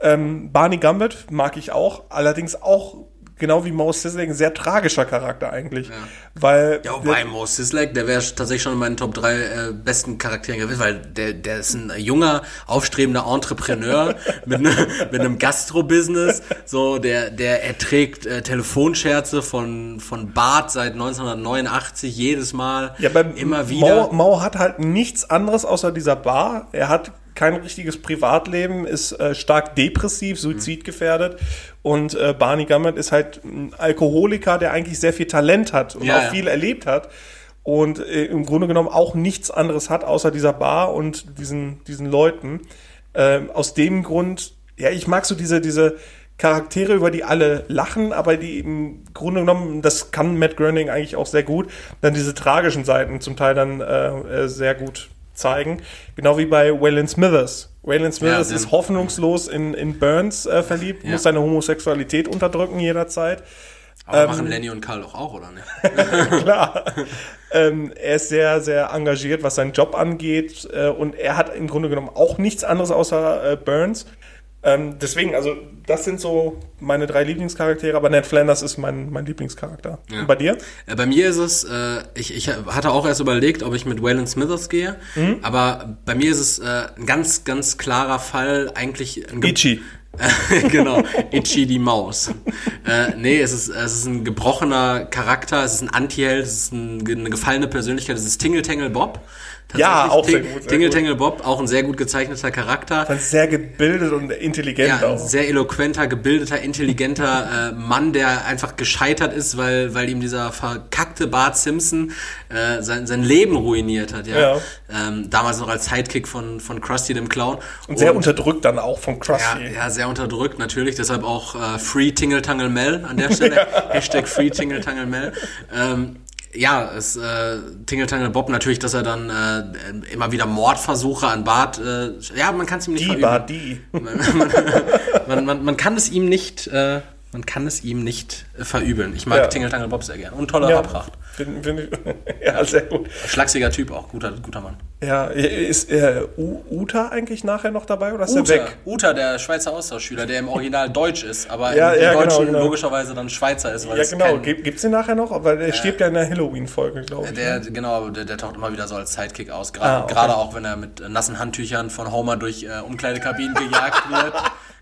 Ähm, Barney Gambit mag ich auch, allerdings auch genau wie Mouse Sizzling ein sehr tragischer Charakter eigentlich. Weil Ja, wobei Mo Sislak, der wäre tatsächlich schon in meinen Top 3 äh, besten Charakteren gewesen, weil der, der ist ein junger, aufstrebender Entrepreneur [LAUGHS] mit, ne, mit einem Gastro-Business. So, der, der erträgt äh, Telefonscherze von, von Bart seit 1989 jedes Mal. ja, beim immer wieder. Mau, Mau hat halt nichts anderes außer dieser Bar. Er hat kein richtiges Privatleben, ist äh, stark depressiv, suizidgefährdet. Und äh, Barney Gambit ist halt ein Alkoholiker, der eigentlich sehr viel Talent hat und Ja, auch ja. viel erlebt hat. Und äh, im Grunde genommen auch nichts anderes hat, außer dieser Bar und diesen, diesen Leuten. Ähm, aus dem Grund, ja, ich mag so diese, diese Charaktere, über die alle lachen, aber die im Grunde genommen, das kann Matt Groening eigentlich auch sehr gut, dann diese tragischen Seiten zum Teil dann äh, äh, sehr gut zeigen. Genau wie bei Waylon Smithers. Waylon Smithers den- ist hoffnungslos in, in Burns äh, verliebt, Ja. muss seine Homosexualität unterdrücken jederzeit. Aber Ähm, machen Lenny und Karl doch auch, oder nicht? [LAUGHS] Klar. ähm, er ist sehr, sehr engagiert, was seinen Job angeht. Äh, und er hat im Grunde genommen auch nichts anderes außer äh, Burns. Ähm, deswegen, also, das sind so meine drei Lieblingscharaktere, aber Ned Flanders ist mein, mein Lieblingscharakter. Ja. Und bei dir? Äh, Bei mir ist es, äh, ich, ich hatte auch erst überlegt, ob ich mit Waylon Smithers gehe, Mhm. aber bei mir ist es äh, ein ganz, ganz klarer Fall, eigentlich ein Ge- Ichi. [LAUGHS] genau, Itchy die Maus. äh, nee, es ist, es ist ein gebrochener Charakter, es ist ein Anti-Held, es ist ein, eine gefallene Persönlichkeit, es ist Tingle Tangle Bob. Ja, auch sehr gut. Sehr Tingle. Tangle Bob, auch ein sehr gut gezeichneter Charakter. Ist sehr gebildet und intelligent Ja, auch. sehr eloquenter, gebildeter, intelligenter äh, Mann, der einfach gescheitert ist, weil, weil ihm dieser verkackte Bart Simpson äh, sein, sein Leben ruiniert hat. Ja. Ja. Ähm, damals noch als Sidekick von, von Krusty dem Clown. Und sehr unterdrückt dann auch vom Krusty. Ja, ja, sehr unterdrückt natürlich, deshalb auch äh, Free Tingle Tangle Mel an der [LAUGHS] Stelle. Hashtag Free Tingle Tangle Mel. Ähm, ja, es äh, Tingle Tangle Bob natürlich, dass er dann äh, immer wieder Mordversuche an Bart. Äh, ja, man kann es ihm nicht Die verüben. war die. [LAUGHS] Man, man, man kann es ihm nicht, äh, man kann es ihm nicht äh, verübeln. Ich mag Ja. Tingle Tangle Bob sehr gerne und tolle Ja, Haarpracht. Find ich, [LAUGHS] ja, sehr gut. Schlagsiger Typ auch, guter, guter Mann. Ja, ist äh, Uta eigentlich nachher noch dabei oder ist er Uta, weg? Uta, der Schweizer Austauschschüler, der im Original [LAUGHS] Deutsch ist, aber Ja, im, im ja, genau, Deutschen genau. logischerweise dann Schweizer ist. Ja, es genau. Gibt, gibt's den nachher noch? Weil der stirbt ja in der Halloween-Folge, glaube ich. Der, ne? genau, der, der taucht immer wieder so als Sidekick aus. Gra Ah, okay. Gerade auch, wenn er mit äh, nassen Handtüchern von Homer durch äh, Umkleidekabinen gejagt wird.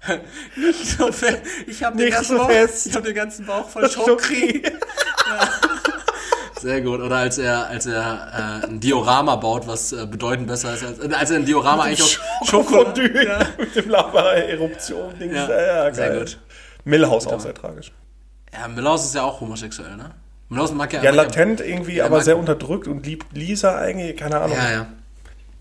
[LAUGHS] Nicht so fest. Ich habe den, so hab den ganzen Bauch voll Schokri. Sehr gut. Oder als er, als er äh, ein Diorama baut, was äh, bedeutend besser ist als, äh, als er ein Diorama eigentlich aus Schokolade. Schokofondue [LAUGHS] Ja. mit dem Lava-Eruption-Ding. Ja, Ja, sehr geil. gut. Millhaus auch sehr tragisch. ja, Milhouse ist ja auch homosexuell, ne? Milhouse mag ja Ja, mag latent irgendwie, Ja, aber mag- sehr unterdrückt und liebt Lisa eigentlich, keine Ahnung. Ja, ja.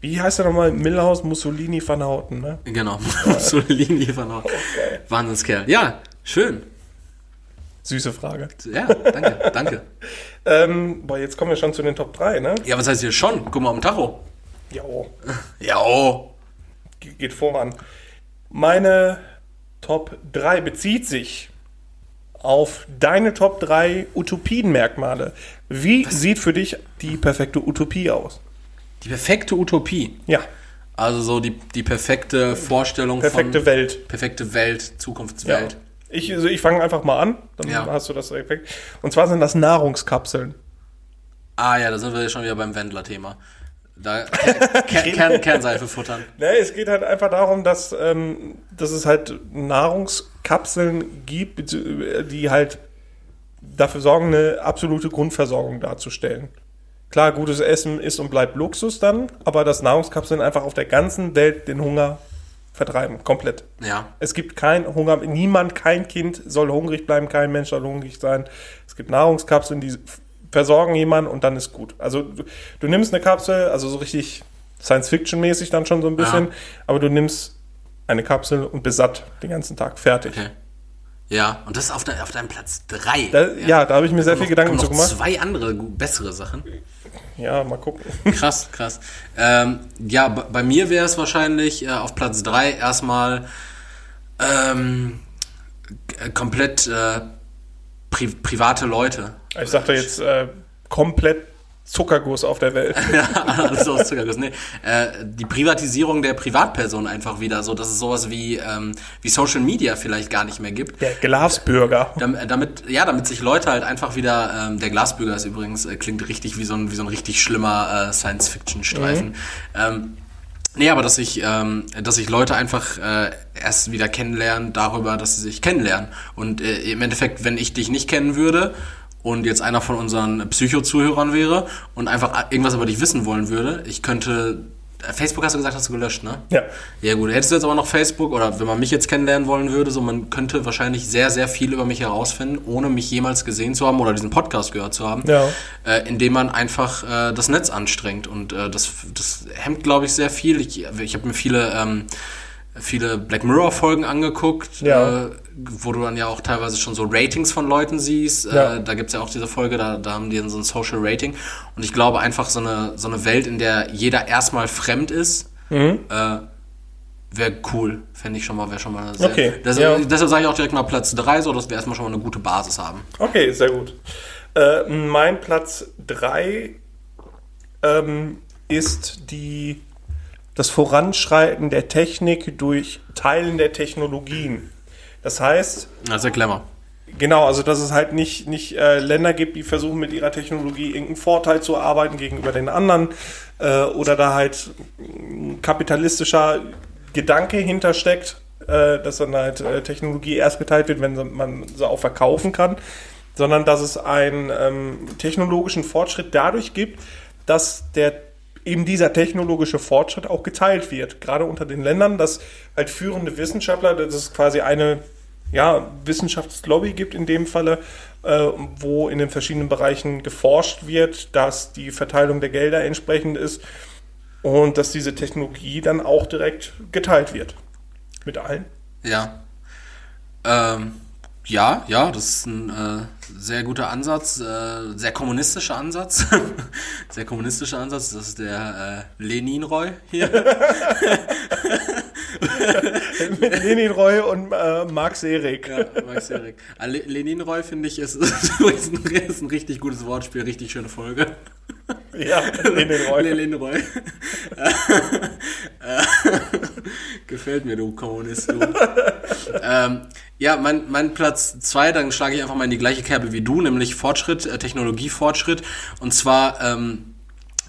Wie heißt er nochmal? Millhaus Mussolini van Houten, ne? Genau. [LAUGHS] Mussolini von auch. [LAUGHS] Wahnsinnskerl. Ja, schön. Süße Frage. Ja, danke, danke. [LAUGHS] Ähm, boah, jetzt kommen wir schon zu den Top 3, ne? Ja, was heißt hier schon? Guck mal am Tacho. Jo, Ja, [LAUGHS] oh. ge- geht voran. Meine Top 3 bezieht sich auf deine Top 3 Utopienmerkmale. Wie sieht für dich die perfekte Utopie aus? Die perfekte Utopie. Ja, Also so die, die perfekte Vorstellung perfekte von... Welt. Perfekte Welt, Ja. Ich, also ich fange einfach mal an, dann Ja. hast du das direkt. Und zwar sind das Nahrungskapseln. Ah ja, da sind wir schon wieder beim Wendler-Thema. Da [LAUGHS] Kern, Kern, Kernseife futtern. Ne, es geht halt einfach darum, dass, ähm, dass es halt Nahrungskapseln gibt, die halt dafür sorgen, eine absolute Grundversorgung darzustellen. Klar, gutes Essen ist und bleibt Luxus dann, aber dass Nahrungskapseln einfach auf der ganzen Welt den Hunger vertreiben, komplett. Ja. Es gibt kein Hunger, niemand, kein Kind soll hungrig bleiben, kein Mensch soll hungrig sein. Es gibt Nahrungskapseln, die versorgen jemanden und dann ist gut. Also du, du nimmst eine Kapsel, also so richtig Science-Fiction-mäßig dann schon so ein bisschen, Ja. aber du nimmst eine Kapsel und bist satt den ganzen Tag, fertig. Okay. Ja, und das ist auf, de, auf deinem Platz 3. Da, ja. da habe ich mir sehr viel Gedanken zu noch gemacht. zwei andere bessere Sachen. Ja, mal gucken. [LAUGHS] Krass, krass. Ähm, ja, bei mir wäre es wahrscheinlich äh, auf Platz 3 erstmal ähm, äh, komplett äh, pri private Leute. Ich sagte jetzt äh, komplett Zuckerguss auf der Welt. [LAUGHS] ja, alles aus Zuckerguss. Nee, äh, die Privatisierung der Privatperson einfach wieder, so dass es sowas wie, ähm, wie Social Media vielleicht gar nicht mehr gibt. Der Glasbürger. Äh, Damit, ja, damit sich Leute halt einfach wieder, ähm, der Glasbürger ist übrigens, äh, klingt richtig wie so ein, wie so ein richtig schlimmer äh, Science-Fiction-Streifen. Ähm, nee, aber dass sich, ähm, dass sich Leute einfach äh, erst wieder kennenlernen darüber, dass sie sich kennenlernen. Und äh, im Endeffekt, wenn ich dich nicht kennen würde und jetzt einer von unseren Psycho-Zuhörern wäre und einfach irgendwas über dich wissen wollen würde, ich könnte. äh, Facebook hast du gesagt, hast du gelöscht, ne? Ja. Ja gut, hättest du jetzt aber noch Facebook oder wenn man mich jetzt kennenlernen wollen würde, so man könnte wahrscheinlich sehr, sehr viel über mich herausfinden, ohne mich jemals gesehen zu haben oder diesen Podcast gehört zu haben, Ja. äh, indem man einfach äh, das Netz anstrengt und äh, das, das hemmt, glaube ich, sehr viel. Ich, ich habe mir viele, ähm, viele Black Mirror Folgen angeguckt, Ja. äh, wo du dann ja auch teilweise schon so Ratings von Leuten siehst. Ja. Äh, da gibt's ja auch diese Folge, da, da haben die dann so ein Social Rating. Und ich glaube einfach so eine, so eine Welt, in der jeder erstmal fremd ist, Mhm. äh, wäre cool. Fände ich schon mal, wäre schon mal sehr. Okay, Deshalb, ja. deshalb sage ich auch direkt mal Platz 3, so dass wir erstmal schon mal eine gute Basis haben. Okay, sehr gut. Äh, mein Platz 3 ähm, ist die, das Voranschreiten der Technik durch Teilen der Technologien. Das heißt, Das erklär mal. Genau, also dass es halt nicht, nicht äh, Länder gibt, die versuchen mit ihrer Technologie irgendeinen Vorteil zu erarbeiten gegenüber den anderen äh, oder da halt ein kapitalistischer Gedanke hintersteckt, äh, dass dann halt äh, Technologie erst geteilt wird, wenn man sie auch verkaufen kann, sondern dass es einen ähm, technologischen Fortschritt dadurch gibt, dass der eben dieser technologische Fortschritt auch geteilt wird. Gerade unter den Ländern, dass halt führende Wissenschaftler, das ist quasi eine ja, Wissenschaftslobby gibt in dem Falle, äh, wo in den verschiedenen Bereichen geforscht wird, dass die Verteilung der Gelder entsprechend ist und dass diese Technologie dann auch direkt geteilt wird. Mit allen. Ja. Ähm, ja, ja, das ist ein äh, sehr guter Ansatz, äh, sehr kommunistischer Ansatz. [LAUGHS] sehr kommunistischer Ansatz, das ist der äh, Lenin-Roy hier. [LAUGHS] Mit Lenin-Roy und äh, Max Erik. Ja, Max Erik. Ah, Lenin-Roy finde ich ist, [LAUGHS] ist, ein, ist ein richtig gutes Wortspiel, richtig schöne Folge. [LAUGHS] Ja, Lenin-Roy. Lenin-Roy. [LAUGHS] Gefällt mir, du Kommunist, du. ähm, ja, mein, mein Platz zwei, dann schlage ich einfach mal in die gleiche Kerbe wie du, nämlich Fortschritt, äh, Technologiefortschritt. Und zwar ähm,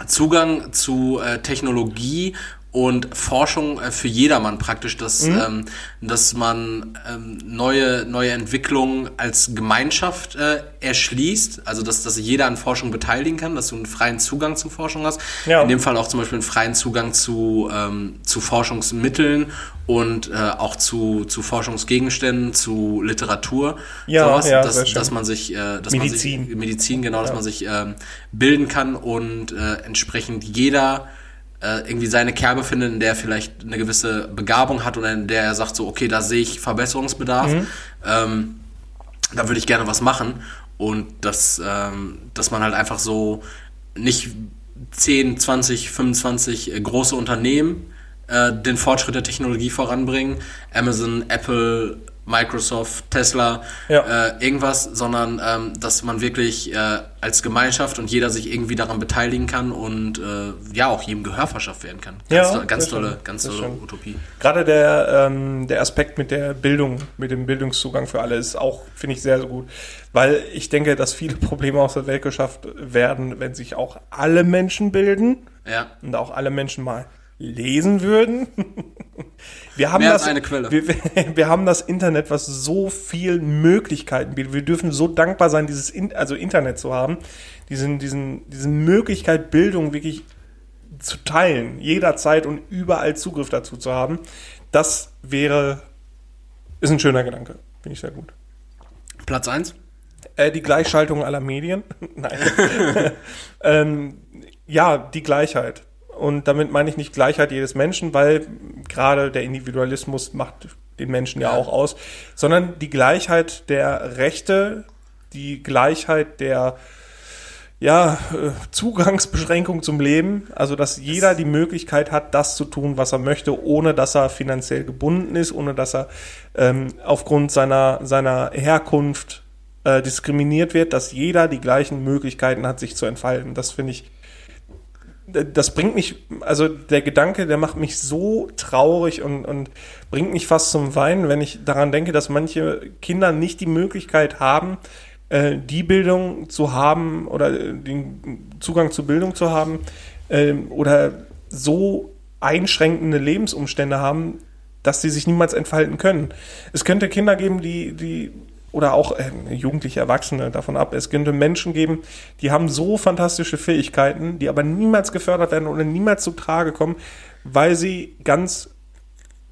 Zugang zu äh, Technologie und Forschung äh, für jedermann praktisch, dass, mhm. ähm, dass man ähm, neue, neue Entwicklungen als Gemeinschaft äh, erschließt, also dass, dass jeder an Forschung beteiligen kann, dass du einen freien Zugang zu Forschung hast. Ja. In dem Fall auch zum Beispiel einen freien Zugang zu, ähm, zu Forschungsmitteln und äh, auch zu, zu Forschungsgegenständen, zu Literatur, ja, sowas, ja, dass, dass man sich, äh, dass Medizin. man sich Medizin genau, ja. dass man sich ähm, bilden kann und äh, entsprechend jeder irgendwie seine Kerbe findet, in der er vielleicht eine gewisse Begabung hat oder in der er sagt so, okay, da sehe ich Verbesserungsbedarf, mhm. ähm, da würde ich gerne was machen und dass, ähm, dass man halt einfach so nicht 10, 20, 25 große Unternehmen äh, den Fortschritt der Technologie voranbringen, Amazon, Apple, Microsoft, Tesla, ja. äh, irgendwas, sondern ähm, dass man wirklich äh, als Gemeinschaft und jeder sich irgendwie daran beteiligen kann und äh, ja auch jedem Gehör verschafft werden kann. Ganz, ja, to ganz tolle, schön. ganz tolle Utopie. Gerade der, ähm, der Aspekt mit der Bildung, mit dem Bildungszugang für alle ist auch, finde ich, sehr, sehr gut. Weil ich denke, dass viele [LAUGHS] Probleme aus der Welt geschafft werden, wenn sich auch alle Menschen bilden ja. und auch alle Menschen mal lesen würden. [LAUGHS] Wir haben Mehr das, eine Quelle. Wir, [LAUGHS] wir, haben das Internet, was so viel Möglichkeiten bietet. Wir dürfen so dankbar sein, dieses In also Internet zu haben, diesen, diesen, diese Möglichkeit, Bildung wirklich zu teilen, jederzeit und überall Zugriff dazu zu haben. Das wäre, ist ein schöner Gedanke. Finde ich sehr gut. Platz 1? Äh, die Gleichschaltung aller Medien. [LAUGHS] Nein. ähm, ja, die Gleichheit. Und damit meine ich nicht Gleichheit jedes Menschen, weil gerade der Individualismus macht den Menschen ja, auch aus, sondern die Gleichheit der Rechte, die Gleichheit der ja, äh, Zugangsbeschränkung zum Leben, also dass jeder die Möglichkeit hat, das zu tun, was er möchte, ohne dass er finanziell gebunden ist, ohne dass er ähm, aufgrund seiner, seiner Herkunft äh, diskriminiert wird, dass jeder die gleichen Möglichkeiten hat, sich zu entfalten. Das finde ich das bringt mich, also der Gedanke, der macht mich so traurig und, und bringt mich fast zum Weinen, wenn ich daran denke, dass manche Kinder nicht die Möglichkeit haben, äh, die Bildung zu haben oder äh, den Zugang zur Bildung zu haben äh, oder so einschränkende Lebensumstände haben, dass sie sich niemals entfalten können. Es könnte Kinder geben, die, die oder auch äh, jugendliche Erwachsene davon ab. Es könnte Menschen geben, die haben so fantastische Fähigkeiten, die aber niemals gefördert werden oder niemals zu Trage kommen, weil sie ganz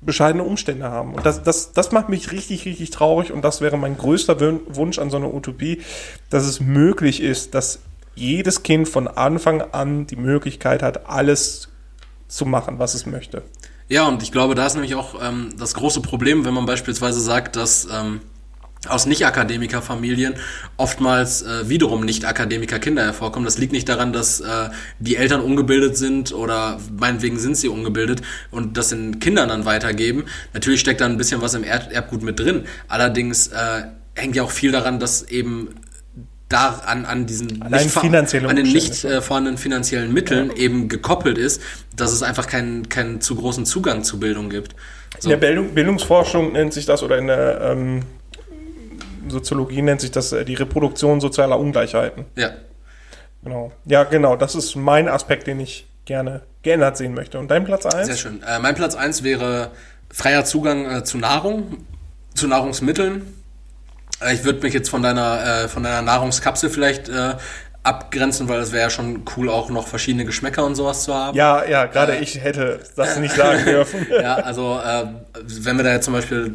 bescheidene Umstände haben. Und das, das, das macht mich richtig, richtig traurig und das wäre mein größter Wunsch an so einer Utopie, dass es möglich ist, dass jedes Kind von Anfang an die Möglichkeit hat, alles zu machen, was es möchte. Ja, und ich glaube, da ist nämlich auch ähm, das große Problem, wenn man beispielsweise sagt, dass ähm, aus Nicht-Akademiker-Familien oftmals äh, wiederum Nicht-Akademiker-Kinder hervorkommen. Das liegt nicht daran, dass äh, die Eltern ungebildet sind oder meinetwegen sind sie ungebildet und das den Kindern dann weitergeben. Natürlich steckt da ein bisschen was im Erb Erbgut mit drin. Allerdings äh, hängt ja auch viel daran, dass eben da an, an diesen nicht, an den nicht äh, vorhandenen finanziellen Mitteln ja. eben gekoppelt ist, dass es einfach keinen, keinen zu großen Zugang zu Bildung gibt. So. In der Bildung, Bildungsforschung nennt sich das oder in der ähm, Soziologie nennt sich das äh, die Reproduktion sozialer Ungleichheiten. Ja. Genau. Ja, genau. Das ist mein Aspekt, den ich gerne geändert sehen möchte. Und dein Platz 1? Sehr schön. Äh, mein Platz 1 wäre freier Zugang äh, zu Nahrung, zu Nahrungsmitteln. Äh, ich würde mich jetzt von deiner, äh, von deiner Nahrungskapsel vielleicht äh, abgrenzen, weil es wäre ja schon cool, auch noch verschiedene Geschmäcker und sowas zu haben. Ja, ja, gerade ich hätte das nicht sagen [LAUGHS] dürfen. Ja, also äh, wenn wir da jetzt zum Beispiel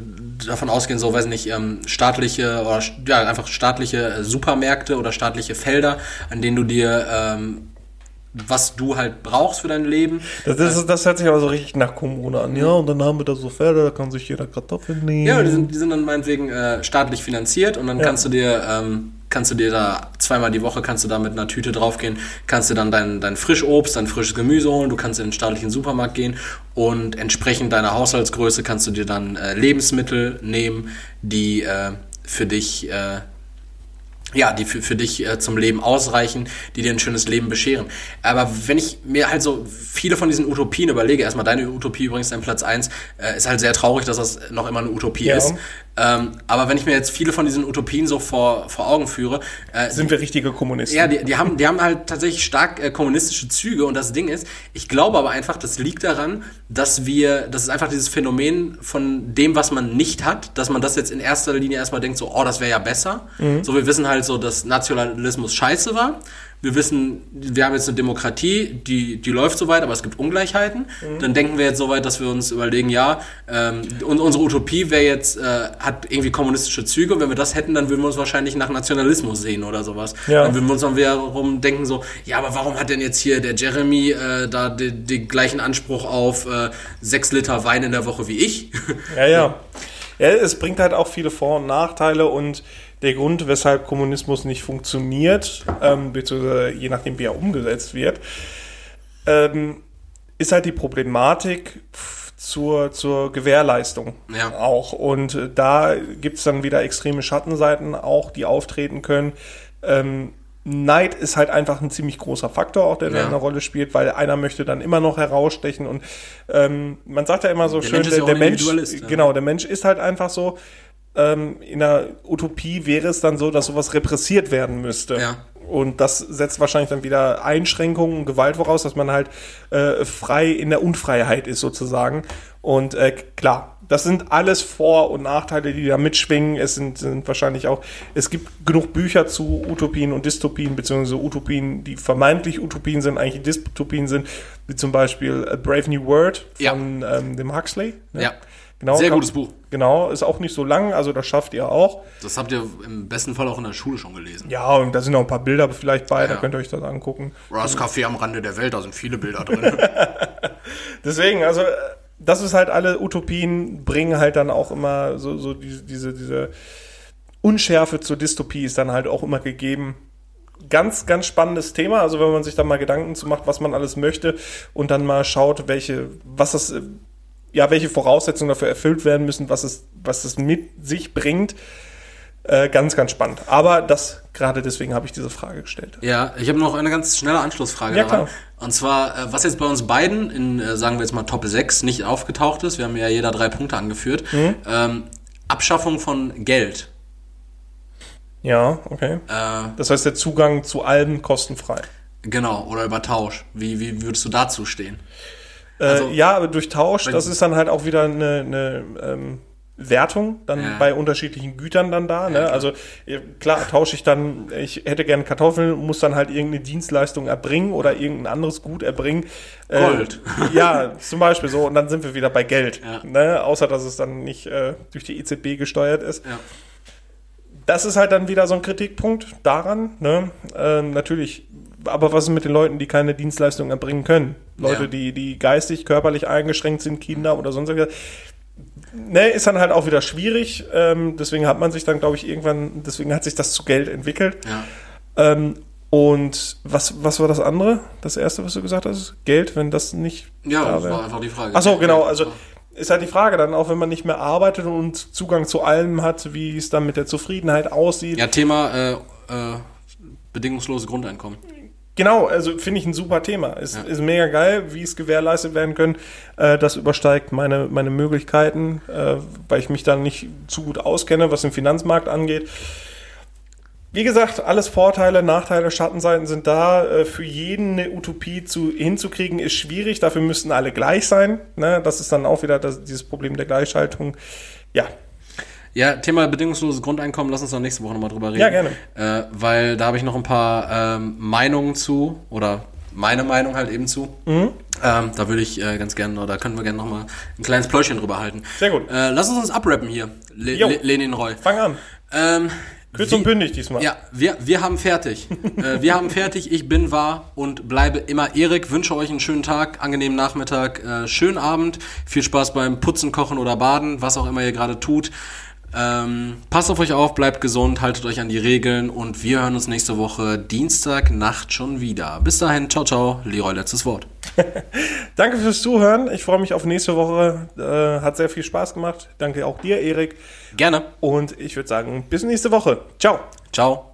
davon ausgehen, so weiß ich nicht, ähm, staatliche oder ja, einfach staatliche äh, Supermärkte oder staatliche Felder, an denen du dir ähm, was du halt brauchst für dein Leben. Das, das, das hört sich aber so richtig nach Kommune an. Ja, und dann haben wir da so Felder, da kann sich jeder Kartoffeln nehmen. Ja, die sind, die sind dann meinetwegen äh, staatlich finanziert und dann Ja. kannst du dir ähm, kannst du dir da zweimal die Woche kannst du da mit einer Tüte draufgehen, kannst du dann dein, dein Frischobst, dein frisches Gemüse holen, du kannst in den staatlichen Supermarkt gehen und entsprechend deiner Haushaltsgröße kannst du dir dann äh, Lebensmittel nehmen, die äh, für dich äh, ja, die für, für dich äh, zum Leben ausreichen, die dir ein schönes Leben bescheren. Aber wenn ich mir halt so viele von diesen Utopien überlege, erstmal deine Utopie übrigens, dein Platz eins äh, ist halt sehr traurig, dass das noch immer eine Utopie Ja. ist. Ähm, aber wenn ich mir jetzt viele von diesen Utopien so vor, vor Augen führe, äh, Sind wir richtige Kommunisten? ja, die, die, haben, die haben halt tatsächlich stark äh, kommunistische Züge und das Ding ist, ich glaube aber einfach, das liegt daran, dass wir, das ist einfach dieses Phänomen von dem, was man nicht hat, dass man das jetzt in erster Linie erstmal denkt, so, oh, das wäre ja besser. So, wir wissen halt so, dass Nationalismus scheiße war. Wir wissen, wir haben jetzt eine Demokratie, die, die läuft soweit, aber es gibt Ungleichheiten. Dann denken wir jetzt soweit, dass wir uns überlegen, ja, ähm, und unsere Utopie wäre jetzt, äh, hat irgendwie kommunistische Züge. Und wenn wir das hätten, dann würden wir uns wahrscheinlich nach Nationalismus sehen oder sowas. Ja. Dann würden wir uns dann wiederum denken so, ja, aber warum hat denn jetzt hier der Jeremy äh, da den, den gleichen Anspruch auf äh, sechs Liter Wein in der Woche wie ich? Ja, ja. [LAUGHS] Ja, es bringt halt auch viele Vor- und Nachteile und der Grund, weshalb Kommunismus nicht funktioniert, ähm, beziehungsweise je nachdem, wie er umgesetzt wird, ähm, ist halt die Problematik zur, zur Gewährleistung Ja. auch. Und äh, da gibt's dann wieder extreme Schattenseiten auch, die auftreten können. Ähm, Neid ist halt einfach ein ziemlich großer Faktor, auch der da Ja. eine Rolle spielt, weil einer möchte dann immer noch herausstechen und ähm, man sagt ja immer so Der schön, Mensch der ein Mensch, ja. genau, der Mensch ist halt einfach so. Ähm, in der Utopie wäre es dann so, dass sowas repressiert werden müsste. Ja. Und das setzt wahrscheinlich dann wieder Einschränkungen und Gewalt voraus, dass man halt äh, frei in der Unfreiheit ist sozusagen. Und äh, klar, das sind alles Vor- und Nachteile, die da mitschwingen. Es sind, sind wahrscheinlich auch, es gibt genug Bücher zu Utopien und Dystopien, beziehungsweise Utopien, die vermeintlich Utopien sind, eigentlich Dystopien sind, wie zum Beispiel äh, Brave New World Ja. von ähm, dem Huxley. ne? Ja. Genau, Sehr gutes Buch. Genau, ist auch nicht so lang, also das schafft ihr auch. Das habt ihr im besten Fall auch in der Schule schon gelesen. Ja, und da sind noch ein paar Bilder vielleicht bei, Ja. da könnt ihr euch das angucken. Das Café am Rande der Welt, da sind viele Bilder drin. [LAUGHS] Deswegen, also, äh, das ist halt alle Utopien bringen halt dann auch immer so, so diese, diese, diese Unschärfe zur Dystopie ist dann halt auch immer gegeben. Ganz, ganz spannendes Thema. Also, wenn man sich da mal Gedanken zu macht, was man alles möchte und dann mal schaut, welche, was das, ja, welche Voraussetzungen dafür erfüllt werden müssen, was es, was es mit sich bringt. Äh, ganz, ganz spannend. Aber das, gerade deswegen habe ich diese Frage gestellt. Ja, ich habe noch eine ganz schnelle Anschlussfrage Ja, daran. klar. Und zwar, äh, was jetzt bei uns beiden in, äh, sagen wir jetzt mal Top 6 nicht aufgetaucht ist, wir haben ja jeder drei Punkte angeführt, Mhm. ähm, Abschaffung von Geld. Ja, okay. Äh, Das heißt, der Zugang zu allem kostenfrei. genau, oder über Tausch. Wie, wie würdest du dazu stehen? Äh, Also- ja, aber durch Tausch, das ist dann halt auch wieder eine, eine ähm, Wertung dann Ja. bei unterschiedlichen Gütern dann da. Ne? klar. Also äh, klar, tausche ich dann, ich hätte gern Kartoffeln, muss dann halt irgendeine Dienstleistung erbringen oder irgendein anderes Gut erbringen. Äh, Gold. [LAUGHS] ja, zum Beispiel so. Und dann sind wir wieder bei Geld. Ja. Ne? Außer, dass es dann nicht äh, durch die EZB gesteuert ist. Ja. Das ist halt dann wieder so ein Kritikpunkt daran. Ne? Äh, natürlich, aber was ist mit den Leuten, die keine Dienstleistung erbringen können? Leute, Ja. die, die geistig, körperlich eingeschränkt sind, Kinder oder sonst irgendwas. Ne, ist dann halt auch wieder schwierig. Ähm, deswegen hat man sich dann, glaube ich, irgendwann, deswegen hat sich das zu Geld entwickelt. Ja. Ähm, und was, was war das andere? Das erste, was du gesagt hast? Geld, wenn das nicht Ja, da das war einfach die Frage. Ach so, genau. Also ist halt die Frage dann auch, wenn man nicht mehr arbeitet und Zugang zu allem hat, wie es dann mit der Zufriedenheit aussieht. Ja, Thema äh, äh, bedingungsloses Grundeinkommen. Genau, also finde ich ein super Thema. Ist, ist mega geil, wie es gewährleistet werden können. Äh, das übersteigt meine, meine Möglichkeiten, äh, weil ich mich dann nicht zu gut auskenne, was den Finanzmarkt angeht. Wie gesagt, alles Vorteile, Nachteile, Schattenseiten sind da. Äh, Für jeden eine Utopie zu, hinzukriegen ist schwierig. Dafür müssten alle gleich sein. Ne? Das ist dann auch wieder das, dieses Problem der Gleichschaltung. Ja, Ja, Thema bedingungsloses Grundeinkommen, lass uns doch nächste Woche nochmal drüber reden. Ja, gerne. Äh, weil da habe ich noch ein paar ähm, Meinungen zu oder meine Meinung halt eben zu. Mhm. Ähm, da würde ich äh, ganz gerne, oder können wir gerne nochmal ein kleines Pläuschen drüber halten. Sehr gut. Äh, lass uns uns abrappen hier, Le. Le Lenin Roy. fang an. Ähm, Kurz und bündig diesmal. Ja, wir, wir haben fertig. [LAUGHS] äh, wir haben fertig. Ich bin wahr und bleibe immer Erik. Wünsche euch einen schönen Tag, angenehmen Nachmittag, äh, schönen Abend. Viel Spaß beim Putzen, Kochen oder Baden, was auch immer ihr gerade tut. Ähm, passt auf euch auf, bleibt gesund, haltet euch an die Regeln und wir hören uns nächste Woche Dienstag Nacht schon wieder. Bis dahin, ciao, ciao. Leroy, letztes Wort. [LAUGHS] Danke fürs Zuhören. Ich freue mich auf nächste Woche. Äh, hat sehr viel Spaß gemacht. Danke auch dir, Erik. Gerne. Und ich würde sagen, bis nächste Woche. Ciao. Ciao.